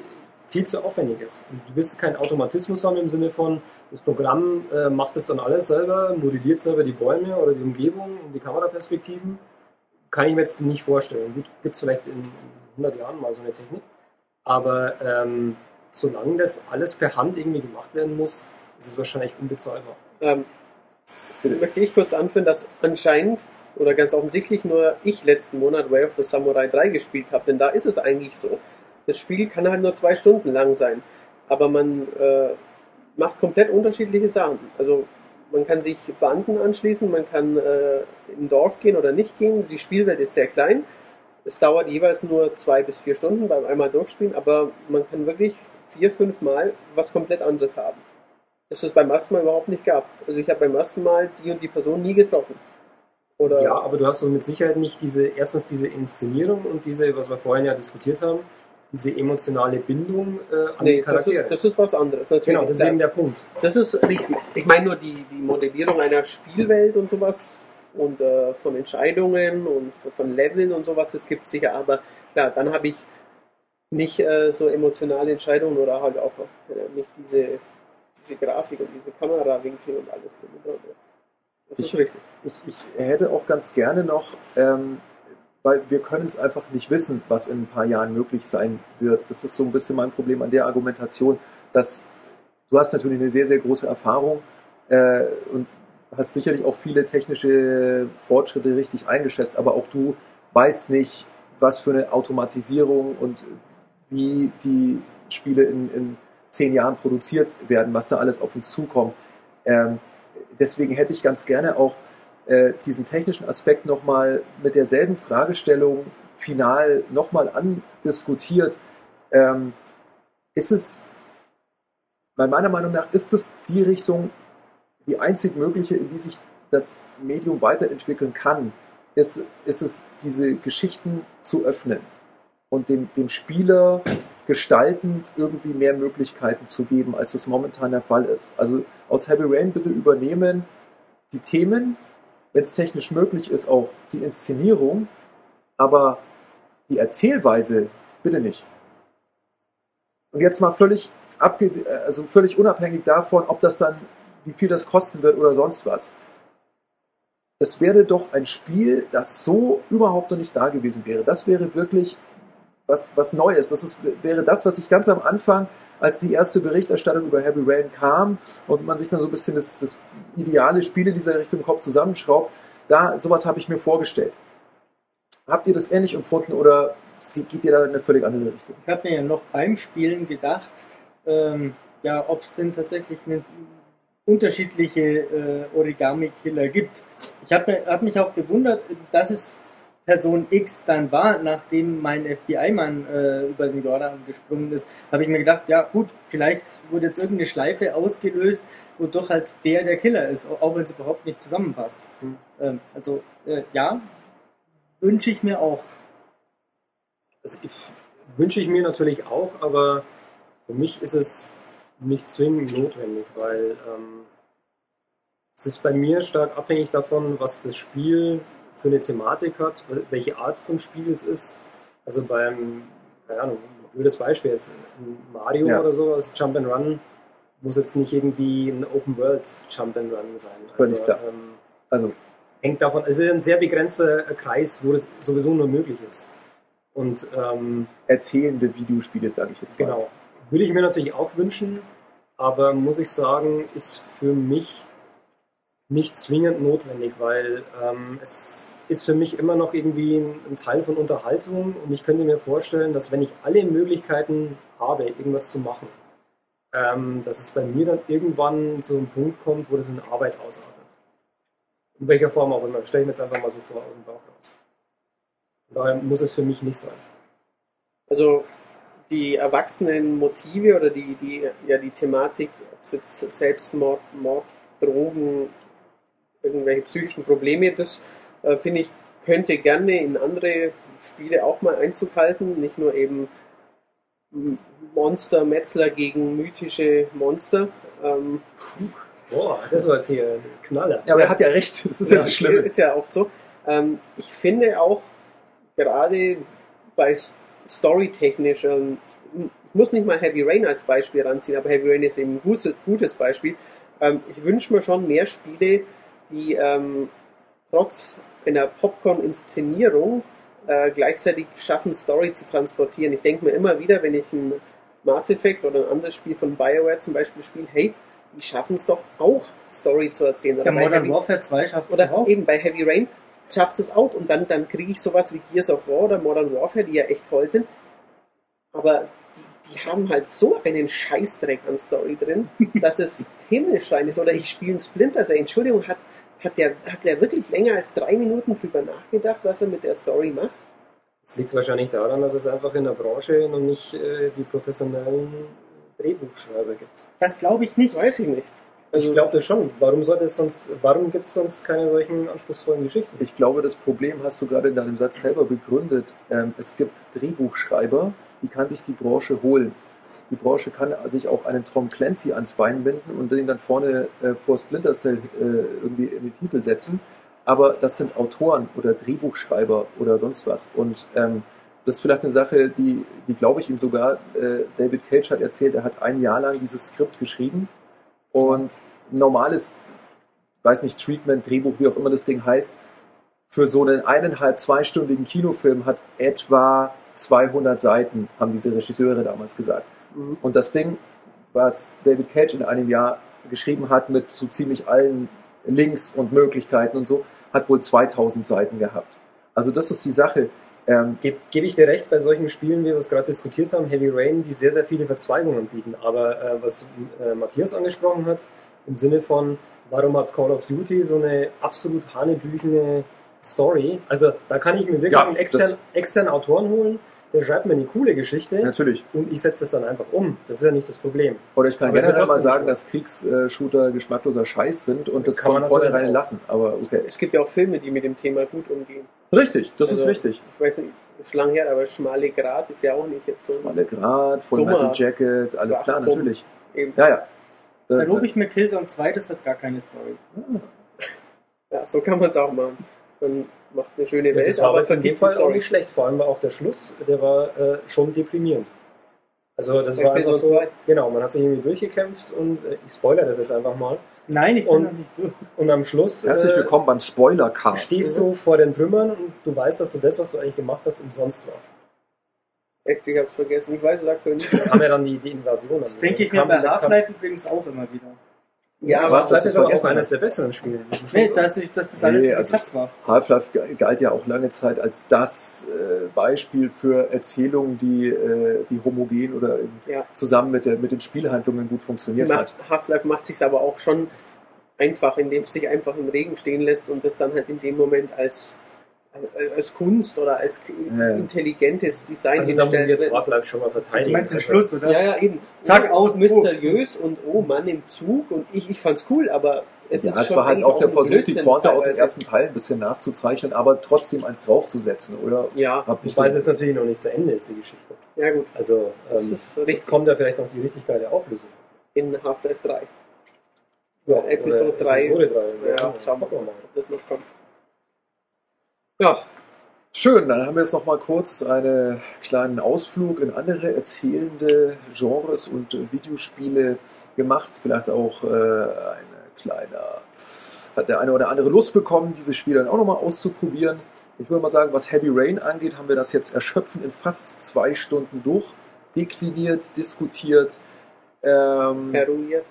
viel zu aufwendig ist. Du wirst keinen Automatismus haben im Sinne von, das Programm äh, macht es dann alles selber, modelliert selber die Bäume oder die Umgebung und die Kameraperspektiven. Kann ich mir jetzt nicht vorstellen. Gut, gibt es vielleicht in 100 Jahren mal so eine Technik. Aber ähm, solange das alles per Hand irgendwie gemacht werden muss, ist es wahrscheinlich unbezahlbar. Ähm, möchte ich kurz anführen, dass anscheinend oder ganz offensichtlich nur ich letzten Monat Way of the Samurai 3 gespielt habe, denn da ist es eigentlich so. Das Spiel kann halt nur zwei Stunden lang sein, aber man äh, macht komplett unterschiedliche Sachen. Also man kann sich Banden anschließen, man kann äh, ein Dorf gehen oder nicht gehen. Die Spielwelt ist sehr klein. Es dauert jeweils nur zwei bis vier Stunden beim einmal durchspielen, aber man kann wirklich vier, fünf Mal was komplett anderes haben. Das es beim ersten Mal überhaupt nicht gab. Also ich habe beim ersten Mal die und die Person nie getroffen. Oder Ja, aber du hast doch mit Sicherheit nicht diese, erstens diese Inszenierung und diese, was wir vorhin ja diskutiert haben, diese emotionale Bindung äh, an nee, die das Charaktere. ist, das ist was anderes. Natürlich. genau, das ist eben der Punkt. Das ist richtig. Ich meine nur die, die Modellierung einer Spielwelt und sowas und äh, von Entscheidungen und von Leveln und sowas, das gibt sicher. Aber klar, dann habe ich nicht äh, so emotionale Entscheidungen oder halt auch äh, nicht diese, diese Grafik und diese Kamerawinkel und alles. Das ist Ich- richtig. Ich, ich hätte auch ganz gerne noch, ähm, weil wir können es einfach nicht wissen, was in ein paar Jahren möglich sein wird. Das ist so ein bisschen mein Problem an der Argumentation, dass du hast natürlich eine sehr, sehr große Erfahrung äh, und hast sicherlich auch viele technische Fortschritte richtig eingeschätzt, aber auch du weißt nicht, was für eine Automatisierung und wie die Spiele in, in zehn Jahren produziert werden, was da alles auf uns zukommt. Ähm, deswegen hätte ich ganz gerne auch äh, diesen technischen Aspekt nochmal mit derselben Fragestellung final nochmal andiskutiert. Ähm, ist es, meiner Meinung nach ist es die Richtung, die einzig mögliche, in die sich das Medium weiterentwickeln kann, ist, ist es, diese Geschichten zu öffnen. und dem, dem Spieler gestaltend irgendwie mehr Möglichkeiten zu geben, als das momentan der Fall ist. Also aus Heavy Rain bitte übernehmen die Themen, wenn es technisch möglich ist, auch die Inszenierung, aber die Erzählweise bitte nicht. Und jetzt mal völlig also völlig unabhängig davon, ob das dann, wie viel das kosten wird oder sonst was. Es wäre doch ein Spiel, das so überhaupt noch nicht da gewesen wäre. Das wäre wirklich was, was Neues. Das ist, wäre das, was ich ganz am Anfang, als die erste Berichterstattung über Heavy Rain kam und man sich dann so ein bisschen das, das ideale Spiel in dieser Richtung im Kopf zusammenschraubt, da, sowas habe ich mir vorgestellt. Habt ihr das ähnlich empfunden oder geht ihr da in eine völlig andere Richtung? Ich habe mir ja noch beim Spielen gedacht, ähm, ja, ob es denn tatsächlich eine unterschiedliche äh, Origami-Killer gibt. Ich habe hab mich auch gewundert, dass es Person X dann war, nachdem mein FBI-Mann äh, über den Jordan gesprungen ist, habe ich mir gedacht, ja gut, vielleicht wurde jetzt irgendeine Schleife ausgelöst, wodurch halt der der Killer ist, auch wenn es überhaupt nicht zusammenpasst. Mhm. Ähm, also äh, ja, wünsche ich mir auch. Also wünsche ich mir natürlich auch, aber für mich ist es nicht zwingend notwendig, weil ähm, es ist bei mir stark abhängig davon, was das Spiel für eine Thematik hat, welche Art von Spiel es ist. Also beim, keine Ahnung, blödes Beispiel jetzt, Mario ja. oder so, also Jump and Run muss jetzt nicht irgendwie ein Open World Jump and Run sein. Also, klar. Ähm, also hängt davon, es ist ein sehr begrenzter Kreis, wo das sowieso nur möglich ist. Und ähm, erzählende Videospiele, sage ich jetzt mal. Genau. Würde ich mir natürlich auch wünschen, aber muss ich sagen, ist für mich nicht zwingend notwendig, weil ähm, es ist für mich immer noch irgendwie ein, ein, Teil von Unterhaltung und ich könnte mir vorstellen, dass wenn ich alle Möglichkeiten habe, irgendwas zu machen, ähm, dass es bei mir dann irgendwann zu einem Punkt kommt, wo das in Arbeit ausartet. In welcher Form auch immer. Stelle ich mir jetzt einfach mal so vor aus dem Bauch raus. Und daher muss es für mich nicht sein. Also die erwachsenen Motive oder die, die, ja, die Thematik, ob es jetzt Selbstmord, Mord, Drogen, irgendwelche psychischen Probleme, das äh, finde ich, könnte gerne in andere Spiele auch mal Einzug halten, nicht nur eben Monster, Metzler gegen mythische Monster. Ähm, Boah, das war jetzt hier ein Knaller. Ja, aber er hat ja recht, das ist ja, ja so schlimm. Ist ja oft so. Ähm, ich finde auch, gerade bei storytechnisch, ähm, ich muss nicht mal Heavy Rain als Beispiel ranziehen, aber Heavy Rain ist eben ein gutes, gutes Beispiel. Ähm, ich wünsche mir schon mehr Spiele, die ähm, trotz einer Popcorn-Inszenierung äh, gleichzeitig schaffen, Story zu transportieren. Ich denke mir immer wieder, wenn ich ein Mass Effect oder ein anderes Spiel von BioWare zum Beispiel spiele, hey, die schaffen es doch auch, Story zu erzählen. Oder Der Modern Heavy, Warfare 2 schafft es auch. Oder eben bei Heavy Rain schafft es auch und dann, dann kriege ich sowas wie Gears of War oder Modern Warfare, die ja echt toll sind. Aber die, die haben halt so einen Scheißdreck an Story drin, dass es himmelschrein ist. Oder ich spiele ein Splinter Cell. Entschuldigung, hat hat der, hat der wirklich länger als drei Minuten drüber nachgedacht, was er mit der Story macht? Das liegt wahrscheinlich daran, dass es einfach in der Branche noch nicht äh, die professionellen Drehbuchschreiber gibt. Das glaube ich nicht. Weiß ich nicht. Also, ich glaube das schon. Warum sollte es sonst, warum gibt es sonst keine solchen anspruchsvollen Geschichten? Ich glaube, das Problem hast du gerade in deinem Satz selber begründet. Ähm, es gibt Drehbuchschreiber, die kann sich die Branche holen. Die Branche kann sich auch einen Tom Clancy ans Bein binden und den dann vorne äh, vor Splinter Cell äh, irgendwie in den Titel setzen. Aber das sind Autoren oder Drehbuchschreiber oder sonst was. Und ähm, das ist vielleicht eine Sache, die, die glaube ich ihm sogar, äh, David Cage hat erzählt, er hat ein Jahr lang dieses Skript geschrieben und normales, weiß nicht, Treatment, Drehbuch, wie auch immer das Ding heißt, für so einen eineinhalb, zweistündigen Kinofilm hat etwa 200 Seiten, haben diese Regisseure damals gesagt. Mhm. Und das Ding, was David Cage in einem Jahr geschrieben hat, mit so ziemlich allen Links und Möglichkeiten und so, hat wohl 2000 Seiten gehabt. Also das ist die Sache. Ähm, Gebe geb ich dir recht bei solchen Spielen, wie wir es gerade diskutiert haben, Heavy Rain, die sehr, sehr viele Verzweigungen bieten. Aber äh, was äh, Matthias angesprochen hat, im Sinne von, warum hat Call of Duty so eine absolut hanebüchene Story? Also da kann ich mir wirklich ja, einen externen, externen Autoren holen, der schreibt mir eine coole Geschichte Natürlich. und ich setze das dann einfach um. Das ist ja nicht das Problem. Oder ich kann Aber generell mal sagen, dass Kriegsshooter geschmackloser Scheiß sind und das Kann man von natürlich vornherein auch. lassen. Aber okay. Es gibt ja auch Filme, die mit dem Thema gut umgehen. Richtig, das Also- ist richtig. Ich weiß nicht, ist lang her, aber Schmale Grat ist ja auch nicht jetzt so. Schmale Grad, Full Dummer. Metal Jacket, alles Ach, klar, dumm. natürlich. Eben. Ja, ja. Da lobe ich mir Killzone 2, das hat gar keine Story. Ja, so kann man es auch machen. Man macht eine schöne Ja, Welt, das war aber vergisst die Fall auch Story. nicht schlecht. Vor allem war auch der Schluss, der war äh, schon deprimierend. Also das Bei war einfach so, 2? genau, man hat sich irgendwie durchgekämpft und äh, ich spoilere das jetzt einfach mal. Nein, ich bin Und- noch nicht durch. Und am Schluss Herzlich äh, willkommen beim Spoilercast. stehst du vor den Trümmern und du weißt, dass du das, was du eigentlich gemacht hast, umsonst war. Echt, ich hab's vergessen. Ich weiß es aktuell nicht. Da kam ja dann die, die Invasion. Das denke ich mir bei Half-Life übrigens auch immer wieder. Ja, aber was, Half-Life dass ist auch eines der besseren Spiele. Nee, dass, dass das alles Nee, also- Platz war. Half-Life galt ja auch lange Zeit als das äh, Beispiel für Erzählungen, die, äh, die homogen oder in, Ja. zusammen mit, der, mit den Spielhandlungen gut funktioniert macht, hat. Half-Life macht sich aber auch schon einfach, indem es sich einfach im Regen stehen lässt und das dann halt in dem Moment als, als Kunst oder als intelligentes Design Also da muss ich jetzt Half-Life schon mal verteidigen. Du meinst den Also, Schluss, oder? Ja, ja, eben. Zack, aus, aus, mysteriös und oh Mann im Zug und ich, ich fand's cool, aber es Ja, ist es schon war halt auch der Versuch, die Pointe aus dem ersten Teil ein bisschen nachzuzeichnen, aber trotzdem eins draufzusetzen, oder? Ja, ich Wobei es so- jetzt natürlich noch nicht zu Ende ist, die Geschichte. ja gut. Also ähm, kommt ja vielleicht noch die richtig geile Auflösung. In Half-Life 3. Ja, Episode oder 3. Episode 3. Ja, Ja, schauen wir mal, ob das noch kommt. Ja, Schön, dann haben wir jetzt noch mal kurz einen kleinen Ausflug in andere erzählende Genres und äh, Videospiele gemacht. Vielleicht auch äh, eine kleine, hat der eine oder andere Lust bekommen, diese Spiele dann auch noch mal auszuprobieren. Ich würde mal sagen, was Heavy Rain angeht, haben wir das jetzt erschöpfend in fast zwei Stunden durchdekliniert, diskutiert, ähm, eruiert,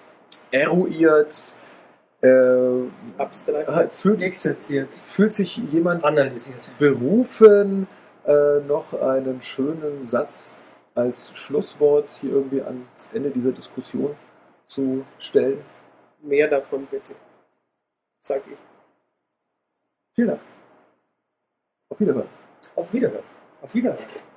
eruiert. Äh, abstrakt. halt fühlt, Exerziert. fühlt sich jemand Analysiert. berufen, äh, noch einen schönen Satz als Schlusswort hier irgendwie ans Ende dieser Diskussion zu stellen. Mehr davon bitte. Sag ich. Vielen Dank. Auf Wiederhören. Auf Wiederhören. Auf Wiedersehen.